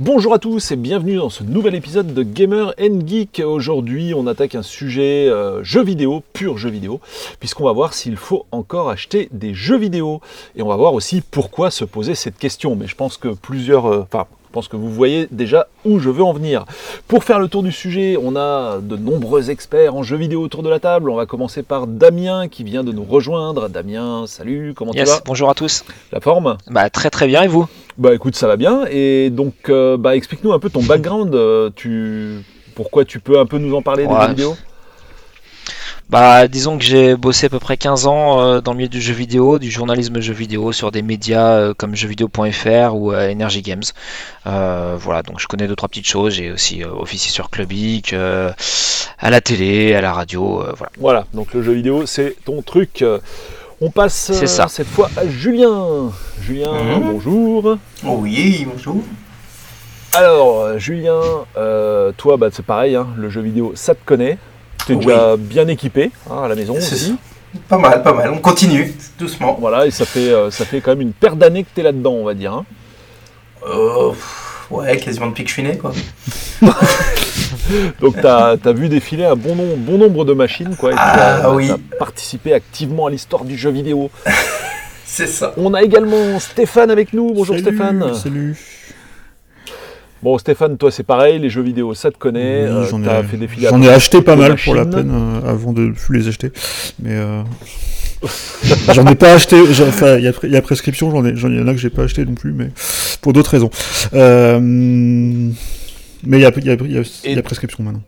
Bonjour à tous et bienvenue dans ce nouvel épisode de Gamer and Geek. Aujourd'hui, on attaque un sujet euh, jeu vidéo, pur jeu vidéo, puisqu'on va voir s'il faut encore acheter des jeux vidéo. Et on va voir aussi pourquoi se poser cette question. Mais je pense que plusieurs, euh, enfin, je pense que vous voyez déjà où je veux en venir. Pour faire le tour du sujet, on a de nombreux experts en jeux vidéo autour de la table. On va commencer par Damien qui vient de nous rejoindre. Damien, salut, comment tu vas? Bonjour à tous. La forme? Bah très très bien et vous? Bah écoute, ça va bien. Et donc, euh, bah explique-nous un peu ton background. euh, tu... Pourquoi tu peux un peu nous en parler des Ouais. jeux vidéo? Bah disons que j'ai bossé à peu près 15 ans euh, dans le milieu du jeu vidéo, du journalisme jeu vidéo sur des médias euh, comme jeuxvideo.fr ou euh, Energy Games. Voilà, donc je connais deux trois petites choses. J'ai aussi officié sur Clubic, à la télé, à la radio, voilà. Voilà, donc le jeu vidéo, c'est ton truc. On passe C'est euh, ça. cette fois à Julien. Julien, Mhm. bonjour. Oh oui, bonjour. Alors, Julien, euh, toi, bah, c'est pareil, hein, le jeu vidéo, ça te connaît. Tu es Oui. déjà bien équipé hein, à la maison C'est aussi. ça. Pas mal, pas mal. On continue, doucement. Voilà, et ça fait, euh, ça fait quand même une paire d'années que tu es là-dedans, on va dire. hein. Euh, ouais, quasiment depuis que je suis né, quoi. Donc, tu as, vu défiler un bon, nom- bon nombre de machines, quoi. Et tu Ah, as, oui. t'as participé activement à l'histoire du jeu vidéo. C'est ça. On a également Stéphane avec nous. Bonjour Salut, Stéphane. Salut. Bon, Stéphane, toi, c'est pareil, les jeux vidéo, ça te connaît. Oui, euh, j'en ai, ai acheté pas mal pour la peine euh, avant de plus les acheter. Mais euh, j'en ai pas acheté. Enfin, il y, a- il y a prescription. J'en ai, j'en- il y en a que j'ai pas acheté non plus, mais pour d'autres raisons. Euh, mais il y a, y a- il y a- il y a Et- prescription maintenant.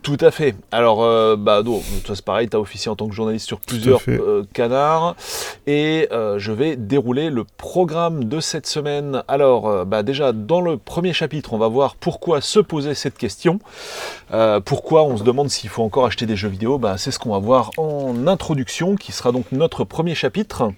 Tout à fait. Alors, euh, bah, toi c'est pareil, tu as officié en tant que journaliste sur plusieurs euh, canards. Et euh, je vais dérouler le programme de cette semaine. Alors, euh, bah, déjà, dans le premier chapitre, on va voir pourquoi se poser cette question. Pourquoi on se demande s'il faut encore acheter des jeux vidéo. Bah, c'est ce qu'on va voir en introduction, qui sera donc notre premier chapitre.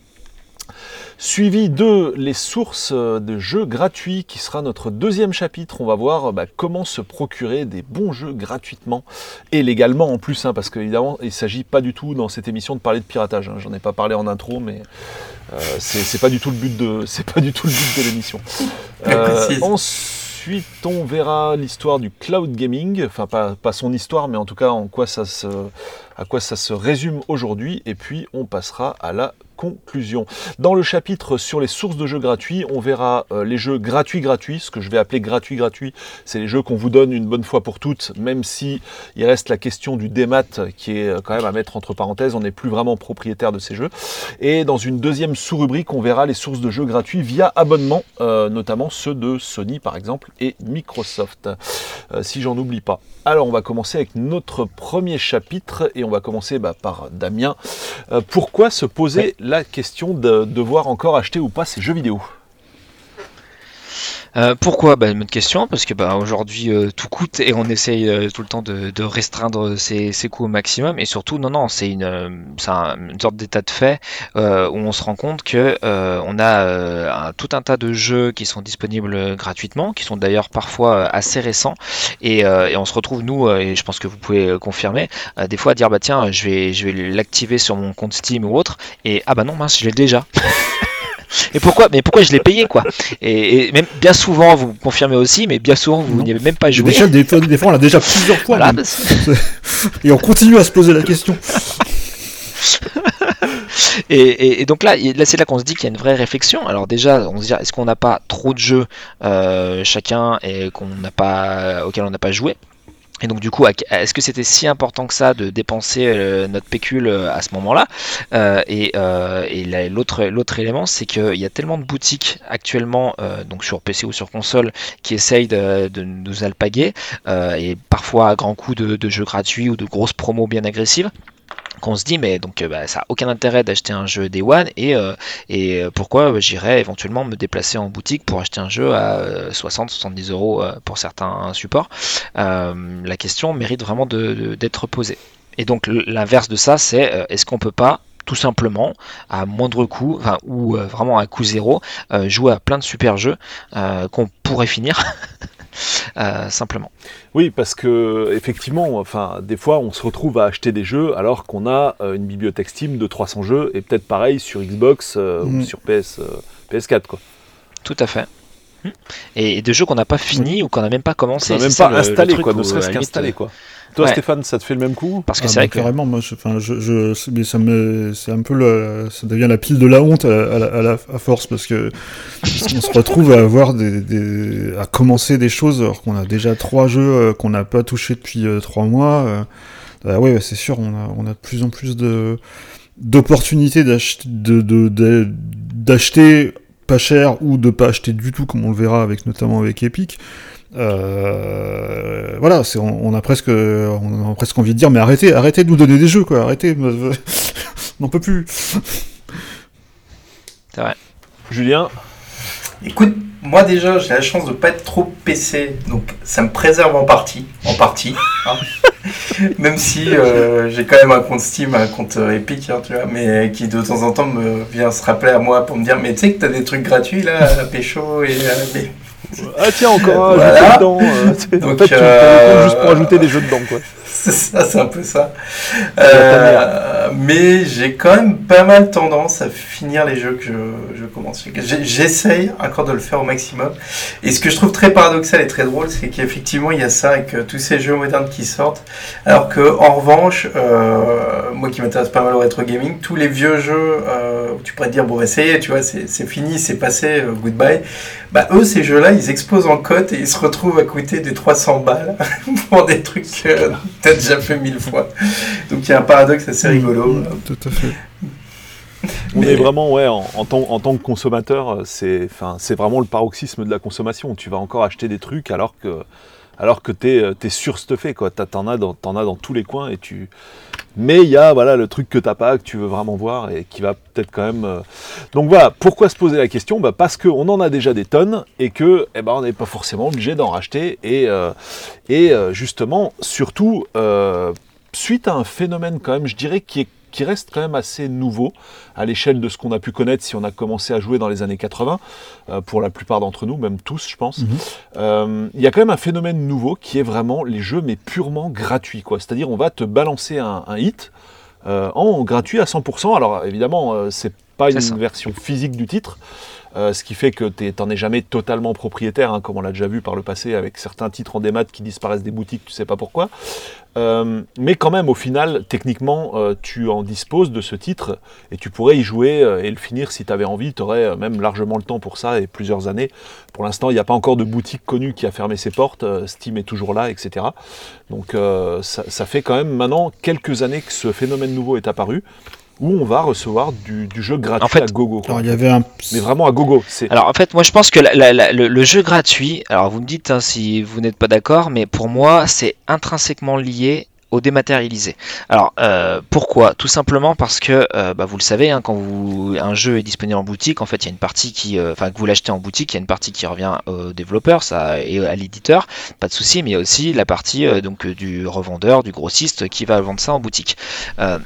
Suivi de les sources euh, de jeux gratuits, qui sera notre deuxième chapitre. On va voir euh, bah, comment se procurer des bons jeux gratuitement et légalement en plus, hein, parce qu'évidemment, il ne s'agit pas du tout dans cette émission de parler de piratage. hein. J'en ai pas parlé en intro, mais euh, c'est pas du tout le but de, c'est pas du tout le but de l'émission. Précise. ensuite, on verra l'histoire du cloud gaming, enfin pas, pas son histoire, mais en tout cas en quoi ça se, à quoi ça se résume aujourd'hui, et puis on passera à la conclusion. Dans le chapitre sur les sources de jeux gratuits, on verra euh, les jeux gratuits gratuits, ce que je vais appeler gratuits gratuits, c'est les jeux qu'on vous donne une bonne fois pour toutes, même si il reste la question du démat qui est euh, quand même à mettre entre parenthèses, on n'est plus vraiment propriétaire de ces jeux. Et dans une deuxième sous-rubrique, on verra les sources de jeux gratuits via abonnement, euh, notamment ceux de Sony par exemple et Microsoft, si j'en oublie pas. Alors on va commencer avec notre premier chapitre et on va commencer bah, par Damien. Pourquoi se poser la question de devoir encore acheter ou pas ces jeux vidéo Euh, pourquoi? Bah, bonne question, parce que bah, aujourd'hui euh, tout coûte et on essaye euh, tout le temps de, de restreindre ses, ses coûts au maximum. Et surtout, non, non, c'est une, euh, une sorte d'état de fait euh, où on se rend compte que on a un- tout un tas de jeux qui sont disponibles gratuitement, qui sont d'ailleurs parfois assez récents. Et, et on se retrouve, nous, et je pense que vous pouvez confirmer, des fois à dire bah tiens, je vais, je vais l'activer sur mon compte Steam ou autre, et ah bah non, mince, je l'ai déjà. Et pourquoi Mais pourquoi je l'ai payé quoi? Et, et même bien souvent, vous confirmez aussi, mais bien souvent vous n'y avez même pas joué. Déjà, des fois, des fois, on l'a déjà plusieurs fois. Voilà, Et on continue à se poser la question. et, et- et donc là c'est là qu'on se dit qu'il y a une vraie réflexion. Alors déjà, on se dit est-ce qu'on n'a pas trop de jeux euh, chacun et qu'on n'a pas auquel on n'a pas joué? Et donc du coup, est-ce que c'était si important que ça de dépenser euh, notre pécule euh, à ce moment-là? Euh, Et, l'autre l'autre élément, c'est qu'il y a tellement de boutiques actuellement, donc sur PC ou sur console, qui essayent de, nous alpaguer et parfois à grands coups de jeux gratuits ou de grosses promos bien agressives qu'on se dit mais donc euh, bah, ça a aucun intérêt d'acheter un jeu Day One et, euh, euh, pourquoi j'irais éventuellement me déplacer en boutique pour acheter un jeu à 60-70 euros pour certains supports. La question mérite vraiment d'être posée. Et donc l'inverse de ça c'est est-ce qu'on peut pas tout simplement à moindre coût ou vraiment à coût zéro jouer à plein de super jeux qu'on pourrait finir euh, simplement Oui, parce que effectivement, enfin, des fois, on se retrouve à acheter des jeux alors qu'on a euh, une bibliothèque Steam de 300 jeux et peut-être pareil sur Xbox euh, ou Mm. sur PS, euh, PS4, quoi. tout à fait Et, et de jeux qu'on n'a pas fini ou qu'on n'a même pas commencé. On n'a même ça pas le- le installé, quoi, ne serait-ce qu'installé, quoi. Toi, ouais. Stéphane, ça te fait le même coup? Parce que Ah c'est bah, vrai que carrément, moi, je, enfin, je, je- mais ça me, c'est un peu le, ça devient la pile de la honte à, à la- à la- à force parce que on se retrouve à avoir des, des- à commencer des choses alors qu'on a déjà trois jeux euh, qu'on n'a pas touché depuis euh, trois mois. euh. Ah ouais, c'est sûr, on a, on a de plus en plus de d'opportunités d'acheter, de, de- de- d'acheter pas cher ou de pas acheter du tout, comme on le verra avec notamment avec Epic. Euh, voilà, c'est, on, on a presque, on a presque envie de dire, mais arrêtez, arrêtez de nous donner des jeux, quoi, arrêtez, on n'en peut plus. Julien? Écoute, moi déjà, j'ai la chance de pas être trop PC, donc ça me préserve en partie, en partie. hein. même si euh, j'ai quand même un compte Steam, un compte euh, Epic, hein, tu vois, mais qui de temps en temps me vient se rappeler à moi pour me dire, mais tu sais que t'as des trucs gratuits là, à Pécho et euh, mais- Ah tiens, encore un Voilà. jeu dedans. euh, en Donc, fait, tu euh, juste pour ajouter des jeux dedans, quoi. C'est ça, c'est un peu ça. Euh, mais j'ai quand même pas mal tendance à finir les jeux que je, je commence. J'essaye encore de le faire au maximum. Et ce que je trouve très paradoxal et très drôle, c'est qu'effectivement, il y a ça avec tous ces jeux modernes qui sortent. Alors que, en revanche, euh, moi qui m'intéresse pas mal au rétro gaming, tous les vieux jeux, où tu pourrais te dire, bon, bah, est, tu vois, c'est fini, c'est passé, goodbye. Bah, eux, ces jeux-là, ils explosent en cote et ils se retrouvent à coûter des 300 balles pour des trucs que t'as déjà fait mille fois. Donc il y a un paradoxe assez rigolo. Tout à fait. On Mais- est vraiment, ouais, en, en tant, en tant que consommateur, euh, c'est, enfin, c'est vraiment le paroxysme de la consommation. Tu vas encore acheter des trucs alors que, alors que t'es, euh, t'es surstuffé, quoi. T'as- T'en as dans, t'en as dans tous les coins et tu. Mais il y a, voilà, le truc que t'as pas, que tu veux vraiment voir et qui va peut-être quand même. euh, Donc voilà, pourquoi se poser la question? Bah Parce qu'on en a déjà des tonnes et que, eh ben, on n'est pas forcément obligé d'en racheter et, euh, et euh, justement, surtout, suite à un phénomène quand même, je dirais, qui est qui reste quand même assez nouveau à l'échelle de ce qu'on a pu connaître si on a commencé à jouer dans les années 80, euh, pour la plupart d'entre nous, même tous je pense. Mhm. Euh, Il y a quand même un phénomène nouveau qui est vraiment les jeux mais purement gratuits. C'est-à-dire on va te balancer un, un hit euh, en gratuit à 100%. Alors évidemment c'est pas une ça. version physique du titre, euh, ce qui fait que tu n'en es jamais totalement propriétaire, hein, comme on l'a déjà vu par le passé avec certains titres en démat qui disparaissent des boutiques, tu sais pas pourquoi. Euh, mais quand même, au final, techniquement, euh, tu en disposes de ce titre et tu pourrais y jouer et le finir si tu avais envie. Tu aurais même largement le temps pour ça et plusieurs années. Pour l'instant, il n'y a pas encore de boutique connue qui a fermé ses portes. Steam est toujours là, etc. Donc ça, ça fait quand même maintenant quelques années que ce phénomène nouveau est apparu où on va recevoir du, du jeu gratuit En fait- à gogo. quoi. Alors il y avait un. Mais vraiment à gogo. C'est Alors en fait, moi je pense que la- la- la- le, le jeu gratuit, alors vous me dites hein, si vous n'êtes pas d'accord, mais pour moi c'est intrinsèquement lié au dématérialisé. Alors euh, pourquoi? Tout simplement parce que euh, bah, vous le savez, hein, quand vous, un jeu est disponible en boutique, en fait il y a une partie qui, euh, enfin que vous l'achetez en boutique, il y a une partie qui revient au développeur ça, et à l'éditeur, pas de souci, mais il y a aussi la partie donc du revendeur, du grossiste qui va vendre ça en boutique.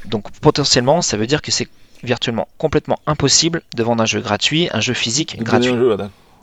Donc potentiellement, ça veut dire que c'est virtuellement complètement impossible de vendre un jeu gratuit, un jeu physique gratuit.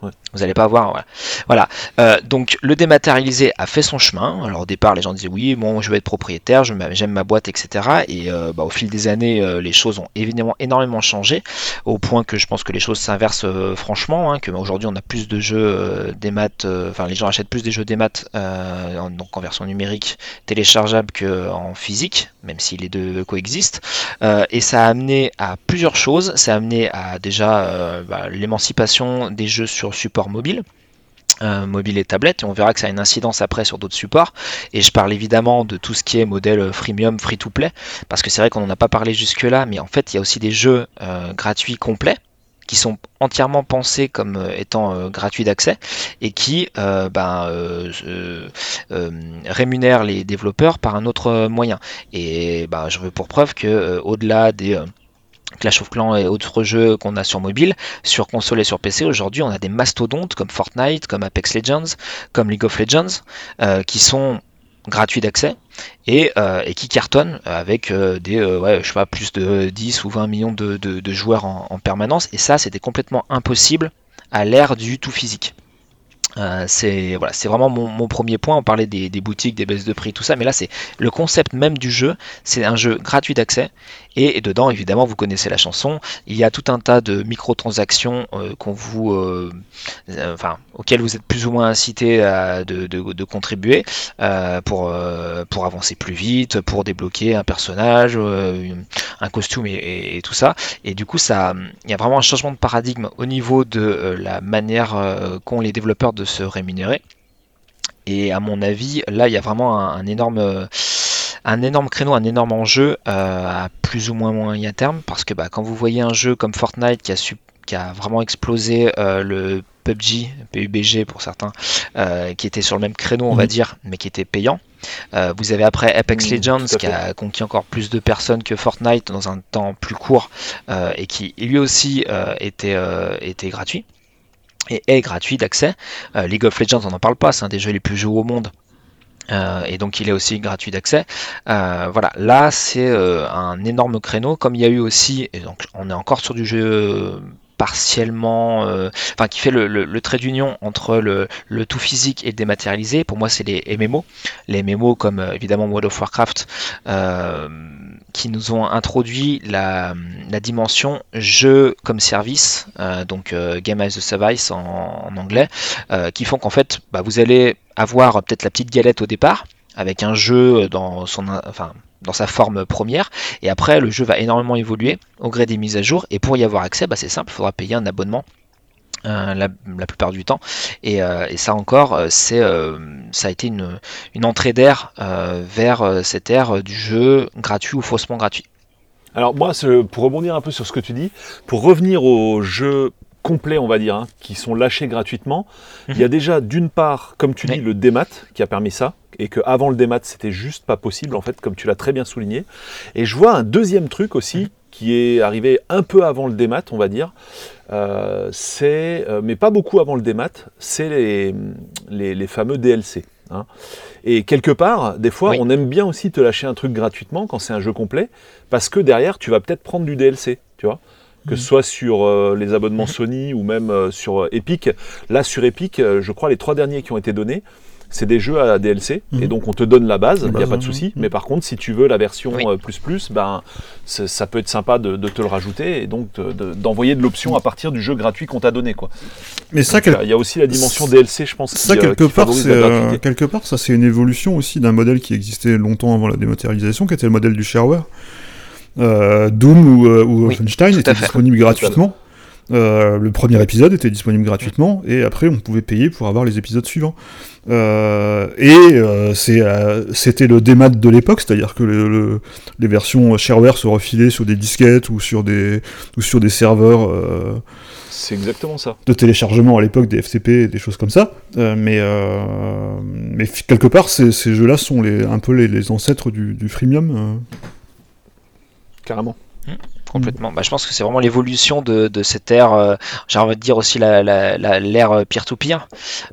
Vous n'allez pas avoir. Voilà. Euh, donc le dématérialisé a fait son chemin. Alors au départ, les gens disaient oui, bon, je vais être propriétaire, j'aime ma boîte, etc. Et euh, bah, au fil des années, euh, les choses ont évidemment énormément changé, au point que je pense que les choses s'inversent franchement. Hein, bah, aujourd'hui, on a plus de jeux des maths. Enfin, les gens achètent plus des jeux des maths, en version numérique, téléchargeable qu'en physique, même si les deux coexistent. Euh, et ça a amené à plusieurs choses. Ça a amené à déjà euh, bah, l'émancipation des jeux sur support mobile. euh, mobile et tablette, et on verra que ça a une incidence après sur d'autres supports. Et je parle évidemment de tout ce qui est modèle freemium, free to play, parce que c'est vrai qu'on n'en a pas parlé jusque-là, mais en fait, il y a aussi des jeux gratuits complets qui sont entièrement pensés comme euh, étant euh, gratuits d'accès et qui euh, ben, rémunèrent les développeurs par un autre moyen. Et ben, je veux pour preuve que au-delà des Clash of Clans et autres jeux qu'on a sur mobile, sur console et sur PC, aujourd'hui on a des mastodontes comme Fortnite, comme Apex Legends, comme League of Legends, qui sont gratuits d'accès et, euh, qui cartonnent avec euh, des euh, ouais, je sais pas, plus de 10 ou 20 millions de, joueurs en permanence. Et ça, c'était complètement impossible à l'ère du tout physique. Euh, c'est voilà, c'est vraiment mon, premier point. On parlait des, boutiques, des baisses de prix, tout ça, mais là c'est le concept même du jeu. C'est un jeu gratuit d'accès et, dedans, évidemment, vous connaissez la chanson. Il y a tout un tas de microtransactions euh, qu'on vous, euh, enfin, auxquelles vous êtes plus ou moins incité à, de, contribuer pour pour avancer plus vite, pour débloquer un personnage, un costume et, tout ça. Et du coup, ça, il y a vraiment un changement de paradigme au niveau de la manière qu'ont les développeurs de se rémunérer. Et à mon avis, là, il y a vraiment un, énorme, un énorme créneau, un énorme enjeu euh, à plus ou moins moyen terme, parce que bah, quand vous voyez un jeu comme Fortnite qui a, qui a vraiment explosé euh, le PUBG, PUBG pour certains, euh, qui était sur le même créneau, on va mhm. dire, mais qui était payant. vous avez après Apex Legends qui a conquis encore plus de personnes que Fortnite dans un temps plus court et qui lui aussi était, était gratuit et est gratuit d'accès. Euh, League of Legends, on n'en parle pas, c'est un des jeux les plus joués au monde. Euh, et donc il est aussi gratuit d'accès. Euh, voilà, là c'est un énorme créneau, comme il y a eu aussi, et donc on est encore sur du jeu partiellement, enfin qui fait le, trait d'union entre le, tout physique et le dématérialisé. Pour moi, c'est les MMO, les MMO comme évidemment World of Warcraft, euh, qui nous ont introduit la, dimension jeu comme service, donc Game as a Service en, anglais, qui font qu'en fait, bah, vous allez avoir peut-être la petite galette au départ avec un jeu dans sa forme première. Et après, le jeu va énormément évoluer au gré des mises à jour. Et pour y avoir accès, bah, c'est simple, il faudra payer un abonnement. Euh, la, plupart du temps et, euh, ça encore euh, c'est ça a été une, une entrée d'air vers cette ère du jeu gratuit ou faussement gratuit alors moi pour rebondir un peu sur ce que tu dis pour revenir au jeu complets, on va dire, hein, qui sont lâchés gratuitement. Il y a mhm. déjà, d'une part, comme tu dis, le démat qui a permis ça, et qu'avant le démat, c'était juste pas possible, en fait, comme tu l'as très bien souligné. Et je vois un deuxième truc aussi, mhm. Qui est arrivé un peu avant le démat, on va dire, euh, c'est, euh, mais pas beaucoup avant le démat, c'est les, les, fameux DLC. Hein. Et quelque part, des fois, on aime bien aussi te lâcher un truc gratuitement quand c'est un jeu complet, parce que derrière, tu vas peut-être prendre du DLC, tu vois que ce soit sur euh, les abonnements mhm. Sony ou même euh, sur euh, Epic. Là, sur Epic, je crois les trois derniers qui ont été donnés, c'est des jeux à DLC, et mhm. donc on te donne la base, il n'y a pas de souci. Mais par contre, si tu veux la version plus plus, ben, ça peut être sympa de, te le rajouter et donc d'envoyer de, l'option à partir du jeu gratuit qu'on t'a donné. Quoi. Mais ça, il y a aussi la dimension DLC, je pense. Ça, quelque, part, quelque part, ça c'est une évolution aussi d'un modèle qui existait longtemps avant la dématérialisation, qui était le modèle du shareware. Euh, Doom ou, euh, ou Wolfenstein étaient disponibles gratuitement. Euh, le premier épisode était disponible gratuitement et après on pouvait payer pour avoir les épisodes suivants. Euh, et euh, c'était le démat de l'époque, c'est-à-dire que le, les versions shareware se refilaient sur des disquettes ou sur des, ou sur des serveurs. c'est exactement ça. De téléchargement à l'époque des FTP, des choses comme ça. mais, mais quelque part, ces, ces jeux-là sont les, un peu les, les ancêtres du, du freemium carrément. Mmh, complètement. Bah, je pense que c'est vraiment l'évolution de, cette ère, euh, j'ai envie de dire aussi l'ère la, peer-to-peer,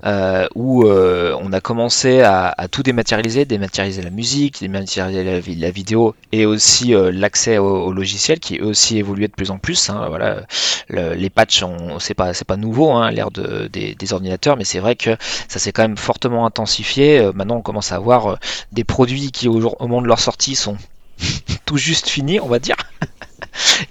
euh, où euh, on a commencé à, tout dématérialiser, dématérialiser la musique, dématérialiser la, vidéo et aussi l'accès au, logiciel qui aussi évolué de plus en plus. Hein. voilà, les patchs, c'est pas, pas nouveau, hein, l'ère de, des, ordinateurs, mais c'est vrai que ça s'est quand même fortement intensifié. maintenant, on commence à avoir des produits qui, au moment de leur sortie, sont tout juste fini, on va dire.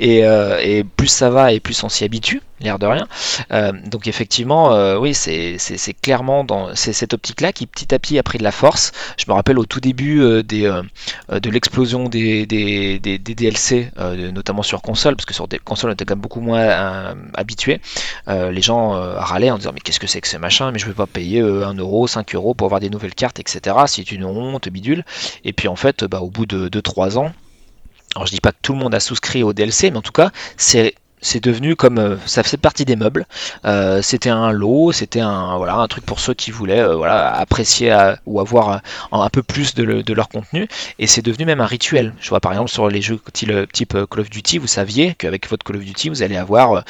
Euh, et, plus ça va et plus on s'y habitue, l'air de rien. Euh, donc effectivement, euh, oui, c'est clairement dans cette optique-là qui petit à petit a pris de la force. Je me rappelle au tout début de l'explosion des, DLC, notamment sur console, parce que sur des consoles on était quand même beaucoup moins habitués. les gens râlaient en disant mais qu'est-ce que c'est que ce machin, mais je ne vais pas payer 1 euro, 5 euros pour avoir des nouvelles cartes, etc. C'est une honte, bidule. Et puis en fait, bah, au bout de 2-3 ans, alors je dis pas que tout le monde a souscrit au DLC, mais en tout cas, c'est c'est devenu comme euh, ça fait partie des meubles. Euh, c'était un lot, c'était un voilà un truc pour ceux qui voulaient euh, voilà apprécier ou avoir un, peu plus de, leur contenu. Et c'est devenu même un rituel. Je vois par exemple sur les jeux type Call of Duty, vous saviez qu'avec votre Call of Duty, vous allez avoir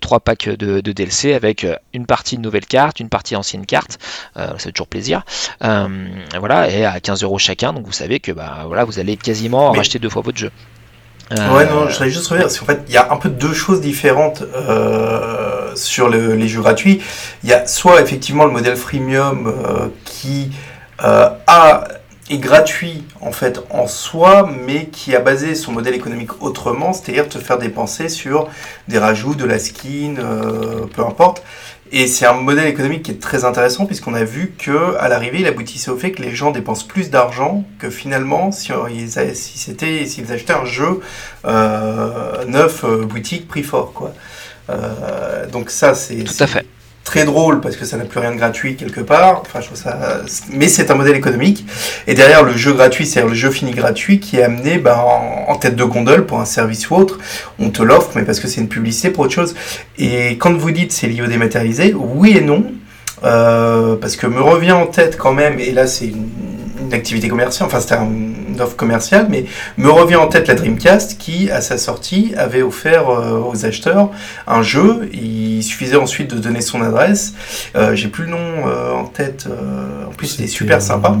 trois packs de, DLC avec une partie de nouvelle carte, une partie ancienne carte. ça fait toujours plaisir. voilà et à 15 euros chacun. Donc vous savez que bah voilà vous allez quasiment racheter deux fois votre jeu. Euh, ouais, non, je voudrais juste revenir, parce qu'en fait, il y a un peu deux choses différentes. Euh, sur les jeux gratuits. Il y a soit effectivement le modèle freemium qui a est gratuit en fait en soi, mais qui a basé son modèle économique autrement, c'est-à-dire te faire dépenser sur des rajouts, de la skin, peu importe. Et c'est un modèle économique qui est très intéressant puisqu'on a vu que à l'arrivée, il aboutissait au fait que les gens dépensent plus d'argent que finalement si, ils, si c'était s'ils achetaient un jeu euh, neuf euh, boutique prix fort quoi. Euh, donc ça c'est tout à fait très drôle parce que ça n'a plus rien de gratuit quelque part. Enfin, je trouve ça. Mais c'est un modèle économique. Et derrière le jeu gratuit, c'est-à-dire le jeu fini gratuit, qui est amené ben, en, tête de gondole pour un service ou autre. On te l'offre, mais parce que c'est une publicité pour autre chose. Et quand vous dites c'est lié au dématérialisé, oui et non. Euh, parce que me revient en tête quand même, et là c'est une, une activité commerciale, enfin c'était une offre commerciale, mais me revient en tête la Dreamcast qui, à sa sortie, avait offert euh, aux acheteurs un jeu. Il suffisait ensuite de donner son adresse. Euh, j'ai plus le nom euh, en tête. en plus, c'était super sympa.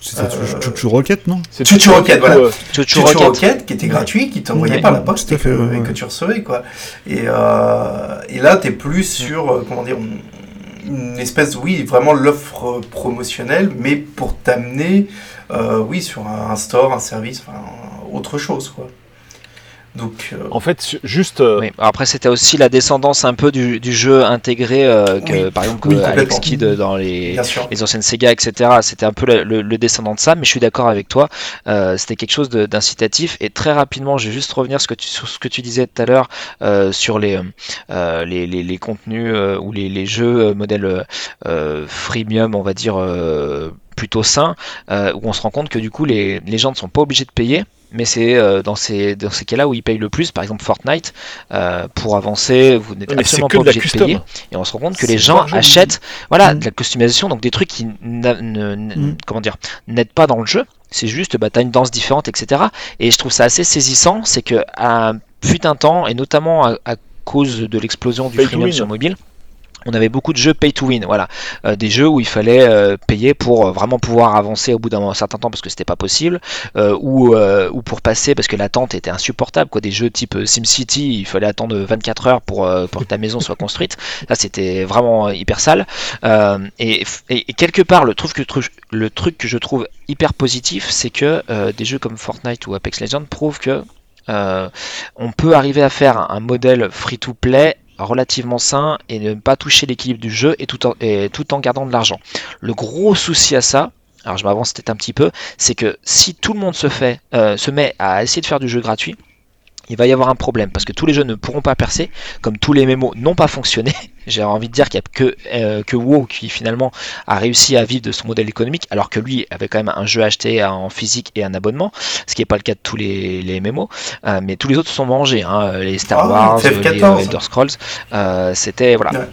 C'était Chuchu Rocket, non Chuchu Rocket, voilà. Chuchu Rocket, qui était gratuit, qui t'envoyait par la poste et que, tu recevais, quoi. Et, et là, tu es plus sur, comment dire, une espèce, oui, vraiment l'offre promotionnelle, mais pour t'amener, euh, oui, sur un, store, un service, enfin, autre chose, quoi. Donc, euh, En fait, juste. Euh, après, c'était aussi la descendance un peu du, jeu intégré, que, par exemple, que Alex Kidd dans les, les anciennes Sega, etc. C'était un peu le, descendant de ça, mais je suis d'accord avec toi. c'était quelque chose d'incitatif. Et très rapidement, je vais juste revenir sur ce que tu, sur ce que tu disais tout à l'heure sur les, les, les, contenus ou les, les jeux modèle freemium, on va dire plutôt sain, où on se rend compte que du coup les, les gens ne sont pas obligés de payer mais c'est euh, dans ces, dans ces cas-là où ils payent le plus, par exemple Fortnite, euh, pour avancer, vous n'êtes absolument pas obligé de, payer. Et on se rend compte que les gens achètent voilà, mm. de la customisation, donc des trucs qui mm. comment dire, n'aident pas dans le jeu. C'est juste, bah, tu as une danse différente, etc. Et je trouve ça assez saisissant, c'est que à fut un temps, et notamment à, cause de l'explosion du freemium sur mobile, on avait beaucoup de jeux pay to win, voilà, euh, des jeux où il fallait euh, payer pour euh, vraiment pouvoir avancer au bout d'un certain temps parce que c'était pas possible, ou, ou pour passer parce que l'attente était insupportable, quoi, des jeux type SimCity, il fallait attendre 24 heures pour, pour que ta maison soit construite, là c'était vraiment hyper sale, et, quelque part le truc, que, le truc que je trouve hyper positif, c'est que des jeux comme Fortnite ou Apex Legends prouvent que on peut arriver à faire un modèle free-to-play relativement sain et ne pas toucher l'équilibre du jeu et tout, en, tout en gardant de l'argent. Le gros souci à ça, alors je m'avance peut-être un petit peu, c'est que si tout le monde se euh, se met à essayer de faire du jeu gratuit, il va y avoir un problème parce que tous les jeux ne pourront pas percer, comme tous les mémos n'ont pas fonctionné. J'ai envie de dire qu'il n'y a que, euh, que WoW qui finalement a réussi à vivre de son modèle économique, alors que lui avait quand même un jeu acheté en physique et un abonnement, ce qui n'est pas le cas de tous les, les MMO. Euh, mais tous les autres sont mangés, hein, les Star ah Wars, les Elder Scrolls. Euh, c'était voilà.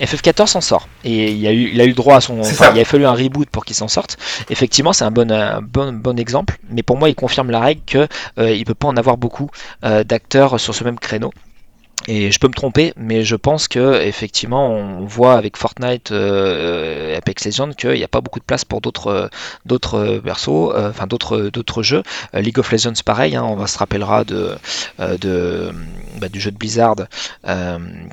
FF14 s'en sort et il a eu, il a eu droit à son. il a fallu un reboot pour qu'il s'en sorte. Effectivement, c'est un bon, bon, bon exemple, mais pour moi, il confirme la règle qu'il euh, ne peut pas en avoir beaucoup euh, d'acteurs sur ce même créneau. Et je peux me tromper, mais je pense que effectivement, on voit avec Fortnite euh, et Apex Legends qu'il n'y a pas beaucoup de place pour d'autres euh, d'autres persos, euh, enfin d'autres d'autres jeux. League of Legends, pareil, hein, on va se rappellera de, bah, du jeu de Blizzard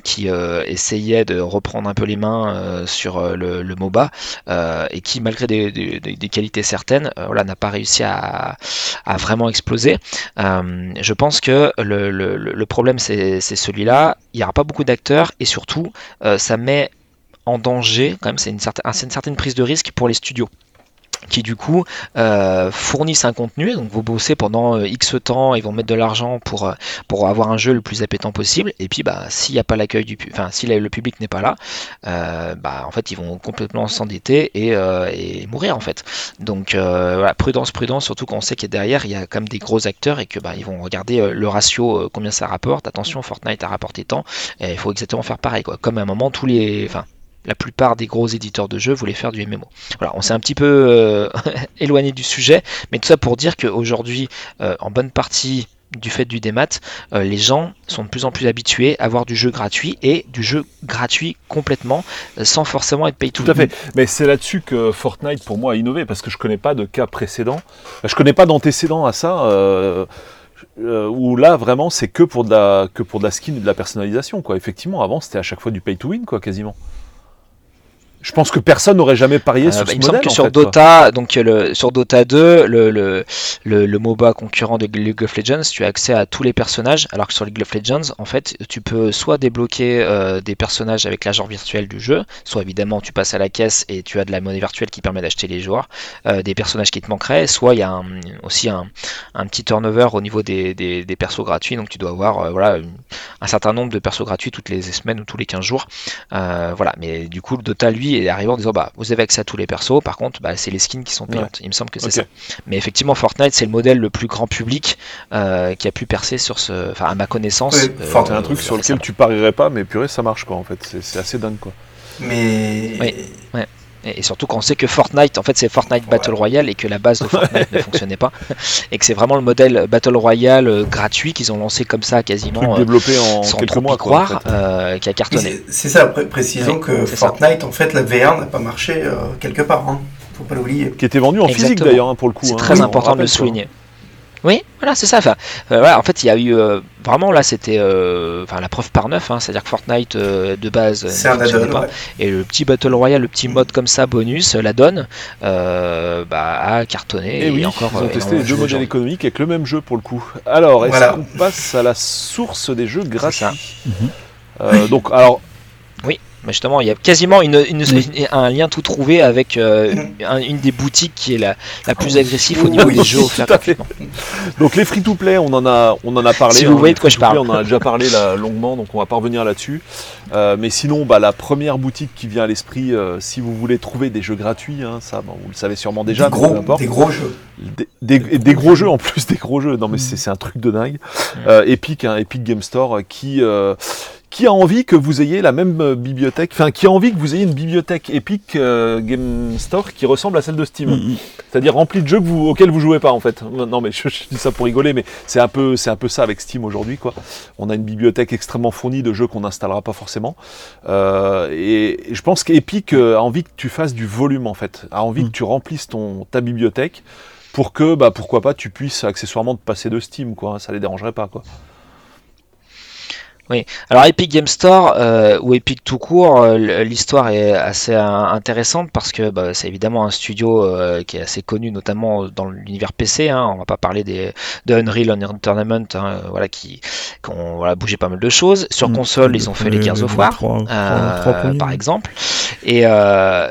qui essayait de reprendre un peu les mains sur le, MOBA et qui, malgré des, des, qualités certaines, n'a pas réussi à, à, vraiment exploser. je pense que le, le, le problème c'est celui là il n'y aura pas beaucoup d'acteurs et surtout, euh, ça met en danger, quand même, c'est une, une, certaine prise de risque pour les studios qui du coup euh, fournissent un contenu, donc vous bossez pendant euh, X temps, ils vont mettre de l'argent pour, euh, pour avoir un jeu le plus appétant possible, et puis bah s'il n'y a pas l'accueil du enfin si le public n'est pas là, bah en fait ils vont complètement s'endetter et, mourir en fait. Donc prudence, prudence, surtout quand on sait qu'il derrière il y a quand même des gros acteurs et que bah ils vont regarder le ratio, combien ça rapporte, attention Fortnite a rapporté tant, il faut exactement faire pareil quoi. Comme à un moment tous les. La plupart des gros éditeurs de jeux voulaient faire du MMO. Voilà, on s'est un petit peu euh, éloigné du sujet, mais tout ça pour dire qu'aujourd'hui, euh, en bonne partie du fait du démat, euh, les gens sont de plus en plus habitués à avoir du jeu gratuit et du jeu gratuit complètement sans forcément être pay to Tout à fait. Mais c'est là-dessus que Fortnite pour moi a innové parce que je connais pas de cas précédent. Je connais pas d'antécédent à ça où là vraiment c'est que pour de la que pour de la skin et de la personnalisation quoi. Effectivement, avant c'était à chaque fois du pay to win quoi, quasiment. Je pense que personne n'aurait jamais parié euh, sur bah, ce il me semble que sur Dota, donc le, sur Dota 2, le, le, le, MOBA concurrent de League of Legends, tu as accès à tous les personnages, alors que sur League of Legends, en fait, tu peux soit débloquer euh, des personnages avec l'argent virtuel du jeu, soit évidemment tu passes à la caisse et tu as de la monnaie virtuelle qui permet d'acheter les joueurs, euh, des personnages qui te manqueraient, soit il y a aussi un, un, petit turnover au niveau des, des, des persos gratuits, donc tu dois avoir voilà, un certain nombre de persos gratuits toutes les semaines ou tous les 15 jours. voilà, mais du coup, le Dota, lui, et arrivant en disant bah vous avez accès à tous les persos, par contre bah, c'est les skins qui sont payantes. Il me semble que c'est ça. Mais effectivement Fortnite c'est le modèle le plus grand public euh, qui a pu percer sur ce, enfin à ma connaissance. c'est un truc sur lequel tu parierais pas, mais purée ça marche quoi en fait. C'est assez dingue quoi. Mais oui, ouais. Et surtout quand on sait que Fortnite, en fait, c'est Fortnite Battle Royale et que la base de Fortnite ne fonctionnait pas. Et que c'est vraiment le modèle Battle Royale euh, gratuit qu'ils ont lancé comme ça quasiment. Euh, développé en sans quelques mois. croire, euh, qui a cartonné. C'est ça, précisons que Fortnite, en fait, la VR n'a pas marché quelque part. Hein. Faut pas l'oublier. Qui était vendu en physique d'ailleurs, hein, pour le coup. C'est hein. très important de le souligner. Oui, voilà, c'est ça. Enfin, euh, en fait, il y a eu euh, vraiment là, c'était euh, la preuve par neuf, hein, c'est-à-dire que Fortnite de base ne pas, et le petit Battle Royale, le petit mode comme ça bonus, la donne, bah, a cartonné. Et, oui, encore, ils ont testé les deux modèles économiques avec le même jeu pour le coup. Alors, est-ce qu'on passe à la source des jeux gratuits? Donc, alors. Oui justement, il y a quasiment un lien tout trouvé avec euh, une des boutiques qui est la, plus agressive au niveau des jeux offerts. Donc les free-to-play, on en a, on en a parlé. Si vous hein, voyez de quoi je parle. On en a déjà parlé longuement, donc on va pas revenir là-dessus. Euh, mais sinon, bah, la première boutique qui vient à l'esprit, euh, si vous voulez trouver des jeux gratuits, hein, ça, vous le savez sûrement déjà. Des gros, des gros jeux. Des, gros jeux en plus, des gros jeux. Non mais c'est un truc de dingue. Epic, hein, Epic Game Store, qui qui a envie que vous ayez la même euh, bibliothèque, enfin qui a envie que vous ayez une bibliothèque Epic euh, Game Store qui ressemble à celle de Steam, mm, mm. c'est-à-dire remplie de jeux que vous, auxquels vous jouez pas en fait. Non mais je, dis ça pour rigoler, mais c'est un peu c'est un peu ça avec Steam aujourd'hui quoi. On a une bibliothèque extrêmement fournie de jeux qu'on n'installera pas forcément, euh, et, je pense qu'Epic a envie que tu fasses du volume en fait, a envie mm. que tu remplisses ton ta bibliothèque pour que bah pourquoi pas tu puisses accessoirement te passer de Steam quoi, ça les dérangerait pas quoi. Oui, alors Epic Game Store euh, ou Epic tout court, euh, l'histoire est assez euh, intéressante parce que bah, c'est évidemment un studio qui est assez connu, notamment dans l'univers PC. Hein, on va pas parler des, de Unreal Tournament, hein, voilà, qui, ont voilà, bougé pas mal de choses. Sur mm. console, ils ont fait les Gears of War, par exemple. Et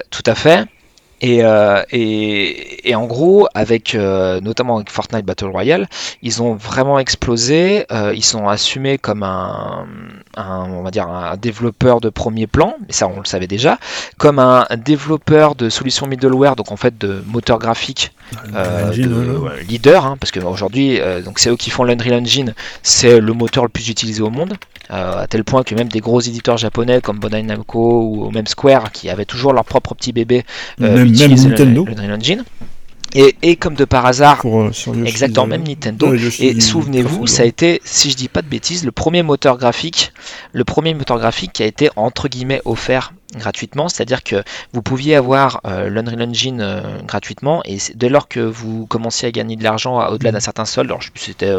tout à fait. Euh, et, et, en gros, avec euh, notamment avec Fortnite Battle Royale, ils ont vraiment explosé. Euh, ils sont assumés comme un, on va dire un développeur de premier plan, mais ça on le savait déjà, comme un développeur de solutions middleware, donc en fait de moteur graphique leader, hein, parce qu'aujourd'hui, donc c'est eux qui font l'Unreal Engine, c'est le moteur le plus utilisé au monde. à tel point que même des gros éditeurs japonais comme Bandai Namco ou même Square qui avaient toujours leur propre petit bébé même Nintendo. Le, Engine. Et, et, comme de par hasard, euh, exactement, même Nintendo. et souvenez-vous, ça a été, si je dis pas de bêtises, le premier moteur graphique, le premier moteur graphique qui a été entre guillemets offert gratuitement, c'est-à-dire que vous pouviez avoir euh, l'Unreal Engine euh, gratuitement et dès lors que vous commenciez à gagner de l'argent au-delà d'un certain solde, alors je sais plus c'était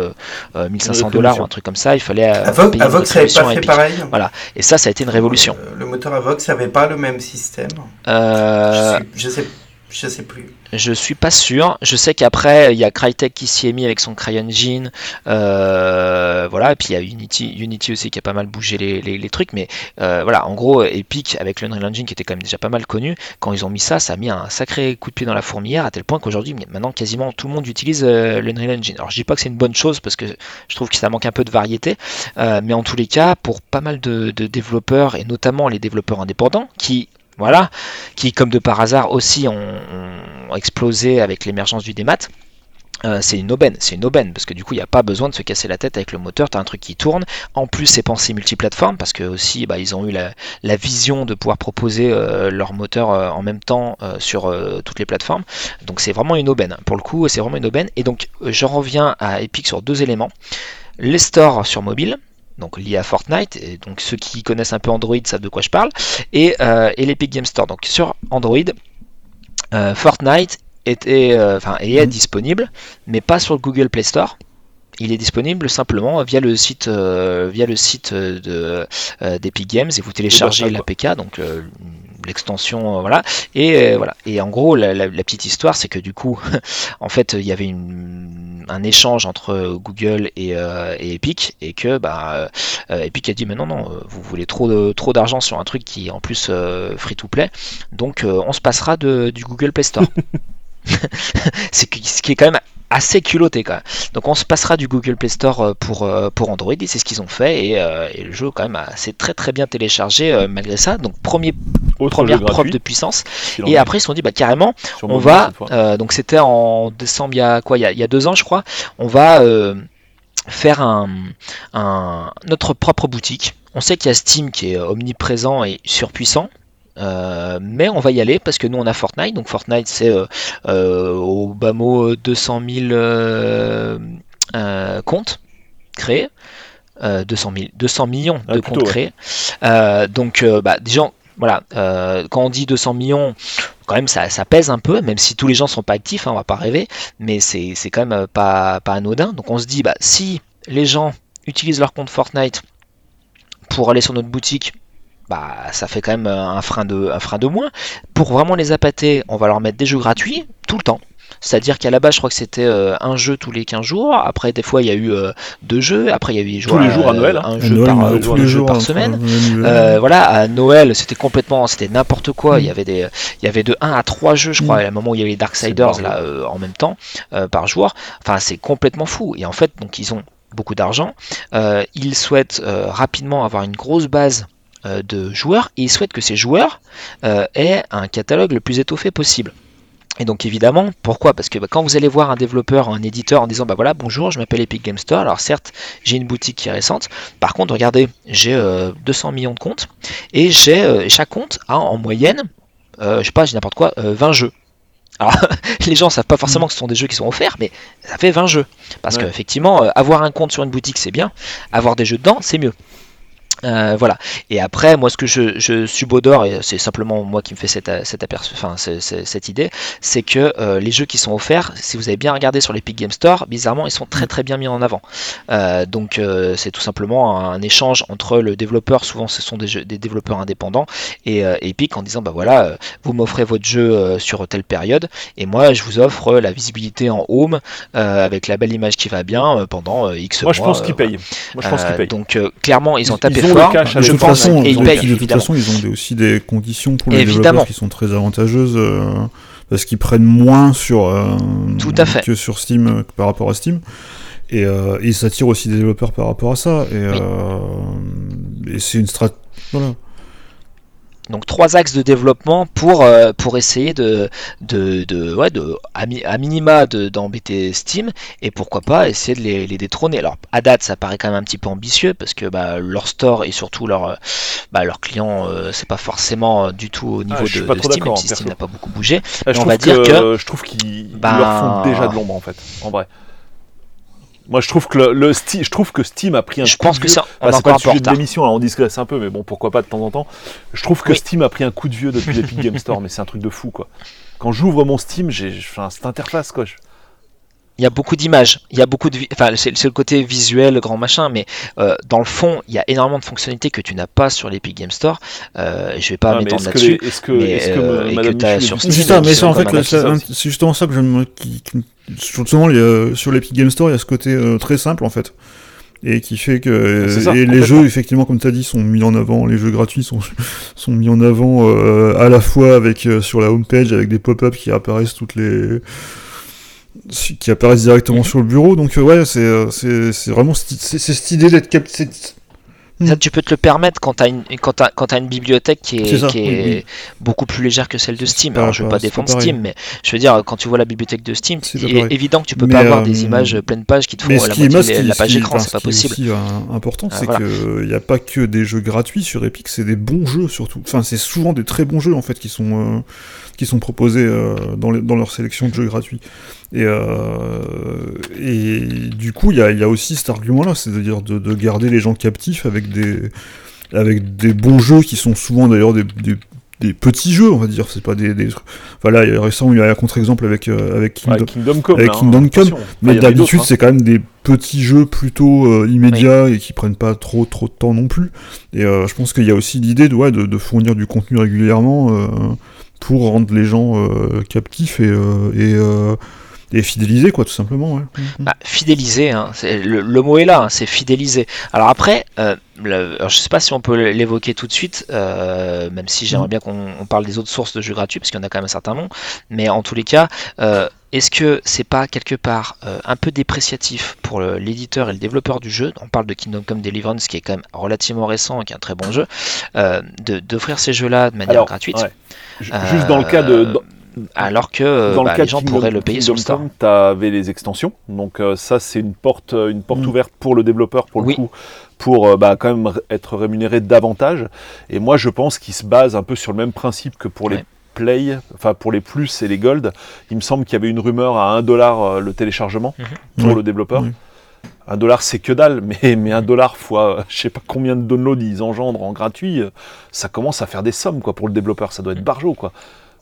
1500 dollars ou un truc comme ça, il fallait payer Avox n'avait pas fait pareil. Voilà, et ça, ça a été une révolution. le moteur Avox n'avait pas le même système. je sais, je sais je sais plus. Je suis pas sûr. Je sais qu'après, il y a Crytek qui s'y est mis avec son CryEngine. Euh, voilà, et puis il y a Unity, aussi qui a pas mal bougé les, trucs. Mais euh, voilà, en gros, Epic avec l'Unreal Engine qui était quand même déjà pas mal connu, quand ils ont mis ça, ça a mis un sacré coup de pied dans la fourmilière à tel point qu'aujourd'hui, maintenant quasiment tout le monde utilise euh, l'Unreal Engine. Alors je dis pas que c'est une bonne chose parce que je trouve que ça manque un peu de variété, mais en tous les cas, pour pas mal de développeurs et notamment les développeurs indépendants qui voilà, qui comme de par hasard aussi ont, explosé avec l'émergence du démat. Euh, c'est une aubaine, c'est une aubaine parce que du coup il n'y a pas besoin de se casser la tête avec le moteur, tu un truc qui tourne. En plus c'est pensé multiplateforme parce que aussi bah, ils ont eu la, vision de pouvoir proposer euh, leur moteur euh, en même temps sur toutes les plateformes. Donc c'est vraiment une aubaine. Pour le coup c'est vraiment une aubaine. Et donc je reviens à Epic sur deux éléments. Les stores sur mobile, donc lié à Fortnite, et donc ceux qui connaissent un peu Android savent de quoi je parle, et, euh, l'Epic Game Store. Donc sur Android, euh, Fortnite était, euh, est disponible, mais pas sur le Google Play Store. il est disponible simplement via le site, via le site de, d'Epic Games et vous téléchargez l'APK, donc l'extension, voilà. Et voilà. Et en gros, la, la petite histoire, c'est que du coup, en fait, il y avait une un échange entre Google et, euh, Epic et que bah, euh, Epic a dit mais non non euh, vous voulez trop trop d'argent sur un truc qui est en plus free to play donc on se passera de, du Google Play Store. c'est ce qui est quand même assez culotté quand même. Donc on se passera du Google Play Store pour, pour Android et c'est ce qu'ils ont fait et, le jeu quand même s'est très très bien téléchargé malgré ça. Donc premier, première preuve de puissance. Et après ils se sont dit bah carrément on va donc c'était en décembre il y a quoi il y a, deux ans je crois on va faire un, notre propre boutique. On sait qu'il y a Steam qui est omniprésent et surpuissant. Euh, mais on va y aller parce que nous on a Fortnite, donc Fortnite c'est euh, euh, au bas mot 200 000 comptes créés, 200, 200 millions de comptes créés. donc bah, déjà voilà, quand on dit 200 millions, quand même ça, pèse un peu, même si tous les gens sont pas actifs, hein, on va pas rêver, mais c'est quand même pas, pas anodin. Donc on se dit, bah, si les gens utilisent leur compte Fortnite pour aller sur notre boutique, bah ça fait quand même un frein de, un frein de moins. Pour vraiment les appâter, on va leur mettre des jeux gratuits tout le temps. C'est-à-dire qu'à la base, je crois que c'était euh, un jeu tous les 15 jours. Après, des fois, il y a eu euh, deux jeux. Après, il y a eu tous les jours à Noël. Un jeu par, euh, tous les jours par semaine. voilà, à Noël, c'était complètement, c'était n'importe quoi. Il y avait des, il y avait de 1 à 3 jeux, je crois. À un moment où il y avait les Darksiders là en même temps par jour. Enfin, c'est complètement fou. Et en fait, donc ils ont beaucoup d'argent. ils souhaitent rapidement avoir une grosse base de joueurs et ils souhaitent que ces joueurs aient un catalogue le plus étoffé possible. Et donc évidemment, pourquoi? Parce que bah, quand vous allez voir un développeur, un éditeur en disant bah voilà bonjour, je m'appelle Epic Game Store. Alors certes, j'ai une boutique qui est récente. Par contre, regardez, j'ai 200 euh, millions de comptes et j'ai euh, chaque compte a en moyenne, euh, je sais pas, j'ai n'importe quoi, 20 jeux. Alors les gens savent pas forcément que ce sont des jeux qui sont offerts, mais ça fait 20 jeux. Parce qu'effectivement, avoir un compte sur une boutique c'est bien, avoir des jeux dedans c'est mieux. Euh, voilà. Et après, moi, ce que je, je subodore, et c'est simplement moi qui me fais cette, cette, enfin, cette idée, c'est que euh, les jeux qui sont offerts, si vous avez bien regardé sur l'Epic Game Store, bizarrement, ils sont très très bien mis en avant. Euh, donc, c'est tout simplement un, échange entre le développeur, souvent ce sont des, jeux, des développeurs indépendants, et Epic en disant, bah voilà, vous m'offrez votre jeu sur telle période, et moi, je vous offre la visibilité en home avec la belle image qui va bien pendant X mois. Moi, je pense qu'ils payent. Moi, je pense qu'ils payent. Donc, clairement, ils ont tapé je de pense, façon, et de toute façon, ils ont aussi des conditions pour les évidemment. développeurs qui sont très avantageuses euh, parce qu'ils prennent moins sur euh, Tout à fait. que sur Steam euh, par rapport à Steam. Et, ils s'attirent aussi des développeurs par rapport à ça. Et, et c'est une stratégie. Voilà. Donc trois axes de développement pour, euh, pour essayer de, de, de, ouais, de à, minima d'embêter Steam et pourquoi pas essayer de les, les, détrôner. Alors à date ça paraît quand même un petit peu ambitieux parce que bah, leur store et surtout leur, bah, leur client euh, c'est pas forcément du tout au niveau ah, de, Steam même si Steam n'a pas beaucoup bougé. Ah, on va dire que je trouve qu'ils leur font bah, déjà de l'ombre en fait en vrai. Moi, je trouve que le, je trouve que Steam a pris un. Je pense que ça. c'est pas le sujet de l'émission, on discute un peu, mais bon, pourquoi pas de temps en temps. Je trouve que Steam a pris un coup de vieux depuis l'Epic Game Store, mais c'est un truc de fou, quoi. Quand j'ouvre mon Steam, j'ai enfin, cette interface, quoi il y a beaucoup d'images, il y a beaucoup de, enfin c'est le côté visuel, grand machin, mais euh, dans le fond, il y a énormément de fonctionnalités que tu n'as pas sur l'Epic Game Store. Euh, je vais pas m'étendre là-dessus. Est-ce que, mais, est-ce que, euh, et que tu as sur Steam, mais ça, en fait, c'est justement ça que je me, qui, justement, sur l'Epic Game Store, il y a ce côté euh, très simple en fait et qui fait que ah, et les jeux effectivement comme tu as dit sont mis en avant les jeux gratuits sont sont mis en avant euh, à la fois avec euh, sur la homepage avec des pop-up qui apparaissent toutes les qui apparaissent directement mhm. sur le bureau. Donc euh, ouais, c'est euh, c'est vraiment c'est cette idée d'être capté. Ça, tu peux te le permettre quand tu as, une, quand as, quand as une bibliothèque qui est, qui est beaucoup plus légère que celle de Steam. Alors, je veux pas, défendre Steam, mais je veux dire, quand tu vois la bibliothèque de Steam, c'est évident que tu peux pas avoir des euh, images pleine page qui te font la, moitié, la page écran, c'est pas possible. Ce qui est aussi important, c'est qu'il n'y a pas que des jeux gratuits sur Epic, c'est des bons jeux surtout. Enfin, c'est souvent des très bons jeux en fait qui sont qui sont proposés euh, dans, dans, leur sélection de jeux gratuits. Et, euh, et du coup, il y a, y a, aussi cet argument-là, c'est-à-dire de, de, garder les gens captifs avec des, avec des bons jeux qui sont souvent d'ailleurs des, des petits jeux, on va dire. C'est pas des, des a récemment, il y a un contre-exemple avec, euh, avec Ouais, Kingdom, Come. avec hein, Kingdom Come. Enfin, mais d'habitude, d'autres, c'est quand même des petits jeux plutôt euh, immédiats et qui prennent pas trop trop de temps non plus. Et euh, je pense qu'il y a aussi l'idée de, ouais, de, de fournir du contenu régulièrement pour rendre les gens euh, captifs et, euh, et, euh, et fidélisés, quoi, tout simplement. Ouais. Bah, fidéliser, hein, c'est- le, le mot est là, hein, c'est fidéliser. Alors après, euh, le- alors je sais pas si on peut l'évoquer tout de suite, euh, même si j'aimerais Mhm. bien qu'on on parle des autres sources de jeux gratuits, parce qu'il y en a quand même un certain nombre. Mais en tous les cas, euh, est-ce que c'est pas quelque part euh, un peu dépréciatif pour le- l'éditeur et le développeur du jeu On parle de Kingdom Come Deliverance, qui est quand même relativement récent et qui est un très bon jeu, euh, de- d'offrir ces jeux-là de manière Alors, gratuite? ouais. Ju- Juste dans le cas de. Euh, dans- alors que dans bah, le cas les de gens Kingdom- pourraient le payer sur le. Come, t'avais les extensions. Donc euh, ça, c'est une porte, euh, une porte Mm. ouverte pour le développeur, pour le Oui. coup, pour euh, bah, quand même être rémunéré davantage. Et moi, je pense qu'il se base un peu sur le même principe que pour les. Play, enfin pour les plus et les Gold. Il me semble qu'il y avait une rumeur à 1 dollar euh, le téléchargement Mhm. pour Oui. le développeur. Oui. Un dollar, c'est que dalle, mais, mais un dollar fois, euh, je sais pas combien de downloads ils engendrent en gratuit, euh, ça commence à faire des sommes quoi pour le développeur. Ça doit être Mm. barjot quoi.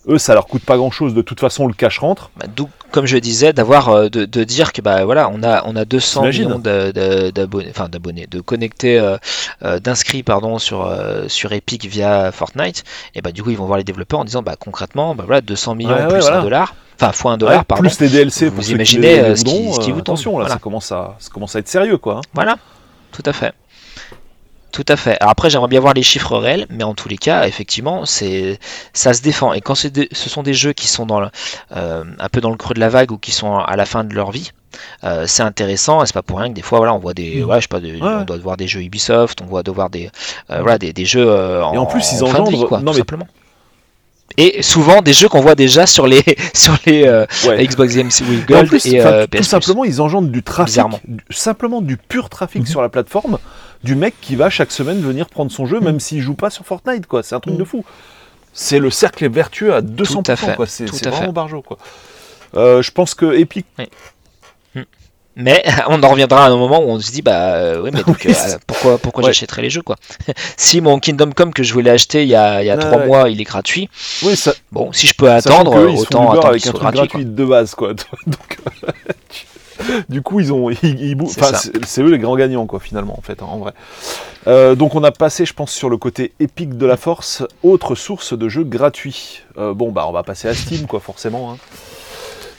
Eux, ça leur coûte pas grand chose. De toute façon, le cash rentre. Bah, D'où, comme je disais, d'avoir euh, de, de dire que bah voilà, on a on a 200 T'imagines millions d'abonnés, enfin d'abonnés, de connectés, euh, euh, d'inscrits pardon sur euh, sur Epic via Fortnite. Et bah du coup ils vont voir les développeurs en disant bah concrètement bah voilà 200 millions Ouais, ouais, plus voilà. un dollar, enfin fois un dollar Ouais, pardon. plus les DLC Vous pour imaginez, les euh, ce qui- voudront, ce qui euh, vous tombe, attention là, voilà. ça commence à ça commence à être sérieux quoi. hein. Voilà, tout à fait. Tout à fait. Alors après, j'aimerais bien voir les chiffres réels, mais en tous les cas, effectivement, c'est ça se défend. Et quand ce sont des jeux qui sont dans le, euh, un peu dans le creux de la vague ou qui sont à la fin de leur vie, euh, c'est intéressant. Et c'est pas pour rien que des fois, voilà, on voit des, Mm. ouais, je sais pas, des- Ouais. on doit voir des jeux Ubisoft, on doit voir des, euh, voilà, des, des jeux en, Et en plus, ils de vie, engendrent- quoi, non, tout mais- simplement. Et souvent des jeux qu'on voit déjà sur les sur les euh, Ouais. Xbox Games with en Gold plus, et euh, tout simplement, ils engendrent du trafic, du- simplement du pur trafic Mhm. sur la plateforme, du mec qui va chaque semaine venir prendre son jeu, Mhm. même s'il joue pas sur Fortnite, quoi. C'est un truc Mhm. de fou. C'est le cercle vertueux à 200%, Tout à fait, quoi. C'est vraiment fait. barjot, quoi. Euh, je pense que Epic, Mais on en reviendra à un moment où on se dit bah euh, oui mais donc euh, pourquoi pourquoi Ouais. j'achèterais les jeux quoi? Si mon Kingdom Come que je voulais acheter il y a il y a trois ouais. mois il est gratuit oui, ça, bon si je peux attendre autant attendre avec un truc gratuit, gratuit de base, quoi. Donc, du coup, ils ont, ils, ils bou- C'est eux les grands gagnants, quoi, finalement, en fait, hein, en vrai. Euh, donc, on a passé, je pense, sur le côté épique de la force, autre source de jeux gratuits. Bon, bah, on va passer à Steam, quoi, forcément. hein.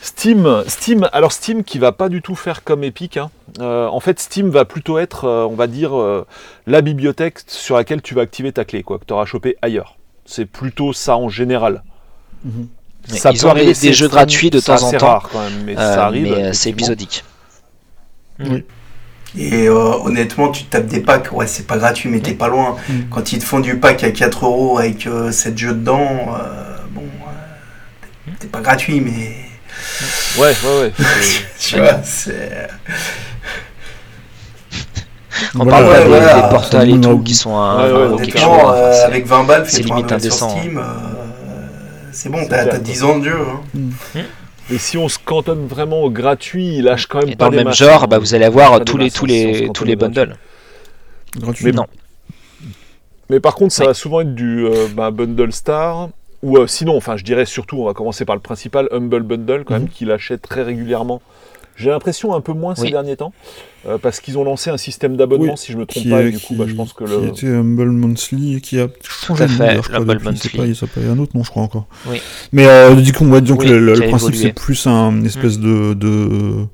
Steam, Steam, alors Steam qui va pas du tout faire comme Epic. hein. Euh, en fait, Steam va plutôt être, euh, on va dire, euh, la bibliothèque sur laquelle tu vas activer ta clé, quoi, que tu auras chopé ailleurs. C'est plutôt ça en général. Mhm. Ça ils peut ont arriver, des- jeux gratuits de temps en temps. rare quand même, mais Euh, ça arrive. mais c'est épisodique Oui. Et euh, honnêtement, tu te tapes des packs, ouais, c'est pas gratuit, mais t'es pas loin. Mm. Quand ils te font du pack à 4 euros avec 7 jeux dedans, euh, bon, euh, t'es pas gratuit, mais Ouais, ouais, ouais. tu vois, c'est. on Voilà, parle pas ouais, des, voilà. des portals et tout qui sont un, Ouais, ouais, quelque chose, euh, avec 20 balles, c'est limite indécent, Steam, euh, c'est bon, t'as clair. t'as 10 ans de jeu. Hein. Et si on se cantonne vraiment au gratuit, il lâche quand même et pas dans le même masses, genre hein. bah, vous allez avoir tous les tous hein, les tous les bundles Gratuit. Mais non Mais par contre, ça Oui. va souvent être du euh, bah, bundle star. Ou euh, sinon, enfin, je dirais surtout, on va commencer par le principal, Humble Bundle, quand même, Mhm. qu'il achète très régulièrement. J'ai l'impression un peu moins ces derniers temps, euh, parce qu'ils ont lancé un système d'abonnement, Oui, si je me trompe Qui, pas, est- et du coup, qui- bah, je pense que qui le. était Humble Monthly, qui a changé de nom, je crois, l'Humble depuis, c'est Monthly. pas- Il s'appelle un autre nom, je crois encore. Oui. Mais euh, du coup, on va dire Oui, que le, le qui a principe, c'est plus un une espèce de, de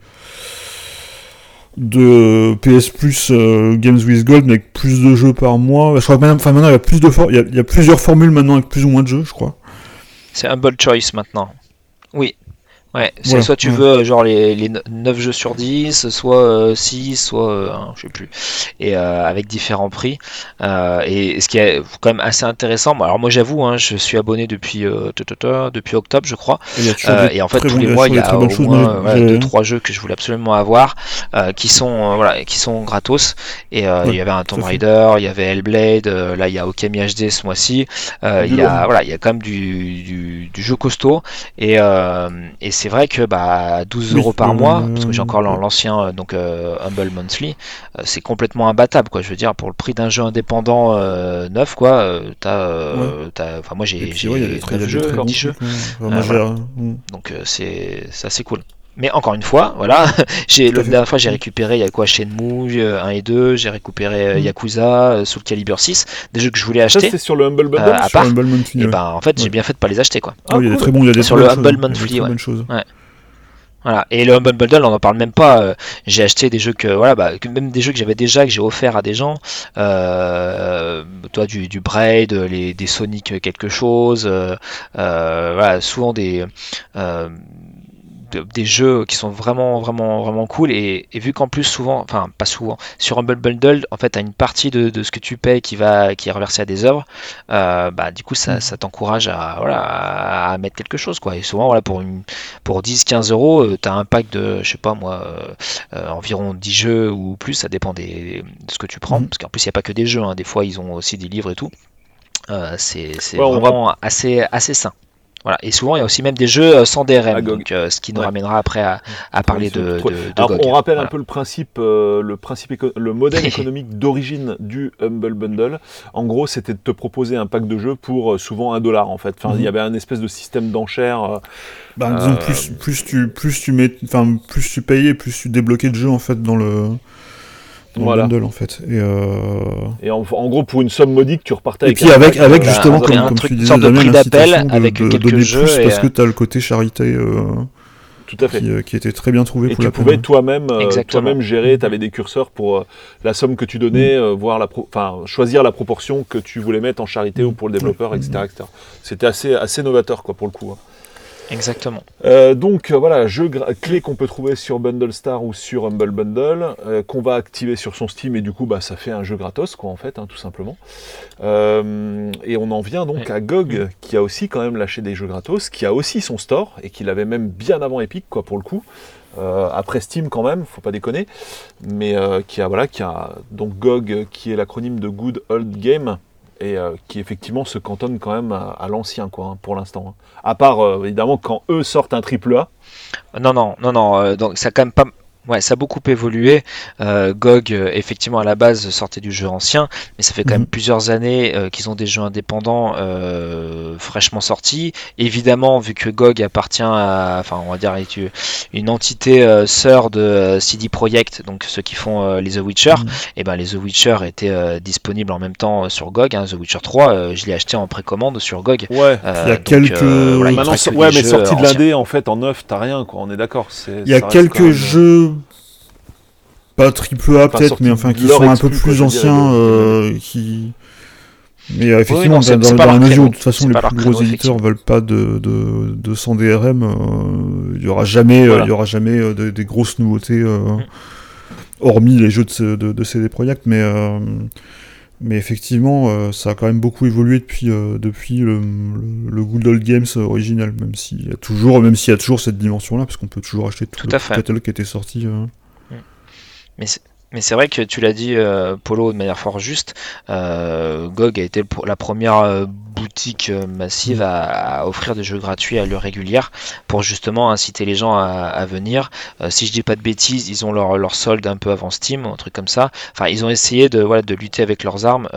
de PS Plus euh, Games with Gold mais avec plus de jeux par mois. Je crois que maintenant, enfin, maintenant il y a plus de for- il y a, il y a plusieurs formules maintenant avec plus ou moins de jeux, je crois. C'est Humble Choice maintenant. Oui Ouais, c'est Voilà, soit tu ouais. veux euh, genre les, les 9 jeux sur 10, soit euh, 6, soit euh, je sais plus. Et euh, avec différents prix. Euh, et ce qui est quand même assez intéressant, alors moi j'avoue, hein, je suis abonné depuis, depuis octobre je crois. Et, en fait tous les mois il y a au moins Moi, euh, voilà, j'ai- deux trois jeux que je voulais absolument avoir qui sont voilà qui sont gratos et Ouais, il y avait un Tomb. Raider il y avait Hellblade là il y a Okami HD ce mois-ci il y a voilà il y a quand même du, du, du jeu costaud et, et c'est vrai que bah 12 Oui, euros par mois, parce que j'ai encore l'ancien euh, donc euh, Humble Monthly, euh, c'est complètement imbattable quoi. Je veux dire pour le prix d'un jeu indépendant euh, neuf quoi, t'as, euh, enfin moi j'ai ouais, il y a des très, il y a 9 des jeux, très bons 10 jeux, ouais. Mm. donc c'est c'est assez cool. Mais encore une fois, voilà, j'ai la dernière fois j'ai récupéré il y a quoi Shenmue euh, 1 et 2, j'ai récupéré euh, Mm. Yakuza, euh, Soul Calibur 6, des jeux que je voulais Ça, acheter. c'était sur le Humble Bundle Euh, à Sur part- Humble Monthly, Et ouais. ben en fait j'ai Ouais. bien fait de pas les acheter quoi. Ah, Oui, il y a des très bons, il y a des Sur le Humble choses, il y a des Monthly, très ouais. Voilà. Et le Humble Bundle, on en parle même pas. euh, j'ai acheté des jeux que, voilà, bah, que- même des jeux que j'avais déjà, que j'ai offert à des gens. Euh, toi, du, du Braid, les, des Sonic quelque chose. euh, euh, voilà, souvent des, euh, de- des jeux qui sont vraiment, vraiment, vraiment cool. Et, et vu qu'en plus, souvent, enfin, pas souvent, sur Humble Bundle, en fait, t'as une partie de, de ce que tu payes qui va, qui est reversée à des œuvres. euh, bah, du coup, ça, ça t'encourage à, voilà, à, mettre quelque chose, quoi. Et souvent, voilà, pour une, pour 10-15 euros, euh, t'as un pack de, je sais pas moi, euh, environ 10 jeux ou plus, ça dépend des, de ce que tu prends. Mhm. Parce qu'en plus, il n'y a pas que des jeux, hein. des fois, ils ont aussi des livres et tout. Euh, c'est Ouais, vraiment assez, assez sain. Voilà. Et souvent, il y a aussi même des jeux euh, sans DRM, donc, euh, ce qui nous Ouais. ramènera après à, à parler de, de, de Alors, GOG. on rappelle Voilà. un peu le principe, euh, le principe, éco- le modèle économique d'origine du Humble Bundle. En gros, c'était de te proposer un pack de jeux pour euh, souvent un dollar en fait. Enfin, il y Mhm. avait un espèce de système d'enchères. euh, Bah, disons, Euh, plus, plus, tu, plus, tu mets, enfin, plus tu payais, plus tu débloquais de jeux en fait dans le, dans Voilà. le bundle en fait. Et, euh... Et en, en gros, pour une somme modique, tu repartais et avec. puis un avec, euh, justement, un- comme, un comme truc, tu une disais, sorte de prix d'appel avec de, quelques donner jeux plus et, parce euh, que tu as le côté charité euh, Tout à fait. qui, euh, qui était très bien trouvé Et pour tu la pouvais toi-même euh, toi-même gérer, tu avais des curseurs pour euh, la somme que tu donnais, Mm. euh, voir la enfin, choisir la proportion que tu voulais mettre en charité ou pour le développeur, Mm. etc. etc. C'était assez, assez novateur quoi, pour le coup. hein. Exactement. Euh, donc euh, voilà, jeu clé qu'on peut trouver sur Bundle Star ou sur Humble Bundle, euh, qu'on va activer sur son Steam et du coup bah, ça fait un jeu gratos quoi en fait, hein, tout simplement. Et on en vient donc Ouais. à GOG qui a aussi quand même lâché des jeux gratos, qui a aussi son store et qui l'avait même bien avant Epic quoi pour le coup. Après Steam quand même, faut pas déconner, mais qui a voilà, qui a donc GOG qui est l'acronyme de Good Old Game et euh, qui effectivement se cantonne quand même à, l'ancien quoi hein, pour l'instant. hein. À part euh, évidemment quand eux sortent un triple A. Non, non, non, non. euh, donc ça quand même pas. Ouais, ça a beaucoup évolué. Euh, GOG, euh, effectivement, à la base, sortait du jeu ancien, mais ça fait quand Mhm. même plusieurs années euh, qu'ils ont des jeux indépendants euh, fraîchement sortis. Évidemment, vu que GOG appartient à, enfin, on va dire, une- entité euh, sœur de CD Projekt, donc ceux qui font euh, les The Witcher, Mhm. et ben les The Witcher étaient euh, disponibles en même temps sur GOG. hein. The Witcher 3, euh, je l'ai acheté en précommande sur GOG. Ouais. Euh, Il y a donc, quelques- euh, voilà, Maintenant, que ouais, mais sorti de l'indé, en fait, en neuf, t'as rien, quoi. On est d'accord. Il y a quelques même- jeux, pas triple A peut-être, mais enfin qui sont un peu plus anciens, de- euh, qui. Mais euh, effectivement, non, dans, la mesure où de toute façon les plus gros éditeurs veulent pas de, de, de sans DRM, euh, il y aura jamais, euh, Voilà. il y aura jamais euh, de- des grosses nouveautés, euh, Mm. hormis les jeux de, de, de CD Projekt, mais. euh, mais effectivement, euh, ça a quand même beaucoup évolué depuis, euh, depuis le, le, le Good Old Games original, même s'il y a toujours, même s'il y a toujours cette dimension-là, parce qu'on peut toujours acheter tout, Tout le catalogue qui était sorti. Mais c'est- mais c'est vrai que tu l'as dit, euh, Polo, de manière fort juste. euh, GOG a été la première euh, boutique euh, massive à, à offrir des jeux gratuits à l'heure régulière pour justement inciter les gens à, à venir. Euh, si je dis pas de bêtises, ils ont leur, leur solde un peu avant Steam, un truc comme ça. Enfin, ils ont essayé de, voilà, de lutter avec leurs armes,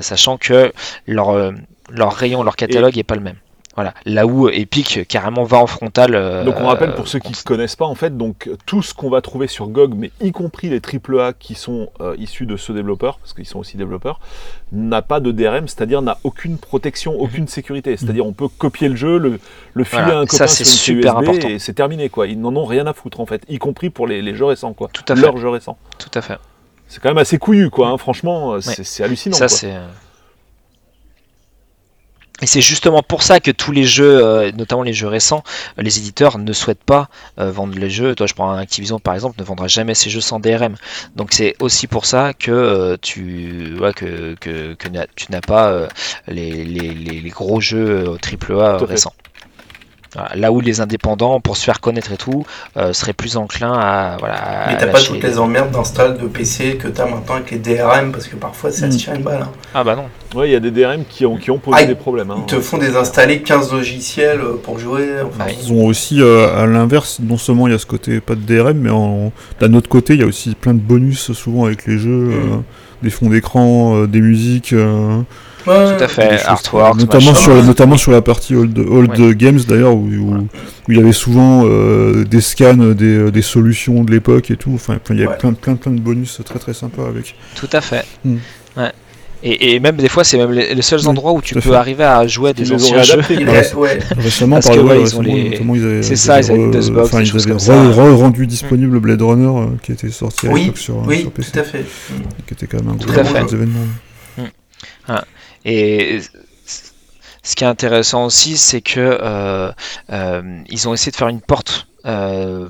sachant que leur, leur rayon, leur catalogue est pas le même. Voilà. Là où Epic carrément va en frontal. euh, Donc on rappelle pour ceux qui ne connaissent pas en fait, donc tout ce qu'on va trouver sur GOG, mais y compris les AAA qui sont euh, issus de ce développeur, parce qu'ils sont aussi développeurs, n'a pas de DRM, c'est-à-dire n'a aucune protection, aucune sécurité. C'est-à-dire on peut copier le jeu, le, le filer Mhm. Voilà, à un ça, copain c'est sur une super USB important. et c'est terminé quoi. Ils n'en ont rien à foutre en fait, y compris pour les, les jeux récents quoi. Tout à fait. Leurs jeux récents. Tout à fait. C'est quand même assez couillu quoi. hein. Franchement, euh, c'est hallucinant. Ça, c'est. Et c'est justement pour ça que tous les jeux, euh, notamment les jeux récents, les éditeurs ne souhaitent pas euh, vendre les jeux. Toi, je prends un Activision par exemple, ne vendra jamais ses jeux sans DRM. Donc c'est aussi pour ça que euh, tu, voilà, que, que, que n'a- tu n'as pas euh, les, les, gros jeux AAA récents. Là où les indépendants, pour se faire connaître et tout, euh, seraient plus enclins à. Voilà, Mais t'as pas toutes les emmerdes d'install de PC que t'as maintenant avec les DRM parce que parfois ça se tire une balle. hein. Ah bah non. Ouais, il y a des DRM qui ont, qui ont posé Ah, des problèmes. hein. Ils te font désinstaller 15 logiciels euh, pour jouer. Enfin, Ouais. Ils ont aussi, euh, à l'inverse, non seulement il y a ce côté pas de DRM, mais en- d'un autre côté, il y a aussi plein de bonus souvent avec les jeux, euh, Mm. des fonds d'écran, euh, des musiques, euh, ouais, Tout à fait. Artwork, notamment sur notamment sur la partie old, old Ouais. games d'ailleurs où, où, où il y avait souvent euh, des scans des, des solutions de l'époque et tout. Enfin, il y avait Ouais. plein plein plein de bonus très très sympas avec. Tout à fait. Hmm. Ouais. Et, et même des fois, c'est même les, les seuls Oui, endroits où tu peux fait. arriver à jouer à des anciens jeux. ouais. Récemment, Parce par ouais, ils ont les- C'est ça, ils avaient Dustbox, enfin, des ils avaient re- re- rendu disponible Blade Runner euh, qui était sorti à Oui, l'époque sur, oui, sur PC, tout à fait. qui était quand même un Tout gros, gros événement. Et ce qui est intéressant aussi, c'est que euh, euh, ils ont essayé de faire une porte, euh,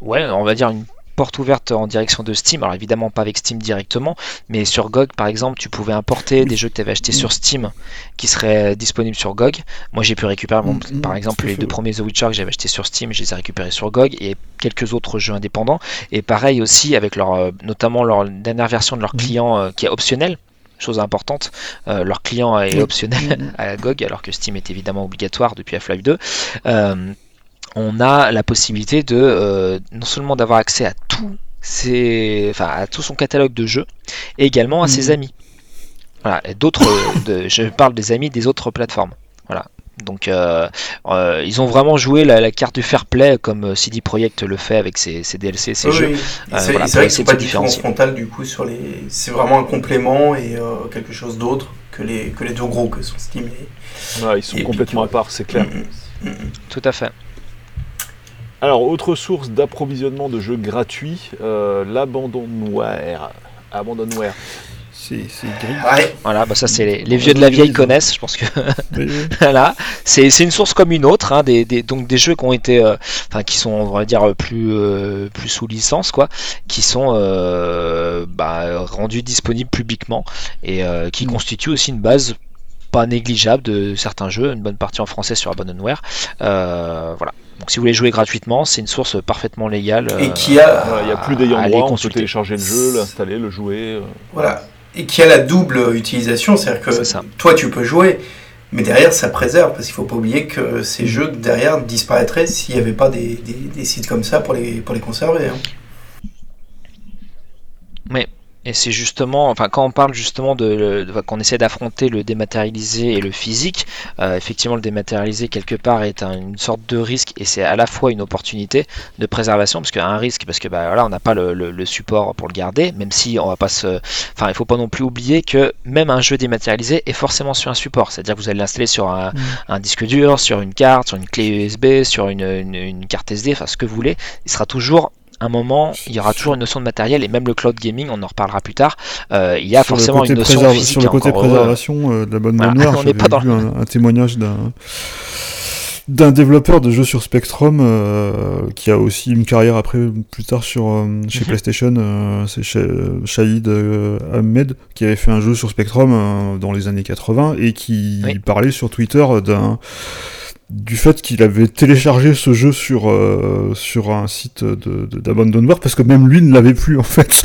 ouais, on va dire une porte ouverte en direction de Steam. Alors évidemment pas avec Steam directement, mais sur GOG par exemple, tu pouvais importer des jeux que tu avais achetés sur Steam qui seraient disponibles sur GOG. Moi j'ai pu récupérer mon- Mm, mm, par tout exemple les deux premiers The Witcher que j'avais achetés sur Steam, je les ai récupérés sur GOG et quelques autres jeux indépendants. Et pareil aussi avec leur, notamment leur dernière version de leur Mm. client euh, qui est optionnel. Chose importante, euh, leur client est optionnel Mm. à GOG, alors que Steam est évidemment obligatoire depuis Half-Life 2. Euh, on a la possibilité de euh, non seulement d'avoir accès à tout, ses, enfin, à tout son catalogue de jeux, et également à ses Mhm. amis. Voilà, et d'autres, je parle des amis des autres plateformes. Donc euh, euh, ils ont vraiment joué la, la carte du fair play comme euh, CD Projekt le fait avec ses, ses DLC, ses Oui, jeux. Euh, c'est voilà, vrai que c'est pas se du frontal coup sur les. C'est vraiment un complément et euh, quelque chose d'autre que les que les deux gros que sont Steam et. Ouais, ils sont Et complètement à part, c'est clair. Mm, mm, mm. Tout à fait. Alors, autre source d'approvisionnement de jeux gratuits, euh, l'abandonware. Abandonware. C'est. Ouais. Voilà, bah ça c'est les, les vieux de la vieille connaissent, je pense que. Voilà, c'est c'est une source comme une autre, hein, des, des- donc des jeux qui ont été, euh, enfin qui sont on va dire plus euh, plus sous licence quoi, qui sont euh, bah, rendus disponibles publiquement et euh, qui Mm. constituent aussi une base pas négligeable de certains jeux, une bonne partie en français sur Abandonware. Euh, voilà. Donc si vous voulez jouer gratuitement, c'est une source parfaitement légale. Et qui a Il n'y a plus d'ayant droit, on peut consulter. télécharger le jeu, l'installer, le jouer. euh. Voilà. Et qui a la double utilisation, c'est-à-dire que ça. toi tu peux jouer, mais derrière ça préserve, parce qu'il faut pas oublier que ces jeux derrière disparaîtraient s'il n'y avait pas des, des- des sites comme ça pour les, pour les conserver. hein. Et c'est justement, enfin, quand on parle justement de, de- qu'on essaie d'affronter le dématérialisé et le physique, euh, effectivement, le dématérialisé quelque part est un- une sorte de risque et c'est à la fois une opportunité de préservation parce qu'un risque parce que bah voilà, on n'a pas le, le- le support pour le garder, même si on va pas se, enfin, il faut pas non plus oublier que même un jeu dématérialisé est forcément sur un support, c'est-à-dire que vous allez l'installer sur un, Mm. un disque dur, sur une carte, sur une clé USB, sur une, une- une carte SD, enfin ce que vous voulez, il sera toujours un moment, il y aura toujours une notion de matériel et même le cloud gaming, on en reparlera plus tard. euh, il y a Sur forcément une notion physique Sur le côté préservation euh, de la bonne voilà, noire, on n'est j'avais pas dans vu un, un témoignage d'un d'un développeur de jeux sur Spectrum euh, qui a aussi une carrière après plus tard sur euh, chez Mhm. PlayStation euh, c'est Sha- Shahid euh, Ahmed qui avait fait un jeu sur Spectrum euh, dans les années 80 et qui Oui. parlait sur Twitter d'un du fait qu'il avait téléchargé ce jeu sur euh, sur un site de de- d'Abandonware parce que même lui ne l'avait plus en fait.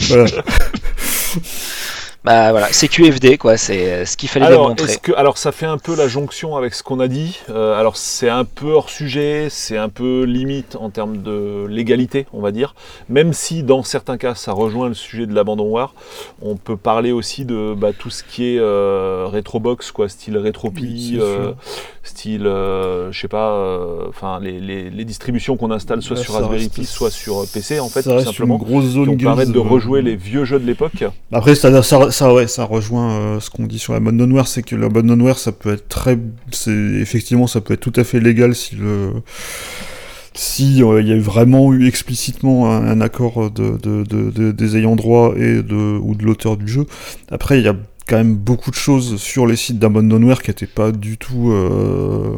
voilà. Bah voilà, c'est QFD quoi, c'est euh, ce qu'il fallait Alors, démontrer. que, alors, ça fait un peu la jonction avec ce qu'on a dit. Euh, alors, c'est un peu hors sujet, c'est un peu limite en termes de légalité, on va dire. Même si, dans certains cas, ça rejoint le sujet de l'abandonware, on peut parler aussi de bah, tout ce qui est euh, rétrobox, quoi, style Oui, c'est euh, style, euh, je sais pas, euh, enfin, les, les- les distributions qu'on installe soit Là, sur Raspberry Pi, soit sur PC, en fait, ça tout reste simplement. une grosse Qui zone vont permettre de rejouer les vieux jeux de l'époque. Après, ça, ça, ça, ouais, ça rejoint euh, ce qu'on dit sur l'abandonware, c'est que l'abandonware, ça peut être très, effectivement, ça peut être tout à fait légal si le, si euh, il y a vraiment eu explicitement un, un accord de, de- de- des ayants droit et de ou de l'auteur du jeu. Après, il y a quand même beaucoup de choses sur les sites d'abandonware qui étaient pas du tout, euh,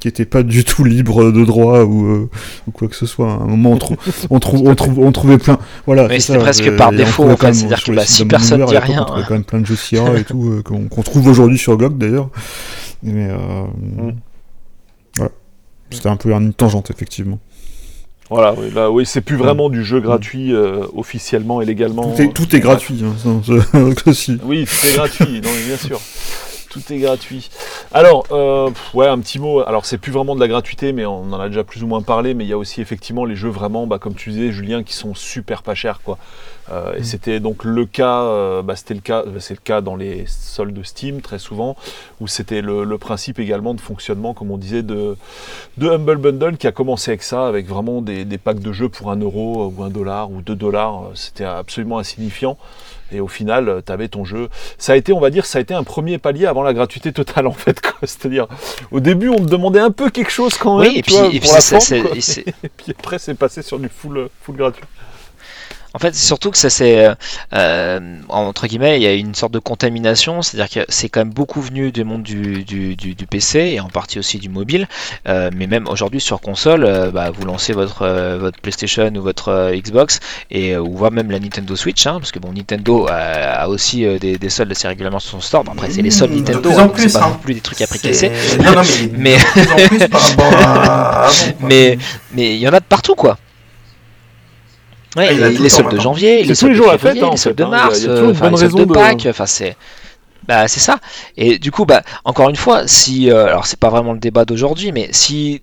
qui étaient pas du tout libres de droit ou, euh, ou quoi que ce soit. À un moment, on, trou- on, trouve, on, trouve, on trouvait plein. Voilà. Mais c'est c'était presque euh, par défaut, en fait. C'est-à-dire que bah, si personne dit rien, On trouvait quand même plein de jeux Sierra et tout, euh, qu'on trouve aujourd'hui sur GOG d'ailleurs. Mais euh, Mm. voilà. C'était un peu une tangente, effectivement. Voilà, oui, là, oui, c'est plus vraiment du jeu gratuit euh, officiellement et légalement. Tout est, tout est gratuit. hein, ça. Oui, tout est gratuit, non, bien sûr. Tout est gratuit. Alors, euh, ouais, un petit mot. Alors, c'est plus vraiment de la gratuité, mais on en a déjà plus ou moins parlé. Mais il y a aussi effectivement les jeux vraiment, bah, comme tu disais, Julien, qui sont super pas chers, quoi. Euh, Et c'était donc le cas, euh, bah, c'était le cas, c'est le cas dans les soldes de Steam très souvent, où c'était le, le principe également de fonctionnement, comme on disait, de, de Humble Bundle qui a commencé avec ça, avec vraiment des, des packs de jeux pour un euro ou un dollar ou deux dollars. C'était absolument insignifiant. Et au final, tu avais ton jeu. Ça a été, on va dire, ça a été un premier palier avant la gratuité totale, en fait. C'est-à-dire, au début, on te demandait un peu quelque chose quand même. Oui, et puis, et puis Et après, c'est passé sur du full, full gratuit. En fait, c'est surtout que ça c'est euh, euh, entre guillemets, il y a une sorte de contamination, c'est-à-dire que c'est quand même beaucoup venu du monde du, du, du- du PC et en partie aussi du mobile, Euh, mais même aujourd'hui sur console, euh, bah, vous lancez votre votre PlayStation ou votre Xbox et ou voire même la Nintendo Switch, hein, parce que bon Nintendo a, a aussi des, des soldes assez régulièrement sur son store. Bon, après, c'est les soldes de Nintendo, hein, c'est pas hein. non plus des trucs à prix. Non, non, mais, Mais- de plus en plus par rapport à avant. quoi. Mais mais il y en a de partout quoi. Ouais, il y en a les, soldes de janvier, C'est les soldes de février, hein, les soldes de mars, euh, les soldes de Pâques, enfin c'est bah c'est ça. Et du coup bah encore une fois, si euh, alors c'est pas vraiment le débat d'aujourd'hui, mais si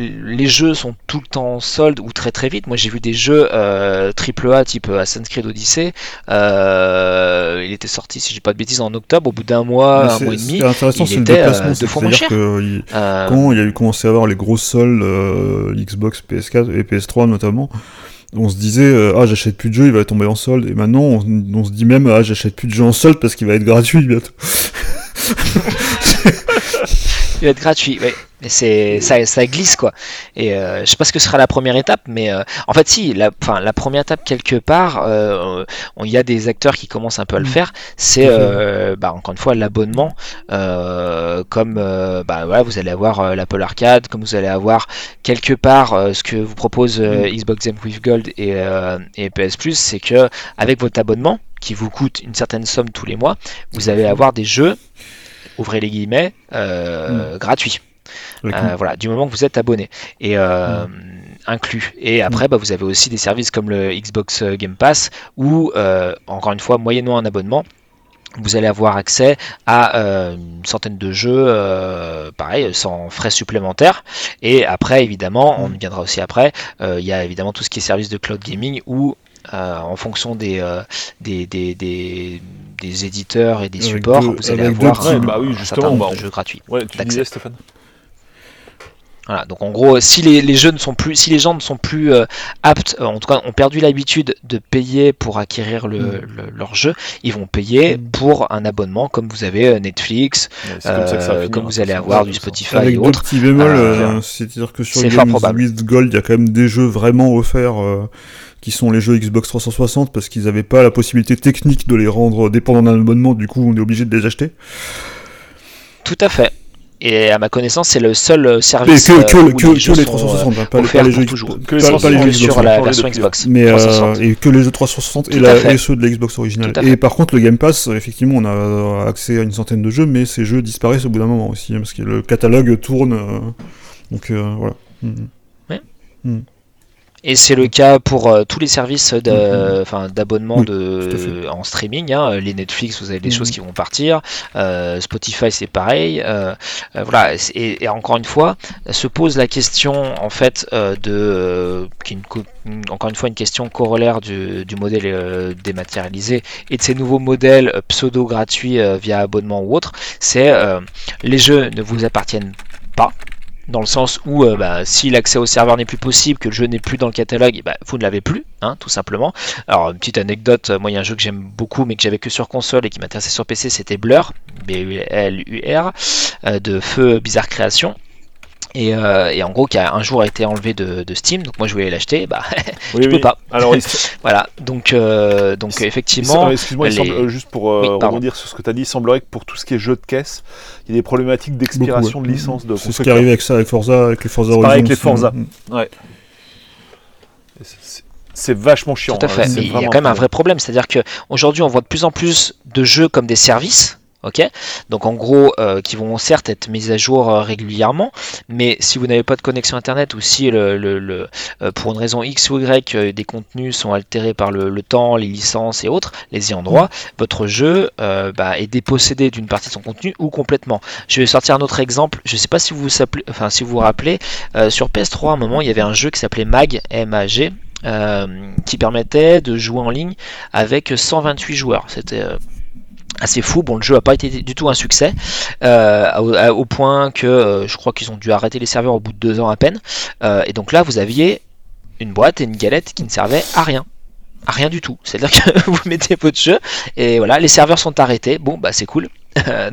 les jeux sont tout le temps en solde ou très très vite. Moi j'ai vu des jeux euh, AAA type Assassin's Creed Odyssey. euh, il était sorti, si j'ai pas de bêtises, en octobre. Au bout d'un mois, un c'est- mois et demi. qui est intéressant, il c'est était, euh, déplacement. deux fois moins C'est-à-dire cher. que il- euh, quand il y a eu commencé à avoir les grosses soldes, euh, Xbox, PS4 et PS3 notamment, on se disait euh, ah j'achète plus de jeux, il va tomber en solde. Et maintenant on, on se dit même ah j'achète plus de jeux en solde parce qu'il va être gratuit bientôt. Il va être gratuit, oui. Mais c'est ça, ça glisse quoi. Et euh, je sais pas ce que sera la première étape, mais euh, en fait si, la, la première étape quelque part, euh, on- il y a des acteurs qui commencent un peu à le Mm. faire. C'est euh, bah, encore une fois l'abonnement, comme bah voilà, vous allez avoir l'Apple Arcade, comme vous allez avoir quelque part ce que vous propose euh, Xbox Game with Gold et, et PS Plus, c'est que avec votre abonnement qui vous coûte une certaine somme tous les mois, vous allez avoir des jeux, ouvrez les guillemets, euh, gratuits. Avec Euh, voilà, du moment que vous êtes abonné et euh, inclus. Et après, bah, vous avez aussi des services comme le Xbox Game Pass où, euh, encore une fois, moyennant un abonnement, vous allez avoir accès à euh, une centaine de jeux, euh, pareil, sans frais supplémentaires. Et après, évidemment, on y viendra aussi après, euh, il y a évidemment tout ce qui est service de cloud gaming où, euh, en fonction des, euh, des, des, des, des éditeurs et des Avec supports, deux- vous allez avec deux avoir petits- euh, bah oui, un certain nombre bah, de jeux gratuits. Ouais, tu disais, Stéphane. Voilà, donc en gros, si les, les jeux ne sont plus, si les gens ne sont plus euh, aptes, euh, en tout cas, ont perdu l'habitude de payer pour acquérir le, Mm. le- leur jeu, ils vont payer Mm. pour un abonnement, comme vous avez euh, Netflix, Ouais, comme hein, vous allez avoir du. Spotify Avec et deux autres. petits bémols, Euh, euh, c'est-à-dire que sur Games with Gold, il y a quand même des jeux vraiment offerts euh, qui sont les jeux Xbox 360 parce qu'ils n'avaient pas la possibilité technique de les rendre dépendants d'un abonnement, du coup on est obligé de les acheter. Tout à fait. Et à ma connaissance, c'est le seul euh, service que, euh, que, où que, les que jeux les sont, 360, hein, pas, les jeux toujours. Xbox- Que les pas- pas les 360 jeux sur Xbox la version Xbox. mais euh, 360. et que les jeux 360 et, la, et ceux de la Xbox originale. Et par contre, le Game Pass, effectivement, on a accès à une centaine de jeux, mais ces jeux disparaissent au bout d'un moment aussi, hein, parce que le catalogue tourne. euh, donc euh, voilà. Mhm. Et c'est le cas pour euh, tous les services Mhm. enfin, d'abonnement Oui, en streaming. hein. Les Netflix, vous avez des choses qui vont partir. Euh, Spotify, c'est pareil. Euh, voilà. Et, et encore une fois, se pose la question en fait de, qui est une co- une- encore une fois une question corollaire du, du modèle dématérialisé et de ces nouveaux modèles pseudo gratuits via abonnement ou autre. C'est les jeux ne vous appartiennent pas dans le sens où euh, bah, si l'accès au serveur n'est plus possible, que le jeu n'est plus dans le catalogue, eh bah, vous ne l'avez plus, hein, tout simplement. Alors une petite anecdote, euh, moi il y a un jeu que j'aime beaucoup mais que j'avais que sur console et qui m'intéressait sur PC, c'était Blur, B-U-L-U-R, euh, de Feu Bizarre Création. Et, euh, et en gros qui a un jour été enlevé de, de Steam, donc moi je voulais l'acheter, bah Oui, je peux oui. pas. Alors, il- voilà, donc, euh, donc Il- effectivement, il- Excuse-moi, il les- semble- euh, juste pour euh, Oui, rebondir sur ce que tu as dit, il semblerait que pour tout ce qui est jeu de caisse, il y a des problématiques d'expiration Beaucoup, de ouais. licence de C'est ce qui arrive avec ça, avec Forza, avec les Forza C'est pareil avec Horizon les Forza. Et c'est- vachement chiant. Tout à hein, fait. c'est Mais il y a quand même un vrai problème, c'est-à-dire que aujourd'hui on voit de plus en plus de jeux comme des services. Ok, donc en gros, euh, qui vont certes être mises à jour euh, régulièrement, mais si vous n'avez pas de connexion internet ou si le, euh, pour une raison X ou Y des contenus sont altérés par le, temps, les licences et autres, les ayants droit, votre jeu bah, est dépossédé d'une partie de son contenu ou complètement. Je vais sortir un autre exemple. Je ne sais pas si vous enfin si vous vous rappelez, sur PS3 à un moment il y avait un jeu qui s'appelait Mag, M-A-G. qui permettait de jouer en ligne avec 128 joueurs. C'était assez fou. Bon, le jeu n'a pas été du tout un succès, euh, au, point que euh, je crois qu'ils ont dû arrêter les serveurs au bout de deux ans à peine. Euh, et donc là, vous aviez une boîte et une galette qui ne servaient à rien. À rien du tout. C'est-à-dire que vous mettez votre jeu et voilà, les serveurs sont arrêtés. Bon, bah c'est cool.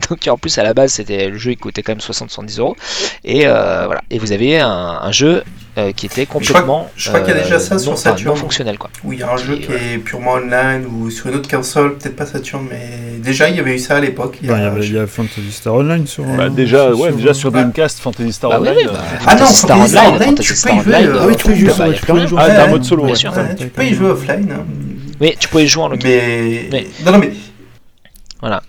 Donc en plus à la base c'était le jeu il coûtait quand même 60-70 euros et voilà et vous avez un jeu euh, qui était complètement je crois, qu'il y a déjà ça euh, sur Saturn fonctionnel quoi. Oui, il y a un jeu qui est purement online ou sur une autre console, peut-être pas Saturn, mais déjà il y avait eu ça à l'époque. Il, y a, il y a Fantasy Star Online sur. Bah, déjà, ouais, déjà sur Dreamcast, Fantasy Star bah, Online. bah, ah non, Star Online, tu peux y jouer. Ah oui, tu peux y jouer. Ah, t'as un mode solo. Tu peux y jouer offline. Hein. Oui, tu peux y jouer en local. Mais non, non, mais voilà.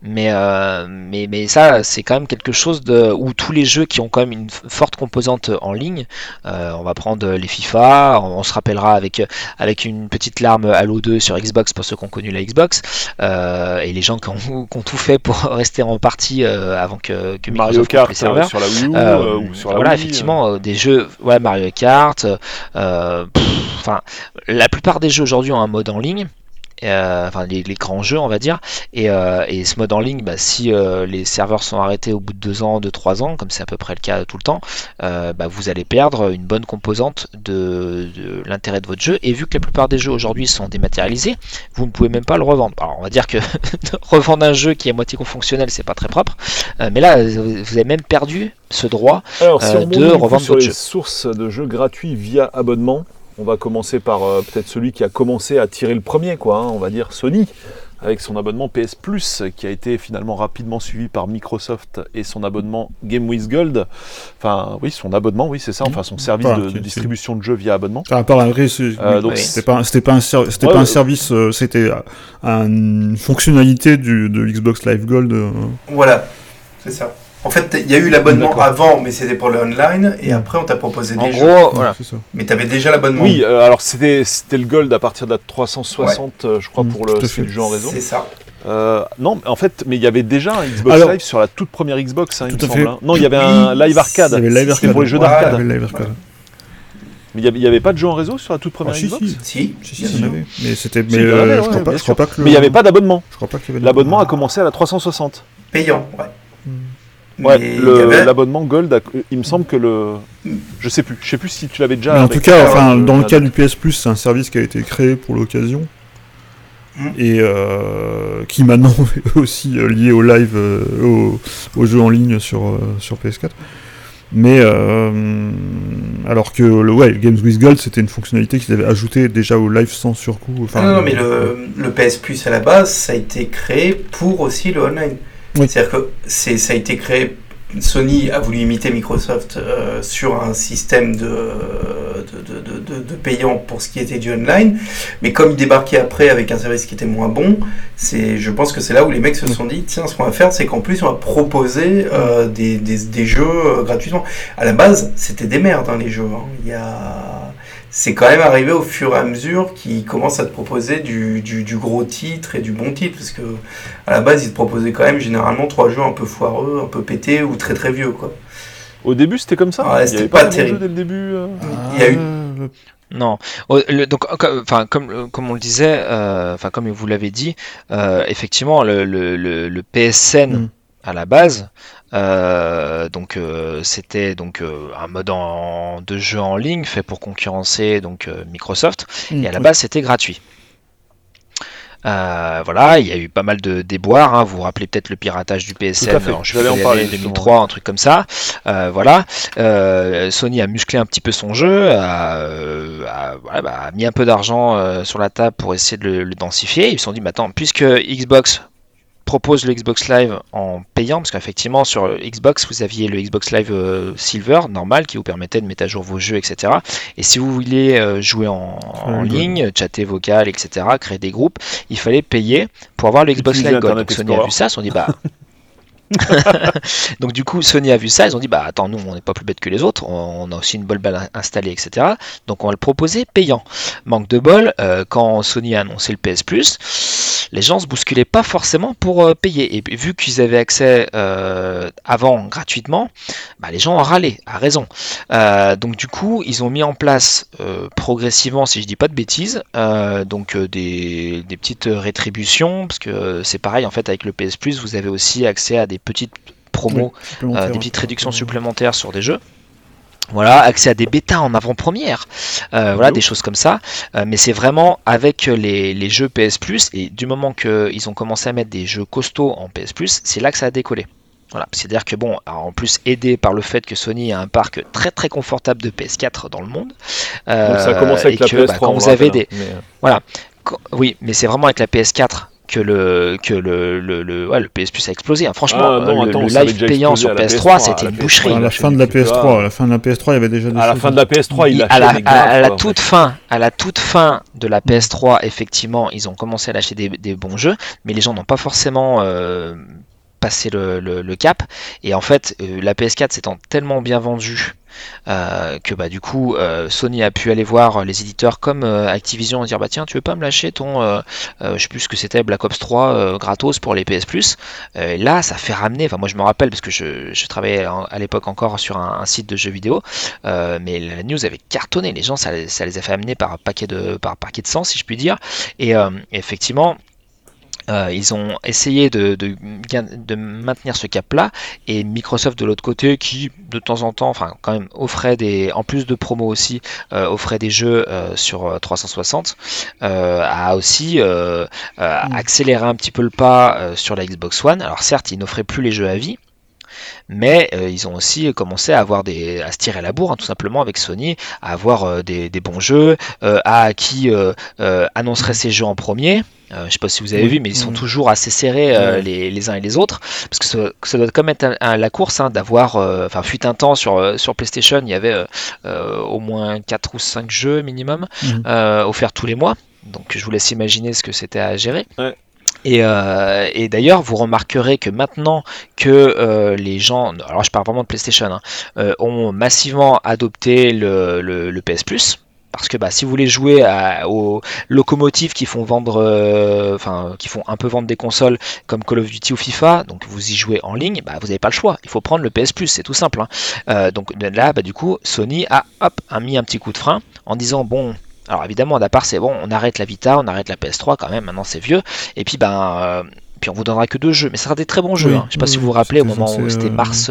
Mais, euh, mais, mais ça, c'est quand même quelque chose de, où tous les jeux qui ont quand même une forte composante en ligne, euh, on va prendre les FIFA, on, se rappellera avec, avec une petite larme Halo 2 sur Xbox pour ceux qui ont connu la Xbox, euh, et les gens qui ont, qui ont, tout fait pour rester en partie avant que, que Mario Kart les serveurs. sur la Wii U, ou sur la Voilà, effectivement, des jeux, ouais, Mario Kart, enfin, la plupart des jeux aujourd'hui ont un mode en ligne. Euh, enfin les, grands jeux on va dire. Et, euh, et ce mode en ligne bah, si euh, les serveurs sont arrêtés au bout de 2 ans de 3 ans comme c'est à peu près le cas tout le temps bah, vous allez perdre une bonne composante de, l'intérêt de votre jeu. Et vu que la plupart des jeux aujourd'hui sont dématérialisés vous ne pouvez même pas le revendre. Alors on va dire que revendre un jeu qui est moitié fonctionnel c'est pas très propre. Mais là vous avez même perdu ce droit de revendre votre jeu. sources de jeux gratuits via abonnement on va commencer par euh, peut-être celui qui a commencé à tirer le premier, quoi, hein, on va dire Sony, avec son abonnement PS Plus, qui a été finalement rapidement suivi par Microsoft et son abonnement Game with Gold. Enfin, oui, son abonnement, oui, c'est ça, enfin son service de, distribution de jeux via abonnement. Ah, par un vrai, euh, donc c'était pas, c'était pas un, c'était pas un service, euh, c'était une fonctionnalité du, de Xbox Live Gold. Voilà, c'est ça. En fait, il y a eu l'abonnement avant, mais c'était pour le online, et après on t'a proposé des jeux. Gros, voilà. Mais tu avais déjà l'abonnement. Oui, euh, alors c'était le gold à partir de la 360, euh, je crois, mm, pour le, jeu en réseau. C'est ça. Euh, non, en fait, mais il y avait déjà un Xbox Live sur la toute première Xbox, hein, il me semble. Hein. Non, il y avait un Live Arcade. Il y avait Live Arcade. pour les jeux d'arcade. Mais il n'y avait, pas de jeu en réseau sur la toute première ah, Xbox Si, si, si, si Mais c'était, mais je, crois pas, je crois pas que. Mais il n'y avait pas d'abonnement. L'abonnement a commencé à la 360. Payant, ouais. Hmm. Ouais, l'abonnement Gold, il me semble que le. Je sais plus, je sais plus si tu l'avais déjà. Mais en tout cas, enfin, dans le cas du PS Plus, c'est un service qui a été créé pour l'occasion. Mm. Et euh, qui maintenant est aussi euh, lié au live, euh, au, au, jeu en ligne sur, sur PS4. Mais alors que le ouais, Games with Gold, c'était une fonctionnalité qu'ils avaient ajoutée déjà au live sans surcoût. Enfin, non, non, mais le, le, PS Plus à la base, ça a été créé pour aussi le online. C'est-à-dire que ça a été créé. Sony a voulu imiter Microsoft euh, sur un système de, de, de, payant pour ce qui était du online, mais comme ils débarquaient après avec un service qui était moins bon, je pense que c'est là où les mecs se sont dit tiens, ce qu'on va faire, c'est qu'en plus on va proposer euh, des, des, des, jeux euh, gratuitement. À la base, c'était des merdes hein, les jeux. Hein. Il y a c'est quand même arrivé au fur et à mesure qu'ils commencent à te proposer du, du, gros titre et du bon titre. Parce que à la base, ils te proposaient quand même généralement trois jeux un peu foireux, un peu pétés ou très très vieux. quoi. Au début, c'était comme ça ouais, C'était pas, terrible. Dès le début, euh Il y a eu. Non, donc enfin comme comme on le disait, euh, enfin comme vous l'avez dit, euh, effectivement le, le, le, PSN mm. À la base euh, donc euh, c'était donc euh, un mode de jeu en ligne fait pour concurrencer donc Microsoft et à la mm, base c'était gratuit. voilà, il y a eu pas mal de déboires. Hein. Vous vous rappelez peut-être le piratage du PSN en juillet 2003, un truc comme ça. voilà, Sony a musclé un petit peu son jeu, a, bah, mis un peu d'argent sur la table pour essayer de le, densifier. Ils se sont dit, mais attends, puisque Xbox propose le Xbox Live en payant, parce qu'effectivement sur Xbox vous aviez le Xbox Live euh, Silver normal qui vous permettait de mettre à jour vos jeux, etc. Et si vous vouliez euh, jouer en, en ligne, chatter vocal, etc., créer des groupes, il fallait payer pour avoir le Xbox Live Gold. Donc Sony a vu ça, on dit bah Donc du coup, Sony a vu ça, ils ont dit bah attends, nous on n'est pas plus bête que les autres, on a aussi une bonne balle installée, etc. Donc on va le proposer payant. Manque de bol, euh, quand Sony a annoncé le PS Plus, les gens se bousculaient pas forcément pour euh, payer. Et vu qu'ils avaient accès euh, avant gratuitement, bah, les gens ont râlé, à raison. donc du coup, ils ont mis en place progressivement, si je dis pas de bêtises, donc des, des petites rétributions, parce que c'est pareil en fait avec le PS Plus, vous avez aussi accès à des petites promos, euh, des petites réductions supplémentaires sur des jeux. Voilà, accès à des bêtas en avant-première, euh, voilà, des choses comme ça. Euh, mais c'est vraiment avec les, jeux PS Plus, et du moment qu'ils ont commencé à mettre des jeux costauds en PS Plus, c'est là que ça a décollé. Voilà, c'est-à-dire que bon, en plus aidé par le fait que Sony a un parc très très confortable de PS4 dans le monde. Donc ça a commencé avec la PS3. Bah, quand vous avez des, voilà, oui, mais c'est vraiment avec la PS4 que le que le, le, le, PS Plus a explosé. Hein. Franchement, ah, le, live payant sur PS3, c'était une boucherie. À la fin de la PS3, à la fin de la PS3, il y avait déjà des À la fin de la PS3, il, a à, la, à, la toute fin, à la toute fin de la PS3, effectivement, ils ont commencé à lâcher des, des bons jeux, mais les gens n'ont pas forcément euh, passé le, le, cap. Et en fait, euh, la PS4 s'étant tellement bien vendue euh, que bah du coup euh, Sony a pu aller voir les éditeurs comme euh, Activision et dire bah tiens tu veux pas me lâcher ton je sais plus que c'était Black Ops 3 gratos pour les PS Plus? Là ça fait ramener enfin moi je me rappelle parce que je, travaillais à l'époque encore sur un, site de jeux vidéo mais la news avait cartonné. Les gens ça, les a fait amener par paquet de par paquet de sang si je puis dire. Et effectivement euh, ils ont essayé de, de, maintenir ce cap-là et Microsoft de l'autre côté qui de temps en temps, enfin quand même offrait des, en plus de promos aussi, euh, offrait des jeux euh, sur 360, a aussi mm. accéléré un petit peu le pas sur la Xbox One. Alors certes, ils n'offraient plus les jeux à vie, mais ils ont aussi commencé à avoir des à se tirer la bourre hein, tout simplement avec Sony à avoir des, des, bons jeux à qui annoncerait ces jeux en premier euh, je sais pas si vous avez vu, mais ils sont toujours assez serrés euh, les, uns et les autres, parce que ça, doit quand même être la course hein, d'avoir, euh, enfin, fut un temps sur, sur PlayStation, il y avait au moins 4 ou 5 jeux minimum mhm. offerts tous les mois, donc je vous laisse imaginer ce que c'était à gérer. Et, d'ailleurs, vous remarquerez que maintenant que les gens, alors je parle vraiment de PlayStation, hein, ont massivement adopté le, le PS Plus, parce que bah, si vous voulez jouer aux locomotives qui font vendre, euh, enfin qui font un peu vendre des consoles comme Call of Duty ou FIFA, donc vous y jouez en ligne, bah, vous n'avez pas le choix. Il faut prendre le PS Plus, c'est tout simple. Hein. Euh, donc là, bah, du coup, Sony a hop a mis un petit coup de frein en disant bon. Alors évidemment, d'à part c'est bon, on arrête la Vita, on arrête la PS3 quand même, maintenant c'est vieux. Et puis ben, euh, puis on vous donnera que deux jeux, mais ça sera des très bons jeux. Hein. Je sais pas si vous vous rappelez au moment où c'était mars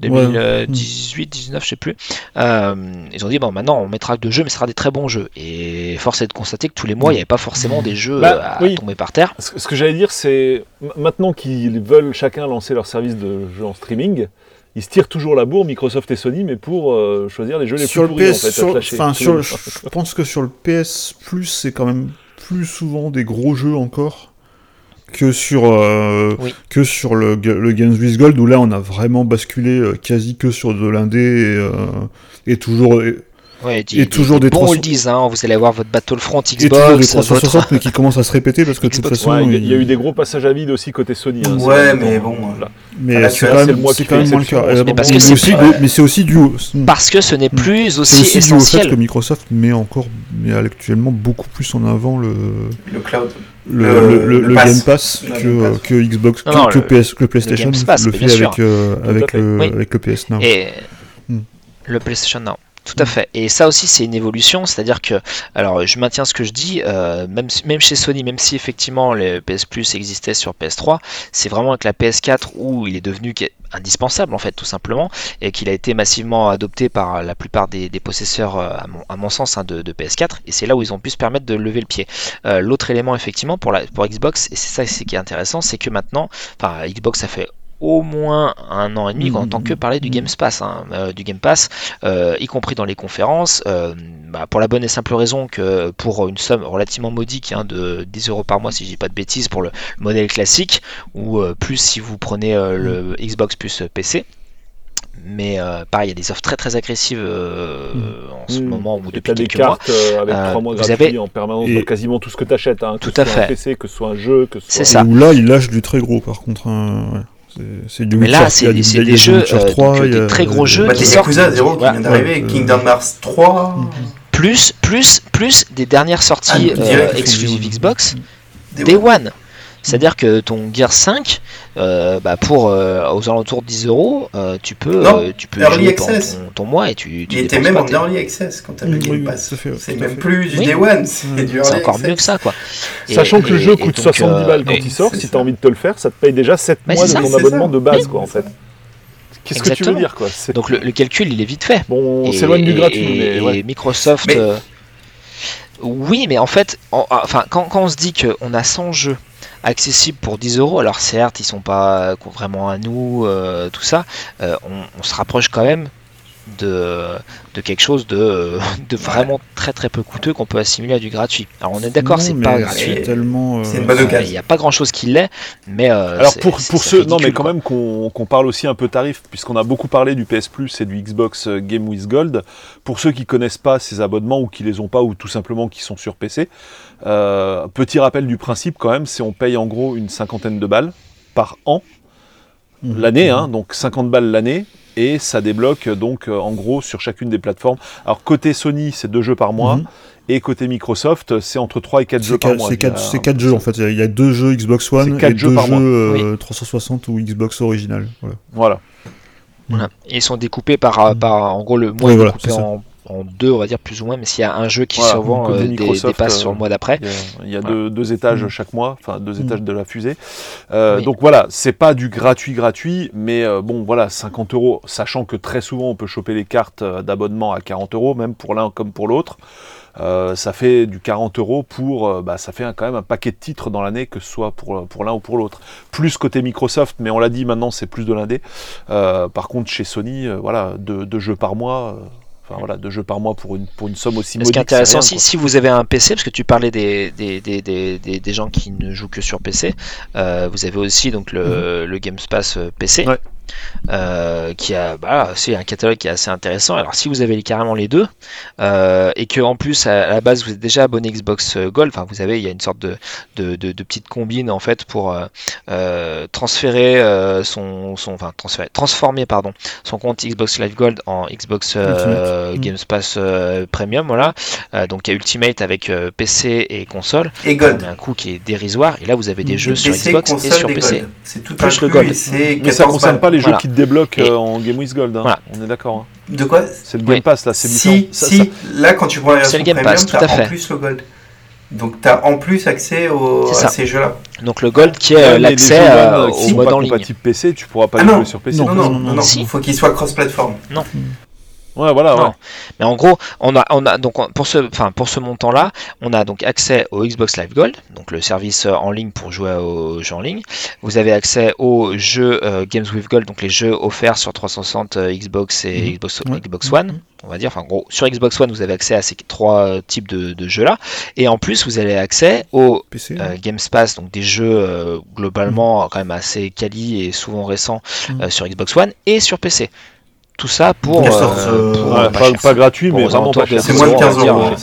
2018, 19, je sais plus. Euh, ils ont dit bon maintenant on mettra que deux jeux, mais ce sera des très bons jeux. Et force est de constater que tous les mois il n'y avait pas forcément des jeux bah, à tomber par terre. Ce que j'allais dire c'est maintenant qu'ils veulent chacun lancer leur service de jeu en streaming ils se tirent toujours la bourre, Microsoft et Sony, mais pour euh, choisir les jeux les plus pourris, en fait, je pense que sur le PS Plus, c'est quand même plus souvent des gros jeux encore que sur, euh, que sur le, le Games with Gold, où là on a vraiment basculé euh, quasi que sur de l'indé et, euh, et toujours. Et, toujours des, bons oldies, hein, vous allez avoir votre Battlefront Xbox. Et toujours des 360, mais qui commencent à se répéter parce que de toute façon. Il y, a eu des gros passages à vide aussi côté Sony. Hein, ouais, mais bon. Mais c'est quand, même, quand même moins le cas. Mais c'est aussi du. Parce que ce n'est hmm. plus aussi, aussi essentiel. Dû au fait que Microsoft met encore, met actuellement beaucoup plus en avant le. Le cloud le, le, le, Game Pass que, que, Xbox, que, PS, que PlayStation le, fait avec, euh, avec, le, avec le PS Now. Et hmm. le PlayStation Now. Tout à fait. Et ça aussi, c'est une évolution, c'est-à-dire que, alors, je maintiens ce que je dis, euh, même, même chez Sony, même si effectivement le PS Plus existait sur PS3, c'est vraiment avec la PS4 où il est devenu indispensable en fait tout simplement et qu'il a été massivement adopté par la plupart des, possesseurs euh, à mon, sens hein, de, PS4 et c'est là où ils ont pu se permettre de lever le pied. Euh, l'autre élément effectivement pour, la, pour Xbox et c'est ça qui est intéressant c'est que maintenant, enfin Xbox a fait au moins un an et demi, Mmh, en tant que mmh, parler du mmh. Game Pass, hein, euh, du Game Pass, euh, y compris dans les conférences, euh, bah, pour la bonne et simple raison que pour une somme relativement modique hein, de 10 euros par mois, si je dis pas de bêtises, pour le modèle classique, ou euh, plus si vous prenez euh, le Xbox plus euh, PC. Mais euh, pareil, il y a des offres très très agressives euh, en ce Mmh. moment ou depuis des quelques mois. cartes euh, avec Euh, 3 mois vous avez- en permanence Et- de quasiment tout ce que t'achètes. Hein, que Tout ce à soit fait. un PC, que ce soit un jeu, que ce C'est soit... ça. Où là, il lâche du très gros, par contre. hein, ouais. C'est- du Mais là, c'est- des du jeux, euh, 3, donc, il y a- des très gros jeux Bah. Yakuza 0 qui vient d'arriver, Kingdom Hearts 3. Plus, plus, plus des dernières sorties Ah, euh, exclusives Xbox, Des- Day One. C'est-à-dire que ton Gear 5, euh, bah, pour euh, aux alentours de 10 euros, euh, tu peux, Non, euh, tu peux Early jouer pendant access. ton, ton mois et tu, tu Il était même pas en early access quand t'as le Game oui, Pass. C'est même fait. plus du Oui. Day One, c'est du early C'est encore access. mieux que ça, quoi. Et- Sachant que le jeu coûte donc, 70 euh, balles quand il sort, si ça. t'as envie de te le faire, ça te paye déjà 7 Mais mois de ton abonnement de base, quoi, en fait. Qu'est-ce que tu veux dire, quoi Donc le, le calcul, il est vite fait. Bon, on s'éloigne du gratuit, et- mais ouais. Microsoft. Mais- euh, Oui, mais en fait, en- enfin, quand, quand on se dit qu'on a 100 jeux accessibles pour 10 euros, alors certes, ils sont pas euh, vraiment à nous, euh, tout ça, euh, on se rapproche quand même de, de quelque chose de, de vraiment très très peu coûteux qu'on peut assimiler à du gratuit. Alors on est d'accord, c'est pas gratuit. C'est tellement. euh, Il n'y a pas grand chose qui l'est, mais. euh, Alors pour, pour ceux, non mais quand quoi. même qu'on qu'on parle aussi un peu tarif, puisqu'on a beaucoup parlé du PS Plus et du Xbox euh, Game with Gold. Pour ceux qui connaissent pas ces abonnements ou qui les ont pas ou tout simplement qui sont sur PC, euh, petit rappel du principe quand même, c'est on paye en gros une cinquantaine de balles par an Mhm. l'année, hein, donc 50 balles l'année. Et ça débloque donc euh, en gros sur chacune des plateformes. Alors côté Sony, c'est deux jeux par mois. Mhm. Et côté Microsoft, c'est entre 3 et 4 C'est jeux par mois. c'est Il y a quatre, c'est un- quatre jeux en fait. Il y a- deux jeux Xbox One et jeux deux par mois. jeux euh, 360 ou Xbox original. Voilà. Voilà. Voilà. Et ils sont découpés par, par en gros le mois Oui, est voilà, découpé en, en deux, on va dire plus ou moins, mais s'il y a un jeu qui Voilà, côté euh, des, euh, sur le mois d'après. Il y a, il y a Voilà. deux, deux étages Mm. chaque mois, enfin deux Mm. étages de la fusée. Euh, Oui. Donc voilà, c'est pas du gratuit gratuit, mais euh, bon voilà, 50 euros, sachant que très souvent on peut choper les cartes euh, d'abonnement à 40 euros, même pour l'un comme pour l'autre. Euh, ça fait du 40 euros pour, euh, bah, ça fait un- quand même un paquet de titres dans l'année, que ce soit pour, pour l'un ou pour l'autre. Plus côté Microsoft, mais on l'a dit maintenant, c'est plus de l'indé. Euh, par contre, chez Sony, euh, voilà, deux, deux jeux par mois. Euh, Enfin voilà, deux jeux par mois pour une, pour une somme aussi Mais ce qui est modique. intéressant, rien, si, si vous avez un PC, parce que tu parlais des, des, des, des, des, des gens qui ne jouent que sur PC, euh, vous avez aussi donc le, le Game Pass euh, PC, Mhm. Ouais. Euh, qui a bah, c'est un catalogue qui est assez intéressant. Alors si vous avez carrément les deux, euh, et que en plus à, la base vous êtes déjà abonné Xbox Gold, enfin vous avez, il y a une sorte de, de, de, de petite combine en fait pour euh, euh, transférer euh, son, son, enfin transférer, transformer pardon son compte Xbox Live Gold en Xbox euh. Game Pass euh, Premium, voilà. Euh, donc il y a Ultimate avec euh, PC et console, Et Gold. un coût qui est dérisoire. Et là vous avez des jeux sur Xbox et sur PC. C'est tout Plus le Gold. et Mais ça 14 concerne pas les jeux qui te débloquent Et- euh, en Game with Gold. hein. Voilà. On est d'accord. hein. De quoi C'est le Game Oui. Pass là, c'est Si. Ça- si, ça- là quand tu prends la C'est version le Game premium, Pass, tout à fait. en plus le Gold. Donc t'as en plus accès à ces jeux-là. Donc le Gold qui est Ouais, euh, l'accès euh, au mode pas en ligne. compatibles PC, tu pourras pas Ah les non. jouer sur PC. Non, non, non, non, non. Si. Il faut qu'il soit cross-platform. Ouais, voilà. ouais. Mais en gros, on a, on a donc on- pour ce, enfin pour ce montant-là, on a donc accès au Xbox Live Gold, donc le service euh, en ligne pour jouer aux jeux en ligne. Vous avez accès aux jeux euh, Games with Gold, donc les jeux offerts sur 360 euh, Xbox et Mhm. Xbox, Ouais. Xbox One. On va dire, enfin en gros, sur Xbox One, vous avez accès à ces trois types de, de jeux-là, et en plus, vous avez accès au PC. euh, Games Pass, donc des jeux globalement quand même assez quali et souvent récents Mhm. sur Xbox One et sur PC. Tout ça pour, euh, sorte, euh, pour, Ouais, euh, pas, pas pas gratuit, Pour mais vraiment pas cher. C'est 10 moins de euros, on va 15 dire, euros. euh,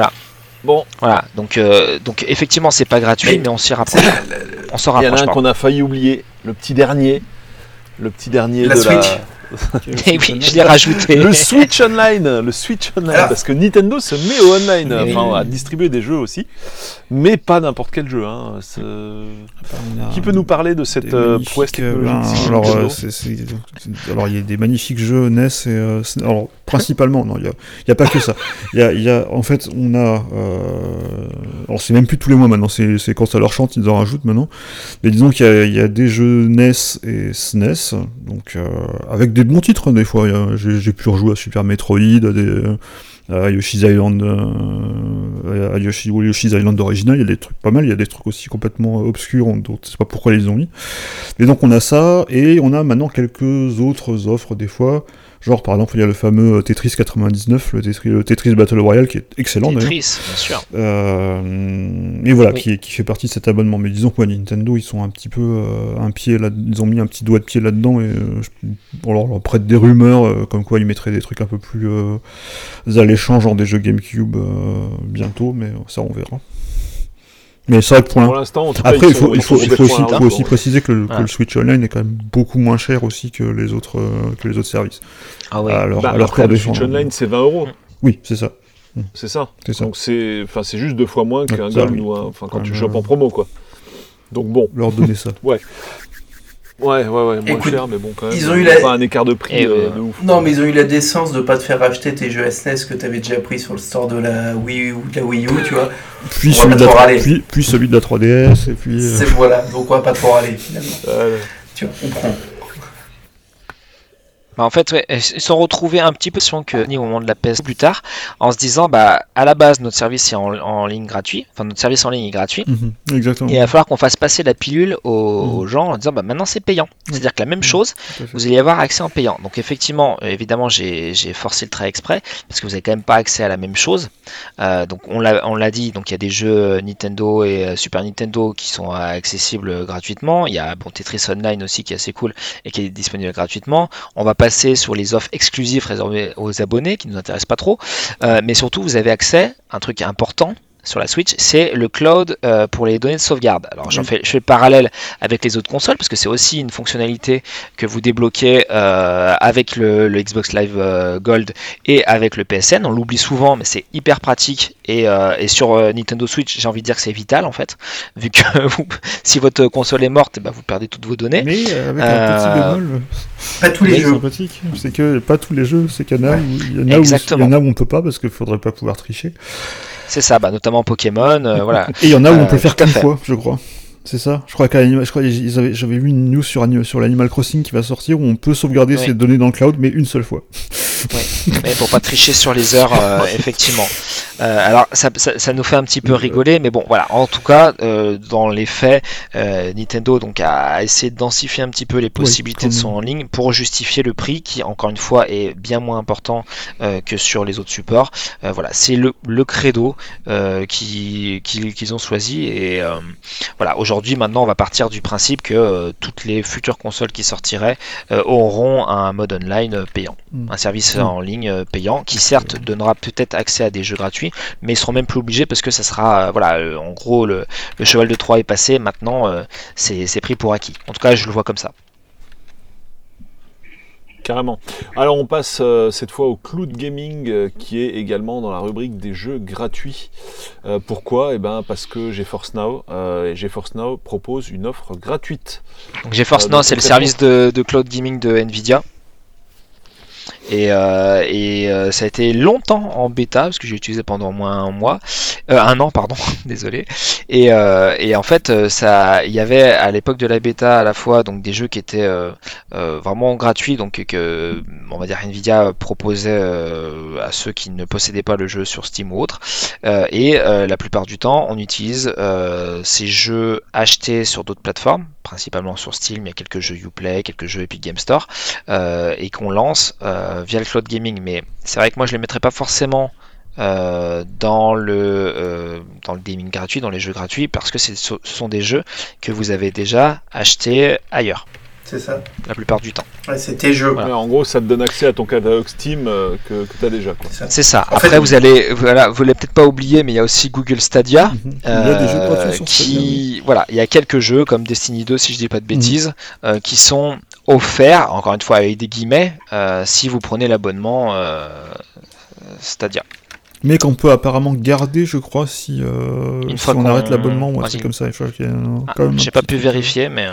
hein. Bon, Voilà, donc, euh, donc effectivement c'est pas gratuit, Mais mais, on s'y rapproche. la, la- On s'en il y en a rapproche. un qu'on a failli oublier, le petit dernier. Le petit dernier La de Switch. la. Eh oui, je l'ai rajouté. Le Switch Online, le Switch Online, parce que Nintendo se met au online, enfin à distribuer des jeux aussi, mais pas n'importe quel jeu. Hein. Qui peut nous parler de cette euh, prouesse euh, technologique ben, alors, euh, alors, il y a des magnifiques jeux NES et euh, alors principalement, non, il y a, y a pas que ça. Y a, y a- en fait, on a, euh, alors c'est même plus tous les mois maintenant, c'est quand ça leur chante, ils en rajoutent maintenant. Mais disons qu'il y, a- des jeux NES et SNES, donc euh, avec des bons titres hein, des fois. J'ai pu rejouer à Super Metroid, à à Yoshi's Island à Yoshi, Yoshi's Island original, il y a des trucs pas mal, il y a des trucs aussi complètement obscurs, donc je sais pas pourquoi ils les ont mis. Et donc on a ça, et on a maintenant quelques autres offres des fois. Genre, par exemple, il y a le fameux euh, Tetris 99, le Tetris, le Tetris Battle Royale, qui est excellent. Tetris, bien sûr. Euh, et voilà, Oui. qui, qui fait partie de cet abonnement. Mais disons que ouais, Nintendo, ils sont un petit peu euh, un pied là, ils ont mis un petit doigt de pied là-dedans et euh, on leur, leur prête des rumeurs euh, comme quoi ils mettraient des trucs un peu plus alléchants, genre des jeux GameCube bientôt, mais ça on verra. Mais c'est vrai que pour Pour l'in- l'instant, en tout cas, après, il faut, il faut, il faut aussi, faut aussi préciser que le, que Ouais. le Switch Online est quand même beaucoup moins cher aussi que les autres, euh, que les autres services. Ah oui. Alors, Bah, alors après, corps le. Switch Online, c'est 20 euros. Oui, c'est ça. C'est ça. C'est ça. Donc c'est, enfin, c'est juste deux fois moins qu'un Ouais, Gold oui. ou un, enfin, quand Ouais, tu chopes en promo, quoi. Donc bon, Leur donner ça. ouais, ouais, ouais, moins Écoute, cher, mais bon, quand même. ils ont eu la- pas un écart de prix Et, euh, de ouf. Non, mais ils ont eu la décence de pas te faire racheter tes jeux SNES que t'avais déjà pris sur le store de la Wii U ou de la Wii U, tu vois. Puis celui, de la, trop 3 râler. puis, puis celui de la 3DS, et puis... euh, C'est voilà, donc on va pas trop râler finalement. Euh, Tu vois, on prend. Bah, en fait, ouais, ils se sont retrouvés un petit peu sur que au moment de la PS plus tard, en se disant, bah, à la base, notre service est en, en ligne gratuit, enfin, notre service en ligne est gratuit. mhm, exactement. Et il va falloir qu'on fasse passer la pilule aux, Mhm. aux gens en disant bah maintenant c'est payant. C'est-à-dire que la même Mhm. chose, vous allez avoir accès en payant. Donc effectivement, euh, évidemment j'ai forcé le trait exprès parce que vous n'avez quand même pas accès à la même chose. Euh, donc on l'a on l'a dit, donc il y a des jeux Nintendo et euh, Super Nintendo qui sont accessibles gratuitement. Il y a bon, Tetris Online aussi qui est assez cool et qui est disponible gratuitement. On va passer sur les offres exclusives réservées aux abonnés qui nous intéressent pas trop. Euh, mais surtout vous avez accès, un truc important sur la Switch, c'est le cloud euh, pour les données de sauvegarde. Alors j'en fais, je fais le parallèle avec les autres consoles parce que c'est aussi une fonctionnalité que vous débloquez euh, avec le, le Xbox Live euh, Gold et avec le PSN. On l'oublie souvent, mais c'est hyper pratique et, euh, et sur euh, Nintendo Switch, j'ai envie de dire que c'est vital en fait, vu que vous- si votre console est morte, ben, vous perdez toutes vos données. Mais euh, avec un petit bémol, Pas tous les c'est jeux. sympathique, c'est que pas tous les jeux, c'est qu'il y en a Ouais. où il y en a où, il Exactement. y en a où on peut pas parce qu'il faudrait pas pouvoir tricher. C'est ça, bah, notamment Pokémon, euh, voilà. Et il y en a où on Euh, peut faire qu'une fois, je crois. C'est ça. Je crois avaient- j'avais vu une news sur, sur l'Animal Crossing qui va sortir où on peut sauvegarder Oui. ses données dans le cloud, mais une seule fois. mais pour pas tricher sur les heures, euh, effectivement. Euh, alors ça, ça, ça nous fait un petit peu rigoler, mais bon, voilà. En tout cas, euh, dans les faits, euh, Nintendo donc a essayé de densifier un petit peu les possibilités de son en ligne pour justifier le prix qui, encore une fois, est bien moins important euh, que sur les autres supports. Euh, voilà, c'est le, le credo euh, qui- qui- qu'ils ont choisi et euh, voilà. Aujourd'hui, maintenant, on va partir du principe que euh, toutes les futures consoles qui sortiraient euh, auront un mode online euh, payant Mm. un service Mm. en ligne payant qui certes donnera peut-être accès à des jeux gratuits mais ils seront même plus obligés parce que ça sera voilà en gros le, le cheval de Troie est passé maintenant c'est c'est pris pour acquis en tout cas je le vois comme ça Carrément. Alors on passe euh, cette fois au Cloud Gaming euh, qui est également dans la rubrique des jeux gratuits. Euh, pourquoi? Eh ben parce que GeForce Now et GeForce Now propose une offre gratuite. donc GeForce Now c'est le service de, de cloud gaming de Nvidia et, euh, et euh, ça a été longtemps en bêta parce que j'ai utilisé pendant au moins un mois, Euh, un an pardon, désolé. Et, euh, et en fait, euh, ça, il y avait à l'époque de la bêta à la fois donc des jeux qui étaient euh, vraiment gratuits, donc que on va dire Nvidia proposait à ceux qui ne possédaient pas le jeu sur Steam ou autre. Et la plupart du temps, on utilise ces jeux achetés sur d'autres plateformes, principalement sur Steam. Il y a quelques jeux Uplay, quelques jeux Epic Game Store, euh, et qu'on lance euh, via le cloud gaming. Mais c'est vrai que moi, je les mettrais pas forcément euh, dans le dans le gaming gratuit, dans les jeux gratuits, parce que ce sont des jeux que vous avez déjà achetés ailleurs, C'est ça. la plupart du temps. Ouais, c'est tes jeux. Voilà. Ouais, en gros, ça te donne accès à ton catalogue Steam euh, que, tu as déjà. C'est ça. Après, fait- vous allez, voilà, vous l'avez peut-être pas oublié, mais il y a aussi Google Stadia. Mhm. Il y a des jeux Euh, gratuits sur Stadia, oui. qui voilà il y a quelques jeux comme Destiny 2 si je dis pas de Mhm. bêtises euh, qui sont offerts encore une fois avec des guillemets euh, si vous prenez l'abonnement euh, Stadia Mais qu'on peut apparemment garder, je crois, si, euh, si on arrête l'abonnement ou un truc comme ça. Je un- Ah, pas pu vérifier mais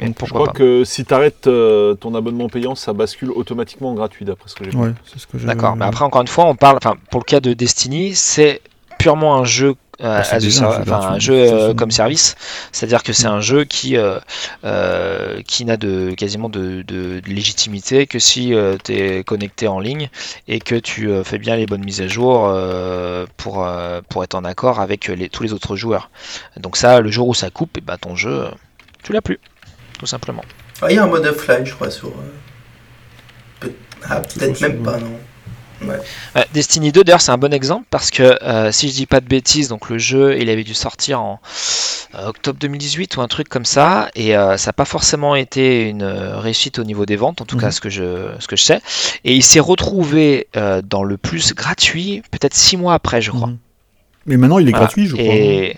Donc, Je crois pas que si tu arrêtes ton abonnement payant, ça bascule automatiquement en gratuit, d'après ce que j'ai vu. Ouais, c'est ce que j'ai. d'accord mais après encore une fois on parle enfin pour le cas de Destiny c'est purement un jeu euh, Bah, déjà un jeu enfin, un gratuit, jeu euh, comme service, c'est-à-dire que c'est un jeu qui euh, euh, qui n'a de quasiment de, de- de légitimité que si tu es connecté en ligne et que tu euh, fais bien les bonnes mises à jour euh, pour euh, pour être en accord avec les, tous les autres joueurs. Donc ça, le jour où ça coupe, et ben ton jeu, euh, tu l'as plus, tout simplement. Ah, il y a un mode offline, je crois, sur. euh, Ah, peut-être même pas, non. Euh, Destiny 2 d'ailleurs c'est un bon exemple parce que euh, si je dis pas de bêtises donc le jeu il avait dû sortir en euh, octobre 2018 ou un truc comme ça et euh, ça n'a pas forcément été une réussite au niveau des ventes en tout Mhm. cas ce que je ce que je sais et il s'est retrouvé euh, dans le plus gratuit peut-être six mois après je crois. Mhm. Mais maintenant, il est Voilà. gratuit, je crois. Et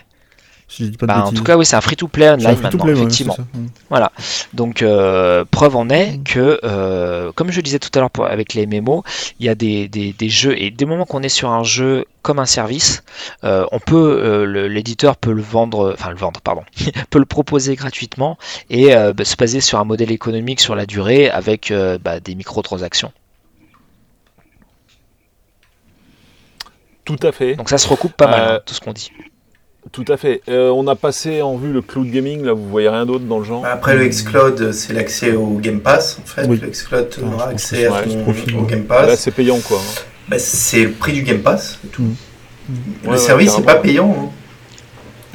Si je dis pas de bah, en tout cas oui c'est un free to play C'est un online free-to-play, maintenant c'est effectivement. ça. Mhm. Donc, euh, preuve en est Mm. que, euh, comme je le disais tout à l'heure avec les mémos, il y a des, des- des jeux, et dès le moment qu'on est sur un jeu comme un service, euh, on peut, euh, l'éditeur peut le vendre, enfin le vendre, pardon, peut le proposer gratuitement et euh, bah, se baser sur un modèle économique sur la durée avec euh, bah, des microtransactions. Tout à fait. Donc ça se recoupe pas mal, Euh, hein, tout ce qu'on dit. Tout à fait. Euh, on a passé en vue le cloud gaming, là vous voyez rien d'autre dans le genre Après, le Xcloud, c'est l'accès au Game Pass, en fait. Oui. Le Xcloud Ah, aura accès à ton- ouais, profil, au ouais. Game Là Pass. c'est payant quoi. hein. Bah, c'est le prix du Game Pass, tout. Le Ouais, ouais, service, c'est carrément. pas payant. hein.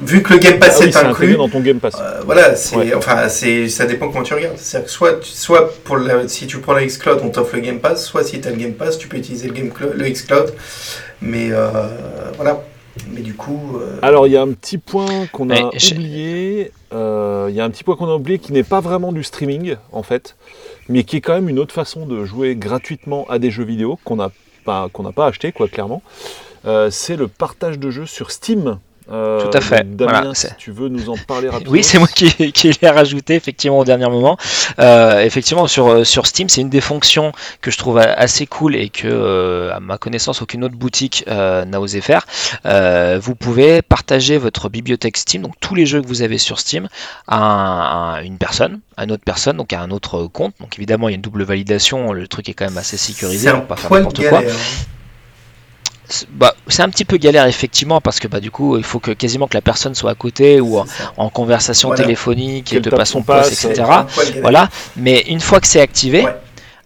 Vu que le Game Pass Ah est inclus, dans ton Game Pass. Euh, voilà, c'est Ouais. enfin c'est ça dépend comment tu regardes. C'est-à-dire que soit tu- soit pour la- si tu prends le Xcloud, on t'offre le Game Pass, soit si tu as le Game Pass, tu peux utiliser le Game le Xcloud. Mais euh, voilà. Mais du coup euh, Alors il y a un petit point qu'on a je- oublié. euh, Il y a un petit point qu'on a oublié qui n'est pas vraiment du streaming en fait, mais qui est quand même une autre façon de jouer gratuitement à des jeux vidéo qu'on n'a pas qu'on n'a pas acheté quoi clairement. Euh, c'est le partage de jeux sur Steam. Euh, Tout à fait, donc, Damien, voilà, si c'est- tu veux nous en parler rapidement. Oui, c'est moi qui, qui l'ai rajouté effectivement au dernier moment. Euh, effectivement, sur, euh, sur Steam, c'est une des fonctions que je trouve assez cool et que, euh, à ma connaissance, aucune autre boutique euh, n'a osé faire. Euh, vous pouvez partager votre bibliothèque Steam, donc tous les jeux que vous avez sur Steam, à, un- à une personne, à une autre personne, donc à un autre compte. Donc évidemment, il y a une double validation. Le truc est quand même assez sécurisé, pour pas faire n'importe quoi. galère. C'est- Bah, c'est un petit peu galère effectivement parce que bah du coup il faut que quasiment que la personne soit à côté ou en, conversation Voilà. téléphonique et de poste, passe, etc. Voilà. Mais une fois que c'est activé, Ouais.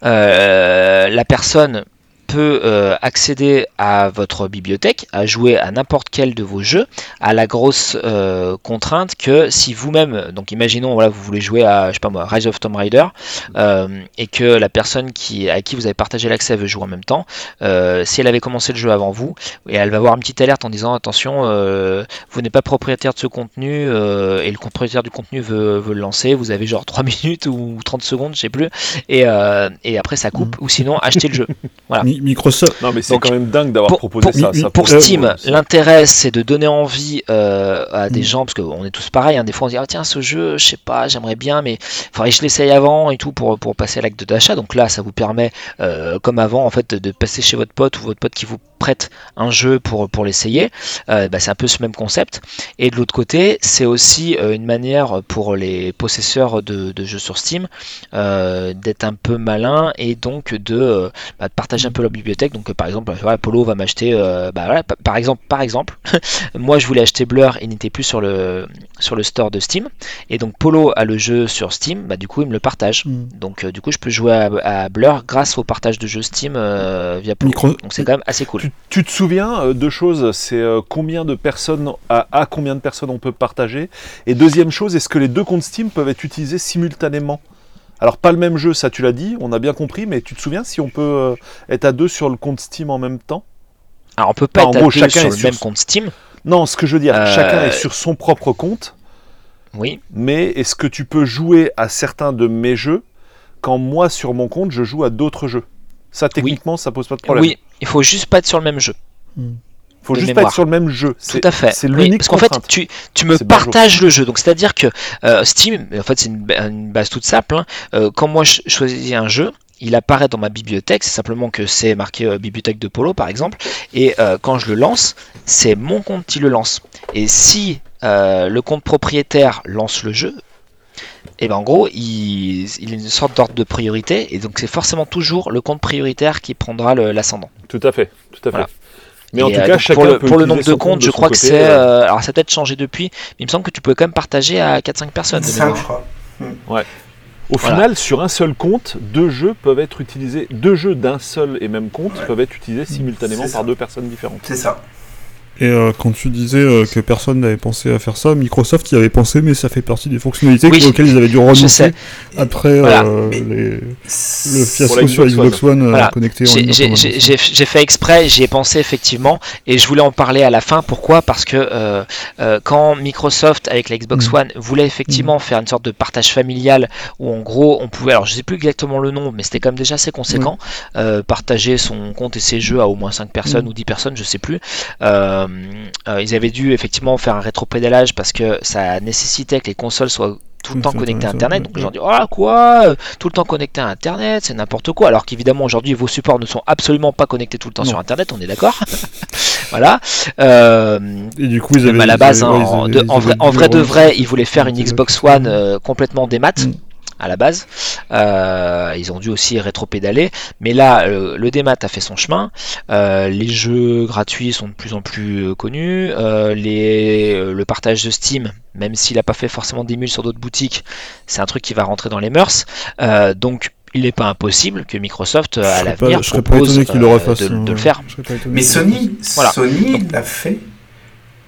euh, la personne peut euh, accéder à votre bibliothèque, à jouer à n'importe quel de vos jeux, à la grosse euh, contrainte que si vous-même, donc imaginons voilà vous voulez jouer à je sais pas moi Rise of Tomb Raider euh, et que la personne qui à qui vous avez partagé l'accès veut jouer en même temps, si elle avait commencé le jeu avant vous et elle va avoir une petite alerte en disant attention vous n'êtes pas propriétaire de ce contenu et le propriétaire du contenu veut, veut le lancer, vous avez genre 3 minutes ou 30 secondes, je sais plus, et, et après ça coupe, ou sinon achetez le jeu. Voilà. Mi- Microsoft. Non mais c'est Donc, quand même dingue d'avoir Pour, proposé pour- ça. mi- ça pour Steam, l'intérêt c'est de donner envie euh, à des Mm. gens, parce qu'on est tous pareils, hein, des fois on se dit ah, tiens ce jeu, je sais pas, j'aimerais bien, mais faudrait que je l'essaye avant et tout pour, pour passer à l'acte d'achat. Donc là ça vous permet, euh, comme avant en fait, de passer chez votre pote ou votre pote qui vous prête un jeu pour, pour l'essayer. Euh, bah, c'est un peu ce même concept. Et de l'autre côté, c'est aussi euh, une manière pour les possesseurs de, de jeux sur Steam euh, d'être un peu malin et donc de, bah, de partager un peu leur bibliothèque. Donc par exemple, voilà, Polo va m'acheter, bah, voilà, par exemple, par exemple, moi je voulais acheter Blur, il n'était plus sur le sur le store de Steam, et donc Polo a le jeu sur Steam, bah du coup il me le partage. Mm. Donc du coup je peux jouer à, à Blur grâce au partage de jeux Steam euh, via Polo. Micro- Donc c'est quand même assez cool. Tu, tu te souviens euh, deux choses, c'est euh, combien de personnes à, à combien de personnes on peut partager? Et deuxième chose, est-ce que les deux comptes Steam peuvent être utilisés simultanément? Alors pas le même jeu, ça tu l'as dit, on a bien compris, mais tu te souviens si on peut euh, être à deux sur le compte Steam en même temps? Alors on peut pas Enfin, en être à deux chacun sur le sur même compte Steam. Non, ce que je veux dire, Euh, chacun est sur son propre compte, Oui. mais est-ce que tu peux jouer à certains de mes jeux quand moi sur mon compte je joue à d'autres jeux? Ça techniquement ça pose pas de problème. Oui, il faut juste pas être sur le même jeu. faut de juste pas être sur le même jeu. Tout à fait. C'est Oui, l'unique parce qu'en fait, tu, tu me partages le jeu. Donc, c'est-à-dire que euh, Steam, en fait, c'est une, ba- une base toute simple. hein. Euh, quand moi je choisis un jeu, il apparaît dans ma bibliothèque. C'est simplement que c'est marqué euh, bibliothèque de Polo, par exemple. Et euh, quand je le lance, c'est mon compte qui le lance. Et si euh, le compte propriétaire lance le jeu, et ben en gros, il, il a une sorte d'ordre de priorité. Et donc, c'est forcément toujours le compte prioritaire qui prendra l'ascendant. Tout à fait, tout à fait. Voilà. Mais en tout euh, cas, chacun pour le, peut pour le nombre de comptes, compte je crois que c'est. euh, euh, alors ça a peut-être changé depuis, mais il me semble que tu pouvais quand même partager à 4-5 personnes. de 5, mémoire. je crois. Au Voilà. final, sur un seul compte, deux jeux peuvent être utilisés, deux jeux d'un seul et même compte Ouais. peuvent être utilisés simultanément par deux personnes différentes. C'est ça. Et euh, quand tu disais euh, que personne n'avait pensé à faire ça, Microsoft y avait pensé, mais ça fait partie des fonctionnalités Oui, auxquelles ils avaient dû renoncer après Voilà. euh, les- le fiasco sur Xbox One euh, Voilà. connecté en J'ai- fait exprès, j'y ai pensé effectivement, et je voulais en parler à la fin. Pourquoi? Parce que euh, euh, quand Microsoft avec la Xbox Mm. One voulait effectivement faire une sorte de partage familial où en gros on pouvait, alors je sais plus exactement le nom, mais c'était quand même déjà assez conséquent, euh, partager son compte et ses jeux à au moins 5 personnes Mm. ou 10 personnes, je sais plus. Euh, euh, ils avaient dû effectivement faire un rétropédalage parce que ça nécessitait que les consoles soient tout le temps connectées à Internet. Donc ouais. les gens disent Ah quoi? Euh, Tout le temps connecté à Internet, c'est n'importe quoi. Alors qu'évidemment aujourd'hui vos supports ne sont absolument pas connectés tout le temps Non. sur Internet, on est d'accord? Voilà. Euh, Et du coup, ils même avaient. à la ils base, avaient- hein, en, de- vrai, en de vrai, ils voulaient faire une Xbox One euh, complètement démat. Mm. À la base, Euh, ils ont dû aussi rétro-pédaler, mais là, euh, le démat a fait son chemin. Euh, les jeux gratuits sont de plus en plus connus. Euh, les, le partage de Steam, même s'il n'a pas fait forcément d'émule sur d'autres boutiques, c'est un truc qui va rentrer dans les mœurs. Euh, donc, il n'est pas impossible que Microsoft, à l'avenir, pas- je serais pas propose étonné qu'il le refasse. de, de hein. le faire. Pas étonné Mais. Sony, Voilà. Sony l'a fait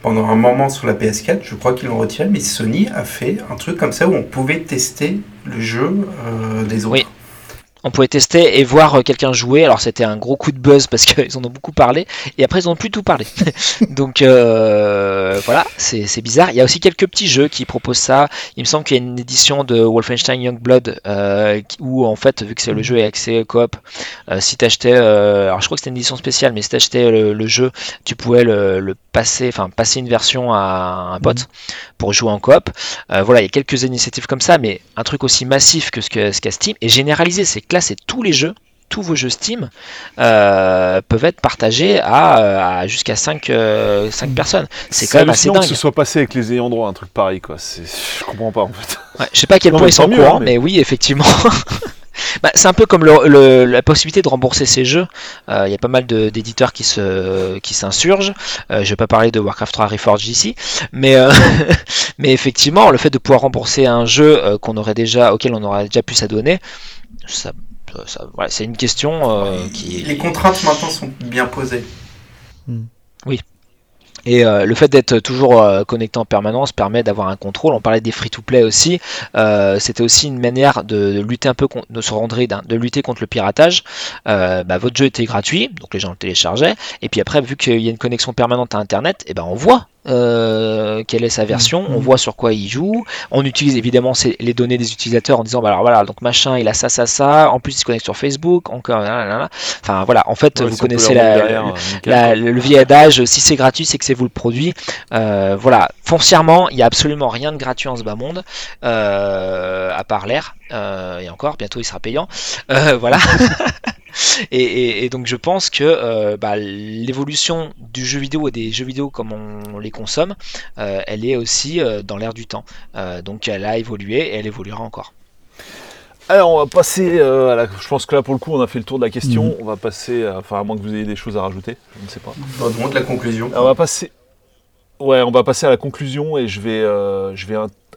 pendant un moment sur la PS4. Je crois qu'ils l'ont retiré, mais Sony a fait un truc comme ça où on pouvait tester le jeu euh, des autres. On pouvait tester et voir euh, quelqu'un jouer. Alors c'était un gros coup de buzz parce qu'ils en ont beaucoup parlé et après ils n'ont plus tout parlé. Donc euh, voilà, c'est bizarre. Il y a aussi quelques petits jeux qui proposent ça. Il me semble qu'il y a une édition de Wolfenstein Youngblood euh, où en fait vu que le jeu est accès coop, euh, si tu achetais, alors je crois que c'était une édition spéciale, mais si tu achetais le, le jeu, tu pouvais le, le passer, enfin passer une version à un pote pour jouer en coop. Voilà, il y a quelques initiatives comme ça, mais un truc aussi massif que ce qu'a Steam et généralisé, c'est là, c'est tous les jeux, tous vos jeux Steam euh, peuvent être partagés à, à jusqu'à 5, personnes. C'est quand même assez dingue. que ce soit passé avec les ayants droit, un truc pareil, quoi. Je comprends pas, en fait. Ouais, je sais pas à quel Non, point ils sont tant mieux, courants, hein, mais... mais- oui, effectivement. Bah, c'est un peu comme le- le- la possibilité de rembourser ces jeux. Euh, Il y a pas mal d'éditeurs qui se qui s'insurgent. Euh, je vais pas parler de Warcraft 3 Reforged ici, mais euh, mais effectivement, le fait de pouvoir rembourser un jeu euh, qu'on aurait déjà auquel on aurait déjà pu s'adonner, ça- voilà, c'est une question euh, qui Les contraintes maintenant sont bien posées. Et euh, le fait d'être toujours euh, connecté en permanence permet d'avoir un contrôle. On parlait des free-to-play aussi. Euh, C'était aussi une manière de, de lutter un peu contre, de, Android, hein, de lutter contre le piratage. Euh, bah, votre jeu était gratuit, donc les gens le téléchargeaient. Et puis après, vu qu'il y a une connexion permanente à Internet, et ben on voit euh, quelle est sa version, on voit sur quoi il joue. On utilise évidemment les données des utilisateurs en disant bah alors voilà donc machin il a ça ça ça. En plus il se connecte sur Facebook. Encore. Enfin voilà. En fait Ouais, vous si connaissez la, quoi. le vieil adage, si c'est gratuit, c'est que c'est vous le produit. Euh, voilà, foncièrement, il n'y a absolument rien de gratuit en ce bas monde, euh, à part l'air. Et encore, bientôt il sera payant. Voilà. et, et- et donc je pense que euh, bah, l'évolution du jeu vidéo et des jeux vidéo comme on les consomme, euh, elle est aussi euh, dans l'air du temps. Euh, donc elle a évolué et elle évoluera encore. Alors, on va passer euh, à la... Je pense que là, pour le coup, on a fait le tour de la question. Mhm. On va passer... à- Enfin, à moins que vous ayez des choses à rajouter. Je ne sais pas. Dans le monde de la conclusion. Alors, on va passer... Ouais, on va passer à la conclusion et je vais, euh, je vais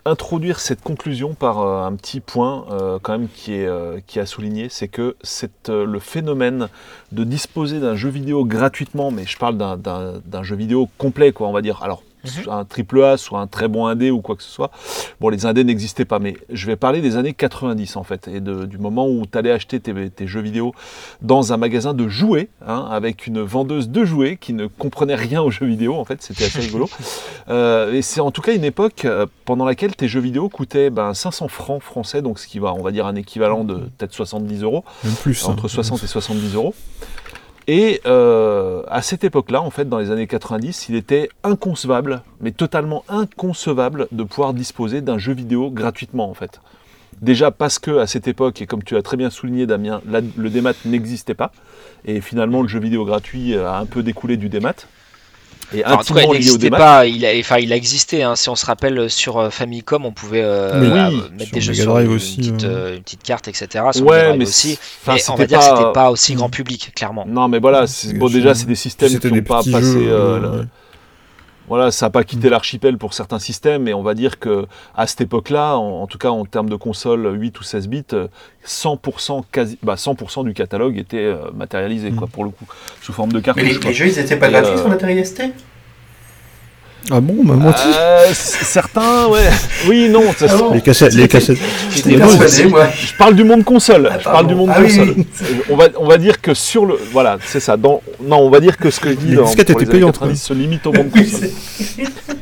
introduire cette conclusion par euh, un petit point euh, quand même qui est, euh, qui est à souligner, c'est que c'est le phénomène de disposer d'un jeu vidéo gratuitement, mais je parle d'un jeu vidéo complet, quoi, on va dire. Alors, Mhm. soit un triple A, soit un très bon indé ou quoi que ce soit. Bon, les indés n'existaient pas, mais je vais parler des années 90 en fait, et de- du moment où tu allais acheter tes, tes jeux vidéo dans un magasin de jouets, hein, avec une vendeuse de jouets qui ne comprenait rien aux jeux vidéo, en fait, c'était assez rigolo. Euh, et c'est en tout cas une époque euh, pendant laquelle tes jeux vidéo coûtaient ben, 500 francs français, donc ce qui va, on va dire, un équivalent de peut-être 70 euros Même plus. hein. entre 60 et 70 euros. Et euh, à cette époque-là, en fait, dans les années 90, il était inconcevable, mais totalement inconcevable, de pouvoir disposer d'un jeu vidéo gratuitement, en fait. Déjà parce que à cette époque, et comme tu as très bien souligné, Damien, le démat n'existait pas, et finalement le jeu vidéo gratuit a un peu découlé du démat. Et Alors, en tout cas, il n'existait pas, il a, enfin, il a existé. hein. Si on se rappelle sur euh, Famicom, on pouvait euh, Oui, mettre sur des jeux sur une, aussi, petite, euh, une petite carte, etc. Sur Ouais, mais aussi. enfin, Mais on va c'était dire que c'était pas- pas aussi grand public, clairement. Non, mais voilà, bon, déjà, c'est des systèmes qui n'ont pas passé. jeux, euh, euh, la- ouais. Voilà, ça n'a pas quitté Mm. l'archipel pour certains systèmes, et on va dire que à cette époque-là, en, en tout cas en termes de consoles 8 ou 16 bits, euh, 100%, quasi, bah 100% du catalogue était euh, matérialisé, quoi, Mm. pour le coup, sous forme de Mais cartouche. les, quoi. les jeux, ils étaient pas Et, gratuits euh, sur ST Ah bon, bah, moi, Euh, certains, ouais. Oui, non, ça- Ah bon les cassettes, les cassettes. Je parle du monde console. Ah, je parle du monde Ah console. oui. On va, on va dire que sur le, voilà, c'est ça. Dans, non, on va dire que ce que je dis Les dans, disquettes pour étaient les payantes, 90 se limite au monde console.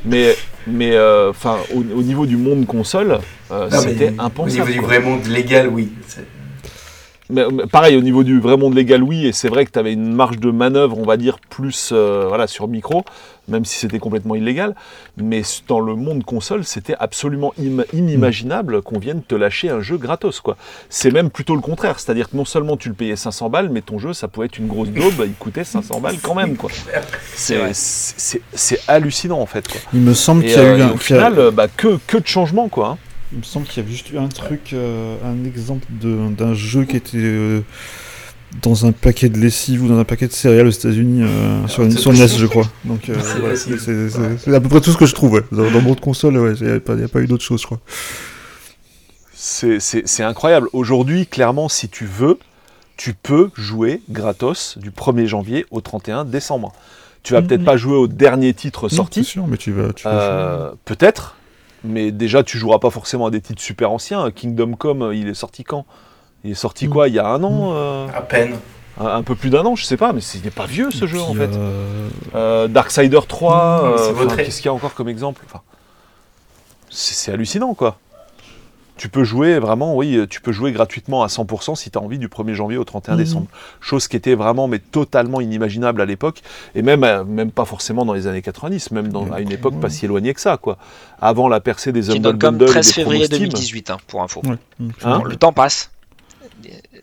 mais, mais, euh, enfin, au, au niveau du monde console, euh, c'était Au impensable. niveau du vrai monde légal, oui. Mais pareil, au niveau du vrai monde légal, oui, et c'est vrai que tu avais une marge de manœuvre, on va dire, plus euh, voilà, sur micro, même si c'était complètement illégal. Mais dans le monde console, c'était absolument im- inimaginable qu'on vienne te lâcher un jeu gratos. quoi. C'est même plutôt le contraire, c'est-à-dire que non seulement tu le payais 500 balles, mais ton jeu, ça pouvait être une grosse daube, il coûtait 500 balles quand même. quoi. C'est hallucinant en fait. Quoi. Il me semble qu'il y a euh, eu un. au a- final, euh, bah, que, que de changements. Quoi, hein. Il me semble qu'il y avait juste eu un truc, euh, un exemple de- d'un jeu qui était euh, dans un paquet de lessive ou dans un paquet de céréales aux États-Unis euh, sur, une, sur NES, je crois. Donc, euh, C'est voilà, possible. c'est c'est- c'est à peu près tout ce que je trouve. ouais. Dans, dans le monde console, ouais, il n'y a, pas- y a pas eu d'autre chose, je crois. C'est- C'est c'est incroyable. Aujourd'hui, clairement, si tu veux, tu peux jouer gratos du 1er janvier au 31 décembre. Tu vas Mhm. peut-être pas jouer au dernier titre Non, sorti, c'est sûr, mais tu vas. Tu vas euh, peut-être, mais déjà tu joueras pas forcément à des titres super anciens. Kingdom Come, il est sorti quand? Il est sorti Mhm. quoi Il y a un an euh, À peine. un, un peu plus d'un an, je sais pas, mais c'est- il n'est pas vieux ce Et jeu en fait. euh, Euh, Darksider 3, Non, mais c'est euh, enfin, votre- qu'est-ce qu'il y a encore comme exemple? Enfin, C'est c'est hallucinant quoi. Tu peux jouer vraiment, oui, tu peux jouer gratuitement à 100% si tu as envie du 1er janvier au 31 Mhm. décembre. Chose qui était vraiment, mais totalement inimaginable à l'époque, et même, même pas forcément dans les années 90, même dans, à une époque pas si éloignée que ça, quoi. Avant la percée des Humble Bundle et 13 des février promos Steam. 2018, hein, pour info. ouais. Mm. Hein le temps passe.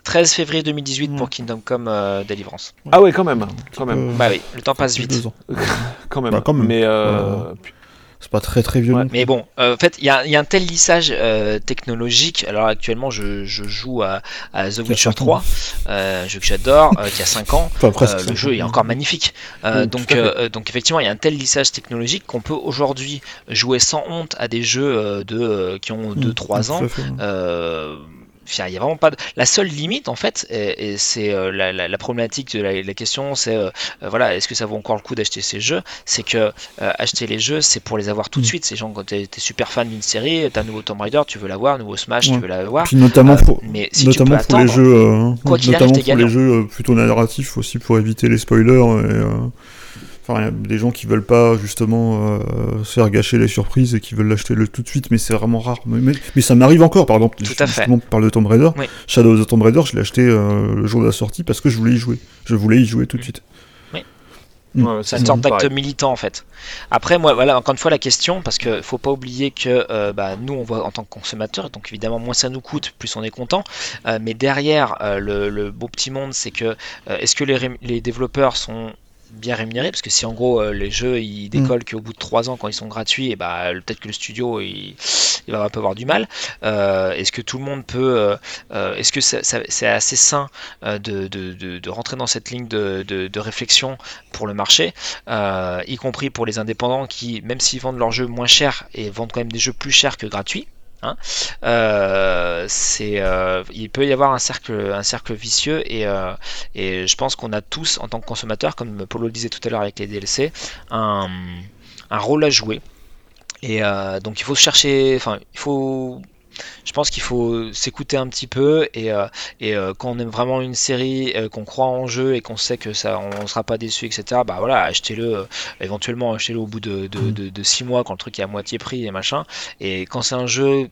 13 février 2018 Mm. pour Kingdom Come euh, Deliverance. Ah ouais, quand même, quand même, Euh, Bah oui, le temps passe vite. quand même. Bah, quand même. Mais euh, C'est pas très très violent. Ouais. Mais bon, euh, en fait, il y, a il y a un tel lissage euh, technologique. Alors actuellement, je, je joue à, à The Qui a Witcher cinq ans. 3, euh, un jeu que j'adore, euh, qui a 5 ans. Enfin, presque. Euh, le jeu est encore magnifique. Euh, Oui, donc, euh, donc effectivement, il y a un tel lissage technologique qu'on peut aujourd'hui jouer sans honte à des jeux euh, de, euh, qui ont 2-3 Mm, ans. Euh, il y a vraiment pas de... La seule limite, en fait, et, et c'est euh, la, la- la problématique de la, la question, c'est euh, euh, voilà, est-ce que ça vaut encore le coup d'acheter ces jeux? C'est que euh, acheter les jeux, c'est pour les avoir tout de Mm. suite. Ces gens, quand t'es es super fan d'une série, t'as un nouveau Tomb Raider, tu veux l'avoir, nouveau Smash, Ouais. tu veux l'avoir. Puis notamment Euh, pour, mais si notamment tu peux pour les jeux, euh, quoi notamment arrive, pour les jeux euh, plutôt narratifs aussi pour éviter les spoilers. Et, euh, Enfin, il y a des gens qui veulent pas justement euh, se faire gâcher les surprises et qui veulent l'acheter le tout de suite, mais c'est vraiment rare. Mais, mais- mais ça m'arrive encore, par exemple. Tout à fait. justement, On parle de Tomb Raider. Oui. Shadow of the Tomb Raider, je l'ai acheté euh, le jour de la sortie parce que je voulais y jouer. Je voulais y jouer tout de suite. Mm. ouais, C'est une sorte d'acte militant en fait. Après, moi, voilà, encore une fois la question, parce que faut pas oublier que euh, bah, nous, on voit en tant que consommateur, donc évidemment, moins ça nous coûte, plus on est content. Euh, mais derrière, euh, le, le beau petit monde, c'est que euh, est-ce que les développeurs sont bien rémunérés parce que si en gros euh, les jeux ils décollent qu'au bout de 3 ans quand ils sont gratuits et bah le- peut-être que le studio il, il va un peu avoir du mal. Euh, est-ce que tout le monde peut euh, est-ce que c'est assez sain de, de- de- de rentrer dans cette ligne de, réflexion pour le marché euh, y compris pour les indépendants qui, même s'ils vendent leurs jeux moins cher et vendent quand même des jeux plus chers que gratuits, hein, euh, euh, il peut y avoir un cercle, un cercle vicieux et, euh, et je pense qu'on a tous, en tant que consommateurs, comme Polo le disait tout à l'heure avec les DLC, un, un rôle à jouer. Et donc il faut chercher, enfin il faut je pense qu'il faut s'écouter un petit peu et, euh, et euh, quand on aime vraiment une série, euh, qu'on croit en jeu et qu'on sait que ça, on ne sera pas déçu, etc. Bah voilà, achetez-le. éventuellement, achetez-le au bout de, de, de, de six mois quand le truc est à moitié prix et machin. Et quand c'est un jeu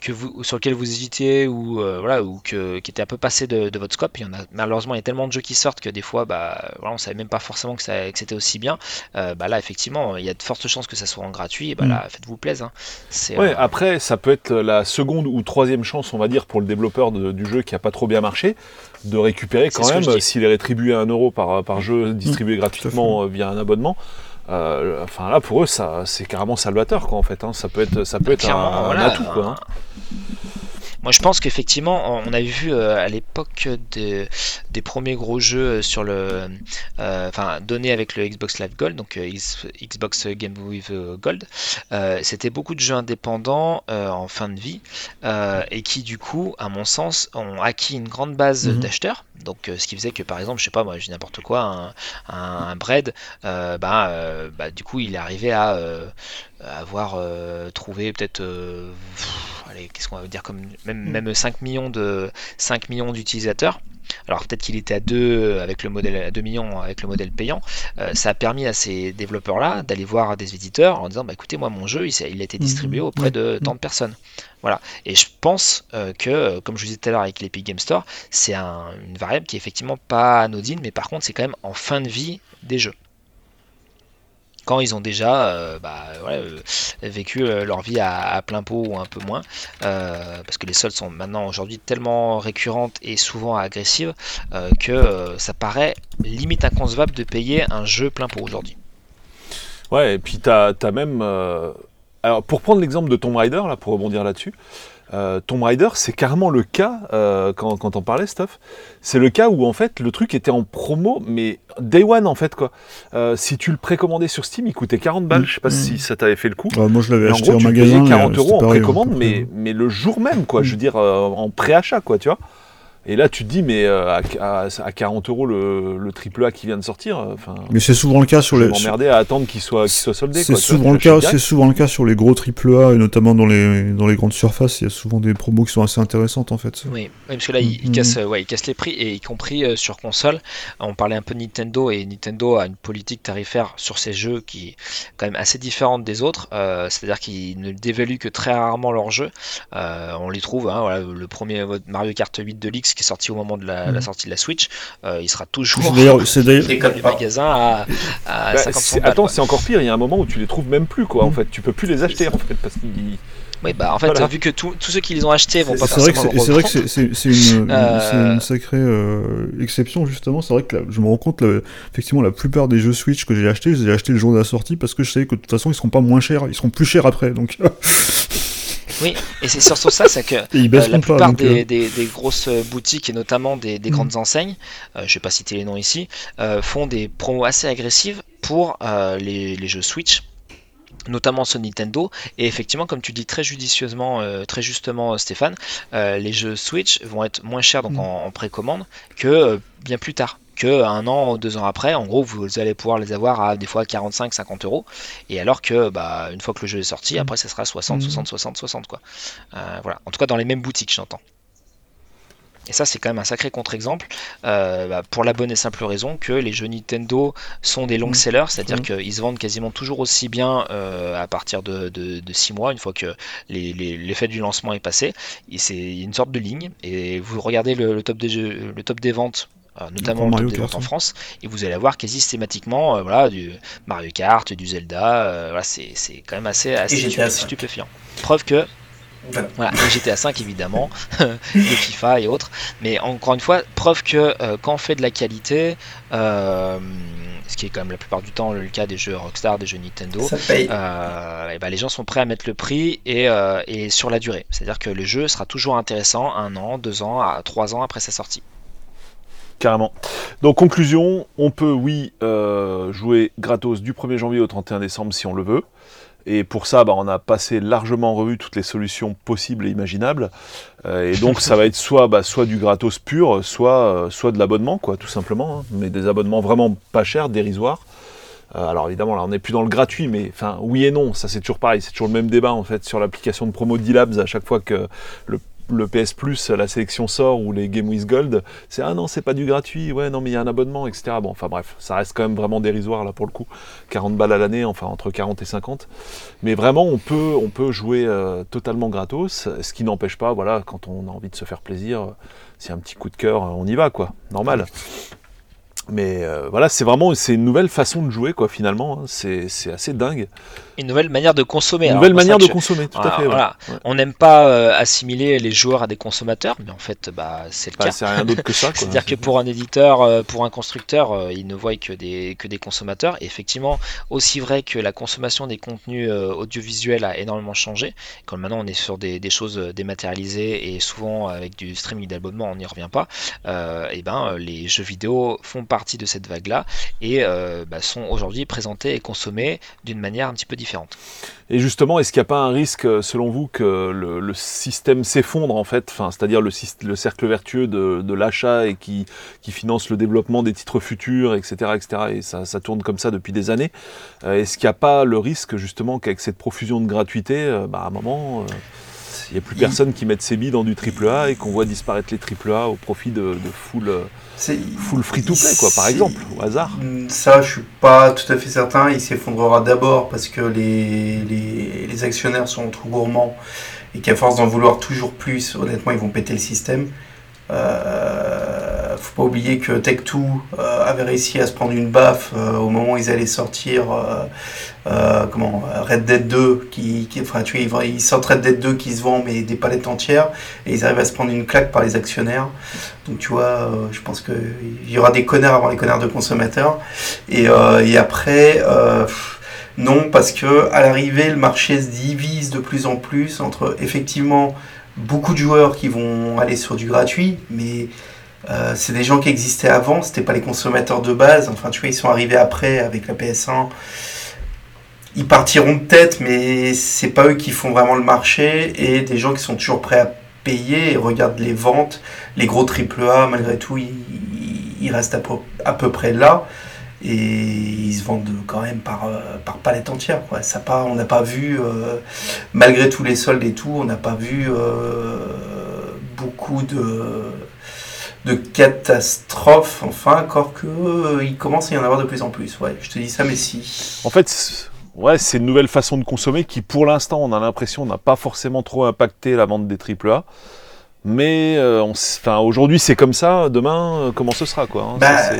que vous, sur lequel vous hésitiez ou euh, voilà ou que, qui était un peu passé de, de votre scope, il y en a malheureusement il y a tellement de jeux qui sortent que des fois bah voilà, on savait même pas forcément que, ça, que c'était aussi bien. Euh, bah là effectivement il y a de fortes chances que ça soit en gratuit. Et bah Mm. là faites-vous plaisir. Hein. C'est Ouais, euh, après, ça peut être la seconde ou troisième chance, on va dire, pour le développeur de- du jeu qui a pas trop bien marché, de récupérer quand même, s'il est rétribué à 1 euro par, par jeu distribué gratuitement via un abonnement, Euh, enfin là pour eux ça c'est carrément salvateur quoi en fait. hein. Ça peut être ça peut être un, Clairement, un voilà, atout quoi. hein. Moi, je pense qu'effectivement, on avait vu euh, à l'époque de- des premiers gros jeux sur le, euh, enfin, donnés avec le Xbox Live Gold, donc euh, Xbox Game with Gold. euh, C'était beaucoup de jeux indépendants euh, en fin de vie euh, et qui, du coup, à mon sens, ont acquis une grande base Mhm. d'acheteurs. Donc, euh, ce qui faisait que, par exemple, je sais pas, moi, je dis n'importe quoi, un, un, un Bread, euh, bah, euh, bah, du coup, il est arrivé à euh, avoir trouvé peut-être allez, qu'est-ce qu'on va dire comme même, Mm. même 5 millions de 5 millions d'utilisateurs. Alors peut-être qu'il était à 2 avec le modèle à 2 millions avec le modèle payant. Euh, ça a permis à ces développeurs là d'aller voir des éditeurs en disant bah écoutez moi mon jeu il, a été distribué Mhm. auprès de tant de personnes. Voilà. Et je pense euh, que comme je vous disais tout à l'heure avec l'Epic Game Store, c'est un- une variable qui est effectivement pas anodine mais par contre c'est quand même en fin de vie des jeux quand ils ont déjà euh, bah, euh, vécu euh, leur vie à, plein pot ou un peu moins, parce que les soldes sont maintenant aujourd'hui tellement récurrentes et souvent agressives que ça paraît limite inconcevable de payer un jeu plein pot aujourd'hui. Ouais, et puis t'as as même. Alors, pour prendre l'exemple de Tomb Raider, là, pour rebondir là-dessus, euh, Tomb Raider, c'est carrément le cas, euh, quand, quand on parlait, Stuff, c'est le cas où, en fait, le truc était en promo, mais day one, en fait, quoi. Euh, si tu le précommandais sur Steam, il coûtait 40 balles, je sais pas si Mm. ça t'avait fait le coup. Ouais, moi, je l'avais Mais en acheté gros, en tu magasin. payais 40 mais euros en pareil, précommande, hein, mais, mais le jour même, quoi. Je veux dire, euh, en préachat, quoi, tu vois. Et là, tu te dis, mais euh, à, à- à 40 euros le, le triple A qui vient de sortir, euh, enfin, Mais c'est souvent le cas sur les. m'emmerder à attendre qu'il soit, qu'il soit soldé. C'est souvent le cas, c'est souvent le cas sur les gros AAA et notamment dans les dans les grandes surfaces. Il y a souvent des promos qui sont assez intéressantes en fait. Oui, parce que là, ils, ils cassent, ouais, ils cassent les prix, et y compris euh, sur console. On parlait un peu de Nintendo, et Nintendo a une politique tarifaire sur ses jeux qui est quand même assez différente des autres. euh, C'est-à-dire qu'ils ne dévaluent que très rarement leurs jeux. Euh, on les trouve, hein, voilà, le premier Mario Kart 8 Deluxe qui est sorti au moment de la, la Mhm. sortie de la Switch, euh, il sera toujours C'est d'ailleurs, c'est d'ailleurs, les pas. magasins à, à Bah, 50 c'est- centimes. attends, c'est encore pire. Il y a un moment où tu les trouves même plus, quoi. En Mm. fait, tu peux plus les acheter, en fait, parce qu'ils. Oui, bah en fait, Voilà. vu que tous tous ceux qui les ont achetés vont C'est- pas c'est vrai que forcément c'est le c'est vrai que c'est- une, Euh, une sacrée euh, exception justement. C'est vrai que là, je me rends compte, là, effectivement, la plupart des jeux Switch que j'ai achetés, je les ai achetés le jour de la sortie parce que je savais que de toute façon ils seront pas moins chers, ils seront plus chers après. Donc Oui, et c'est surtout ça, c'est que Euh, la plupart des, euh, des- des grosses boutiques et notamment des, des Mhm. grandes enseignes, euh, je ne vais pas citer les noms ici, euh, font des promos assez agressives pour les, les jeux Switch notamment sur Nintendo et effectivement comme tu dis très judicieusement très justement Stéphane les jeux Switch vont être moins chers donc Mhm. en, en précommande que bien plus tard que un an ou deux ans après en gros vous allez pouvoir les avoir à des fois 45 50 euros et alors que bah une fois que le jeu est sorti Mhm. après ça sera 60 Mhm. 60 60 60 quoi euh, voilà. En tout cas, dans les mêmes boutiques, j'entends. Et ça, c'est quand même un sacré contre-exemple euh, bah, pour la bonne et simple raison que les jeux Nintendo sont des long Mm. sellers, c'est-à-dire Mm. qu'ils se vendent quasiment toujours aussi bien euh, à partir de, de, 6 mois, une fois que l'effet du lancement est passé. Et c'est une sorte de ligne. Et vous regardez le, le top, des jeux, le top des ventes. Euh, notamment Mario Kart, ventes en ouais. France, et vous allez avoir quasi systématiquement euh, voilà, du Mario Kart, du Zelda, euh, voilà, c'est c'est quand même assez, assez stupéfiant. Preuve que Voilà. GTA 5 évidemment, les FIFA et autres. Mais encore une fois, preuve que euh, quand on fait de la qualité, euh, ce qui est quand même la plupart du temps le cas des jeux Rockstar, des jeux Nintendo, euh, et ben les gens sont prêts à mettre le prix et, euh, et sur la durée. C'est-à-dire que le jeu sera toujours intéressant un an, deux ans, à trois ans après sa sortie. Carrément. Donc, conclusion, on peut, oui, euh, jouer gratos du 1er janvier au 31 décembre si on le veut. Et pour ça, bah, on a passé largement en revue toutes les solutions possibles et imaginables. Euh, et donc, ça va être soit, bah, du gratos pur, soit, euh, soit de l'abonnement, quoi, tout simplement. hein. Mais des abonnements vraiment pas chers, dérisoires. Alors évidemment, là, on n'est plus dans le gratuit, mais enfin, oui et non, ça c'est toujours pareil, c'est toujours le même débat en fait sur l'application de promo d'E-Labs à chaque fois que le, le PS Plus, la sélection sort ou les Game with Gold, c'est ah non, c'est pas du gratuit, ouais, non, mais il y a un abonnement, etc. Bon, enfin bref, ça reste quand même vraiment dérisoire là pour le coup, 40 balles à l'année, enfin entre 40 et 50. Mais vraiment, on peut, on peut jouer euh, totalement gratos, ce qui n'empêche pas, voilà, quand on a envie de se faire plaisir, euh, y a un petit coup de cœur, on y va quoi, normal. Mais euh, voilà, c'est vraiment c'est une nouvelle façon de jouer, quoi, finalement. hein. C'est assez dingue. Une nouvelle manière de consommer. Une nouvelle manière de je- consommer, tout Voilà, à fait. voilà. Ouais. On n'aime pas euh, assimiler les joueurs à des consommateurs, mais en fait, bah, c'est le Bah, cas. c'est rien d'autre que ça. C'est-à-dire que pour un éditeur, euh, pour un constructeur, il ne voit que des, que des consommateurs. Et effectivement, aussi vrai que la consommation des contenus audiovisuels a énormément changé. Comme maintenant on est sur des, des choses dématérialisées et souvent avec du streaming d'abonnement, on n'y revient pas. et ben, euh, les jeux vidéo font partie de cette vague-là et euh, bah, sont aujourd'hui présentés et consommés d'une manière un petit peu différente. Et justement, est-ce qu'il n'y a pas un risque, euh, selon vous, que le, système s'effondre en fait, enfin, c'est-à-dire le, cercle vertueux de, l'achat et qui, finance le développement des titres futurs, etc., etc. Et ça, tourne comme ça depuis des années. Euh, est-ce qu'il n'y a pas le risque justement qu'avec cette profusion de gratuité, bah, à un moment, il n'y a plus Il- personne qui mette ses billes dans du triple A et qu'on voit disparaître les triple A au profit de, de full, euh, full free-to-play, quoi, par exemple, au hasard. Ça, je suis pas tout à fait certain. Il s'effondrera d'abord parce que les, les, les actionnaires sont trop gourmands et qu'à force d'en vouloir toujours plus, honnêtement, ils vont péter le système. Euh, pas oublier que Tech2 euh, avait réussi à se prendre une baffe euh, au moment où ils allaient sortir euh, comment, Red Dead 2, qui, qui, enfin, tu ils, sortent Red Dead 2 qui se vend mais des palettes entières et ils arrivent à se prendre une claque par les actionnaires. Donc tu vois, je pense qu'il y aura des connards avant les connards de consommateurs. Et, et après, non, parce que à l'arrivée, le marché se divise de plus en plus entre effectivement beaucoup de joueurs qui vont aller sur du gratuit, mais euh, c'est des gens qui existaient avant, c'était pas les consommateurs de base. Enfin, tu vois, ils sont arrivés après avec la PS1. Ils partiront peut-être, mais c'est pas eux qui font vraiment le marché et des gens qui sont toujours prêts à payer et regardent les ventes, les gros AAA, malgré tout, ils, restent à peu, près là et ils se vendent quand même par, euh, palette entière. On n'a pas vu, euh, malgré tous les soldes et tout, on n'a pas vu beaucoup de, de catastrophes, enfin, encore que euh, il commence à y en avoir de plus en plus. Ouais, je te dis ça, mais si. En fait, c'est- ouais, c'est une nouvelle façon de consommer qui, pour l'instant, on a l'impression, n'a pas forcément trop impacté la vente des AAA. Mais euh, aujourd'hui, c'est comme ça. Demain, euh, comment ce sera quoi hein, Bah, ça,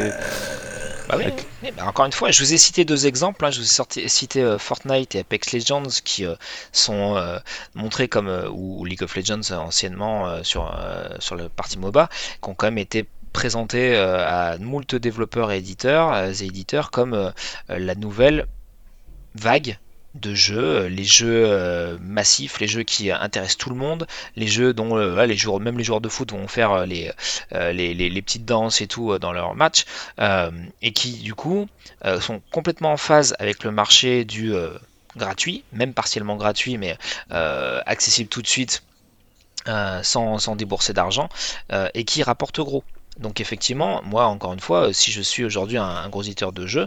Bah oui, Avec- oui, bah encore une fois, je vous ai cité deux exemples. hein. Je vous ai sorti- cité euh, Fortnite et Apex Legends qui euh, sont euh, montrés comme, ou, ou League of Legends anciennement sur, sur le parti MOBA, qui ont quand même été présentés à moult développeurs et éditeurs, et éditeurs comme la nouvelle vague de jeux, euh, les jeux euh, massifs, les jeux qui intéressent tout le monde, les jeux dont euh, les joueurs, même les joueurs de foot vont faire les, petites danses et tout dans leur match, et qui du coup sont complètement en phase avec le marché du gratuit, même partiellement gratuit, mais accessible tout de suite sans, débourser d'argent, et qui rapportent gros. Donc effectivement, moi encore une fois, si je suis aujourd'hui un, gros éditeur de jeux,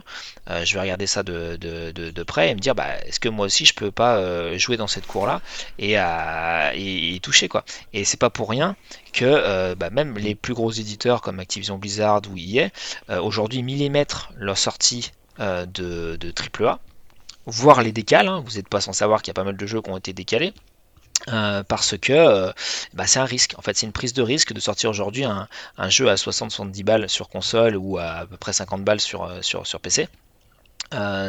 euh, je vais regarder ça de, près et me dire, bah, est-ce que moi aussi je peux pas euh, jouer dans cette cour-là et, à- et, toucher quoi. Et c'est pas pour rien que euh, bah, même les plus gros éditeurs comme Activision Blizzard ou EA aujourd'hui millimètrent leur sortie de, AAA, voire les décalent. hein. Vous n'êtes pas sans savoir qu'il y a pas mal de jeux qui ont été décalés. Euh, parce que euh, bah, c'est un risque, en fait c'est une prise de risque de sortir aujourd'hui un, jeu à 60-70 balles sur console ou à, à peu près 50 balles sur, euh, sur, PC.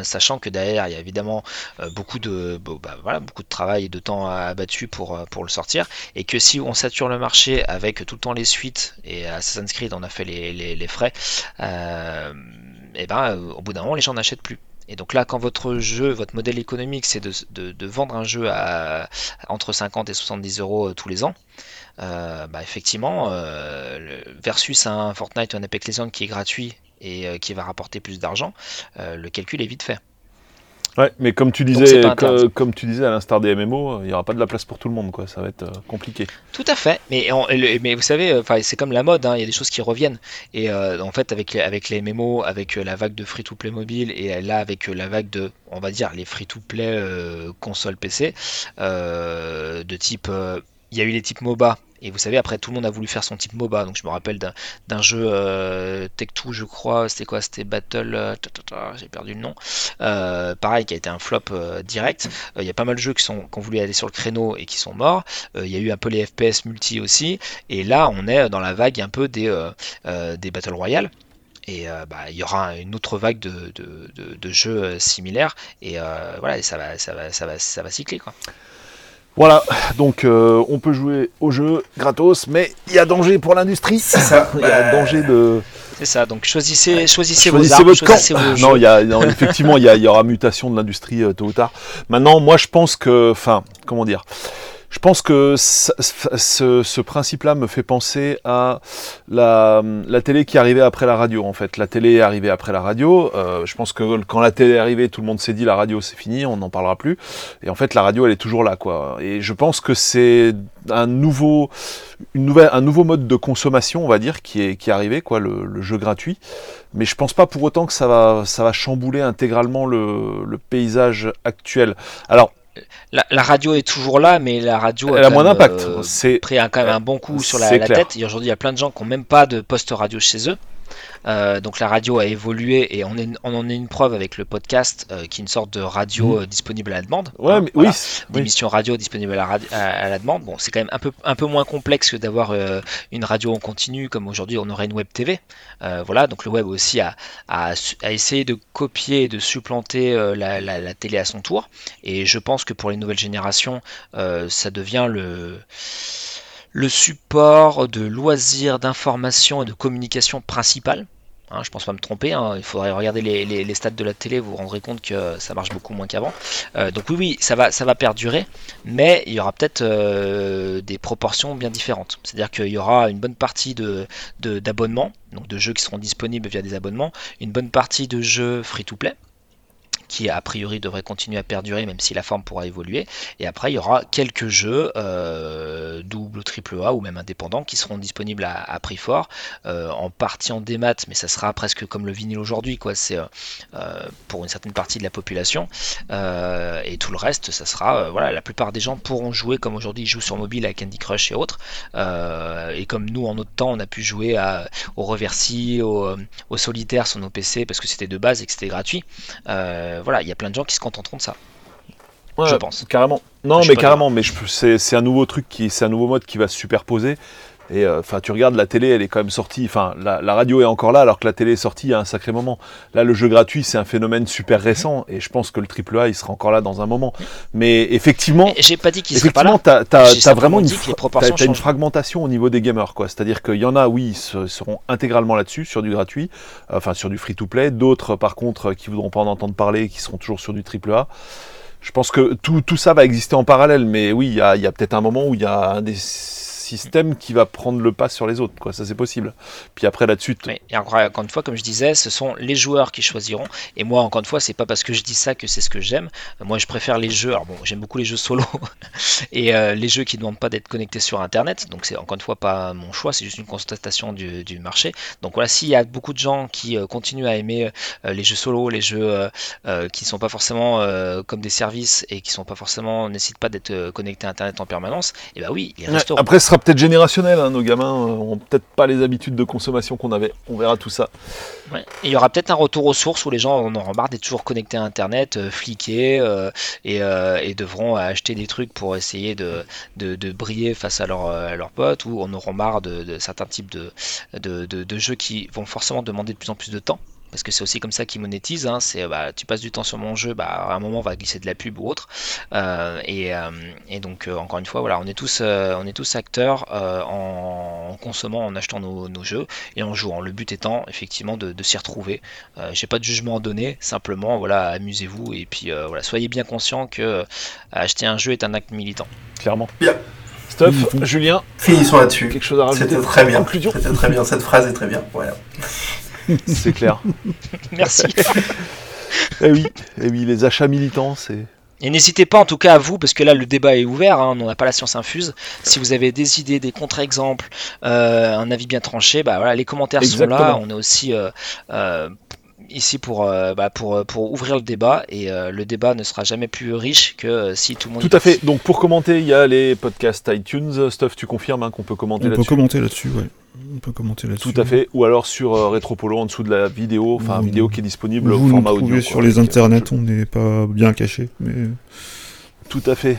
Sachant que derrière il y a évidemment beaucoup de bah, beaucoup de travail et de temps abattu pour, pour le sortir. Et que si on sature le marché avec tout le temps les suites et Assassin's Creed on a fait les, les, les frais et ben euh, au bout d'un moment les gens n'achètent plus et donc là quand votre jeu votre modèle économique c'est de, vendre un jeu à, entre 50 et 70 euros euh, tous les ans euh, bah, effectivement euh, versus un Fortnite ou un Apex Legends qui est gratuit et qui va rapporter plus d'argent, le calcul est vite fait. Ouais, mais comme tu disais, comme, tu disais à l'instar des MMO, il n'y aura pas de la place pour tout le monde, quoi. Ça va être euh, compliqué. Tout à fait, mais, vous savez, euh, c'est comme la mode, hein, il y a des choses qui reviennent. Et euh, en fait, avec les, avec les MMO, avec la vague de free-to-play mobile, et là, avec la vague de, on va dire, les free-to-play euh, console PC, euh, de type. il y a eu les types MOBA, et vous savez, après, tout le monde a voulu faire son type MOBA. Donc, je me rappelle d'un jeu euh, Tech2, je crois, c'était quoi? C'était Battle. euh, J'ai perdu le nom. Euh, pareil, qui a été un flop direct. Il y a pas mal de jeux qui, ont voulu aller sur le créneau et qui sont morts. Il y a eu un peu les FPS multi aussi. Et là, on est dans la vague un peu des, des Battle Royale. Et bah, il y aura une autre vague de, de, jeux similaires. Et voilà, ça va, ça va, ça va, ça va cycler quoi. Voilà, donc on peut jouer au jeu gratos, mais il y a danger pour l'industrie. C'est ça. Il y a danger de. C'est ça, donc choisissez, choisissez, vos armes, choisissez vos Non, y a, effectivement, il y, y, aura mutation de l'industrie tôt ou tard. Maintenant, moi je pense que. Enfin, comment dire? Je pense que ce, principe-là me fait penser à la, télé qui arrivait après la radio, en fait. La télé est arrivée après la radio. Euh, je pense que quand la télé est arrivée, tout le monde s'est dit la radio c'est fini, on n'en parlera plus. Et en fait, la radio elle est toujours là, quoi. Et je pense que c'est un nouveau, une nouvelle, un nouveau mode de consommation, on va dire, qui est, qui est arrivé, quoi, le, jeu gratuit. Mais je pense pas pour autant que ça va, ça va chambouler intégralement le, le paysage actuel. Alors, la, radio est toujours là, mais la radio a, moins d'impact. Euh, c'est pris quand même un bon coup sur la, la tête. Et aujourd'hui, il y a plein de gens qui n'ont même pas de poste radio chez eux. Euh, donc la radio a évolué et on, en est une preuve avec le podcast euh, qui est une sorte de radio mmh. euh, disponible à la demande. Ouais, hein, mais oui, d'émission radio disponible à la, demande. Bon, c'est quand même un peu, un peu moins complexe que d'avoir une radio en continu comme aujourd'hui on aurait une web TV. voilà, donc le web aussi a, a, essayé de copier et de supplanter la, la, télé à son tour. Et je pense que pour les nouvelles générations, ça devient le le support de loisirs, d'information et de communication principal. Hein, je pense pas me tromper, hein. il faudrait regarder les, stats de la télé, vous vous rendrez compte que ça marche beaucoup moins qu'avant. Euh, donc oui, oui, ça va, perdurer, mais il y aura peut-être euh, des proportions bien différentes. C'est-à-dire qu'il y aura une bonne partie d'abonnements, donc de jeux qui seront disponibles via des abonnements, une bonne partie de jeux free-to-play, qui a priori devrait continuer à perdurer même si la forme pourra évoluer. Et après il y aura quelques jeux euh, double, triple A ou même indépendants qui seront disponibles à, prix fort, euh, en partie en démat, mais ça sera presque comme le vinyle aujourd'hui, quoi. C'est euh, pour une certaine partie de la population. et tout le reste, ça sera voilà, la plupart des gens pourront jouer comme aujourd'hui ils jouent sur mobile à Candy Crush et autres. et comme nous en notre temps on a pu jouer au reversi, au, solitaire sur nos PC parce que c'était de base et que c'était gratuit. Voilà, il y a plein de gens qui se contenteront de ça. je pense. Carrément. Non, mais carrément, mais c'est un nouveau truc qui, c'est un nouveau mode qui va se superposer. Et euh, enfin, tu regardes la télé, elle est quand même sortie. Enfin, la, radio est encore là, alors que la télé est sortie il y a un sacré moment. Là, le jeu gratuit, c'est un phénomène super récent, et je pense que le AAA, il sera encore là dans un moment. Mais effectivement, j'ai pas dit qu'il serait pas là. T'as, as, vraiment une, as, une fragmentation au niveau des gamers, quoi. C'est-à-dire qu'il y en a, oui, ils seront intégralement là-dessus, sur du gratuit, enfin sur du free-to-play. D'autres, par contre, qui voudront pas en entendre parler, qui seront toujours sur du AAA. Je pense que tout, tout ça va exister en parallèle, mais oui, il y a, y a peut-être un moment où il y a un des système qui va prendre le pas sur les autres, quoi. Ça, c'est possible. Puis après, là-dessus. et encore, une fois, comme je disais, ce sont les joueurs qui choisiront. Et moi, encore une fois, c'est pas parce que je dis ça que c'est ce que j'aime. Moi, je préfère les jeux. Alors bon, j'aime beaucoup les jeux solo et euh, les jeux qui ne demandent pas d'être connectés sur Internet. Donc, c'est encore une fois pas mon choix, c'est juste une constatation du, marché. Donc voilà, s'il y a beaucoup de gens qui euh, continuent à aimer euh, les jeux solo, les jeux qui ne sont pas forcément comme des services et qui sont pas forcément nécessitent pas d'être connectés à Internet en permanence, et eh bah ben oui, ils resteront. Après, ce sera peut-être générationnel. Hein, nos gamins euh, peut-être pas les habitudes de consommation qu'on avait. On verra tout ça. Il y aura peut-être un retour aux sources où les gens en auront marre d'être toujours connectés à Internet, euh, fliqués, euh, et, devront acheter des trucs pour essayer de, briller face à, leur, leurs potes, ou on aura marre de, certains types de jeux qui vont forcément demander de plus en plus de temps parce que c'est aussi comme ça qu'ils monétisent. Hein, c'est bah, tu passes du temps sur mon jeu, bah, à un moment on va glisser de la pub ou autre. Euh, et, euh, et, donc euh, encore une fois, voilà, on est tous, on est tous acteurs en, consommant, en achetant nos, nos, jeux et en jouant. Le but étant effectivement de, de s'y retrouver. J'ai pas de jugement à donner, simplement voilà, amusez-vous et puis voilà, soyez bien conscient que acheter un jeu est un acte militant. Clairement. Bien. Stuff, Julien. Finissons là-dessus. Quelque chose à rajouter C'était très bien. C'était très bien. Cette phrase est très bien. Voilà. c'est clair. Merci. eh oui, eh oui, les achats militants, c'est. Et n'hésitez pas en tout cas à vous, parce que là le débat est ouvert, hein, on n'a pas la science infuse. Si vous avez des idées, des contre-exemples, euh, un avis bien tranché, bah voilà, les commentaires sont là. On est aussi euh, euh, ici pour, bah, pour, pour ouvrir le débat et le débat ne sera jamais plus riche que si tout le monde. Tout à fait. Donc pour commenter, il y a les podcasts iTunes. Stuff, tu confirmes hein, qu'on peut commenter là-dessus. On peut commenter là-dessus, ouais. On peut commenter là-dessus. Tout à fait. Ou alors sur euh, Retropolo en dessous de la vidéo, enfin vidéo qui est disponible au format audio. sur les internets, on n'est pas bien caché, mais. Tout à fait.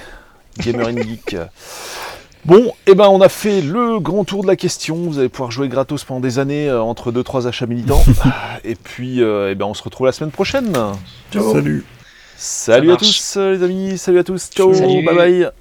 Gamer in Geek. Bon, eh ben on a fait le grand tour de la question. Vous allez pouvoir jouer gratos pendant des années euh, entre 2-3 achats militants. et puis, euh, eh ben on se retrouve la semaine prochaine. Ciao. Salut. Salut à marche. tous les amis, salut à tous, ciao, Salut. bye bye.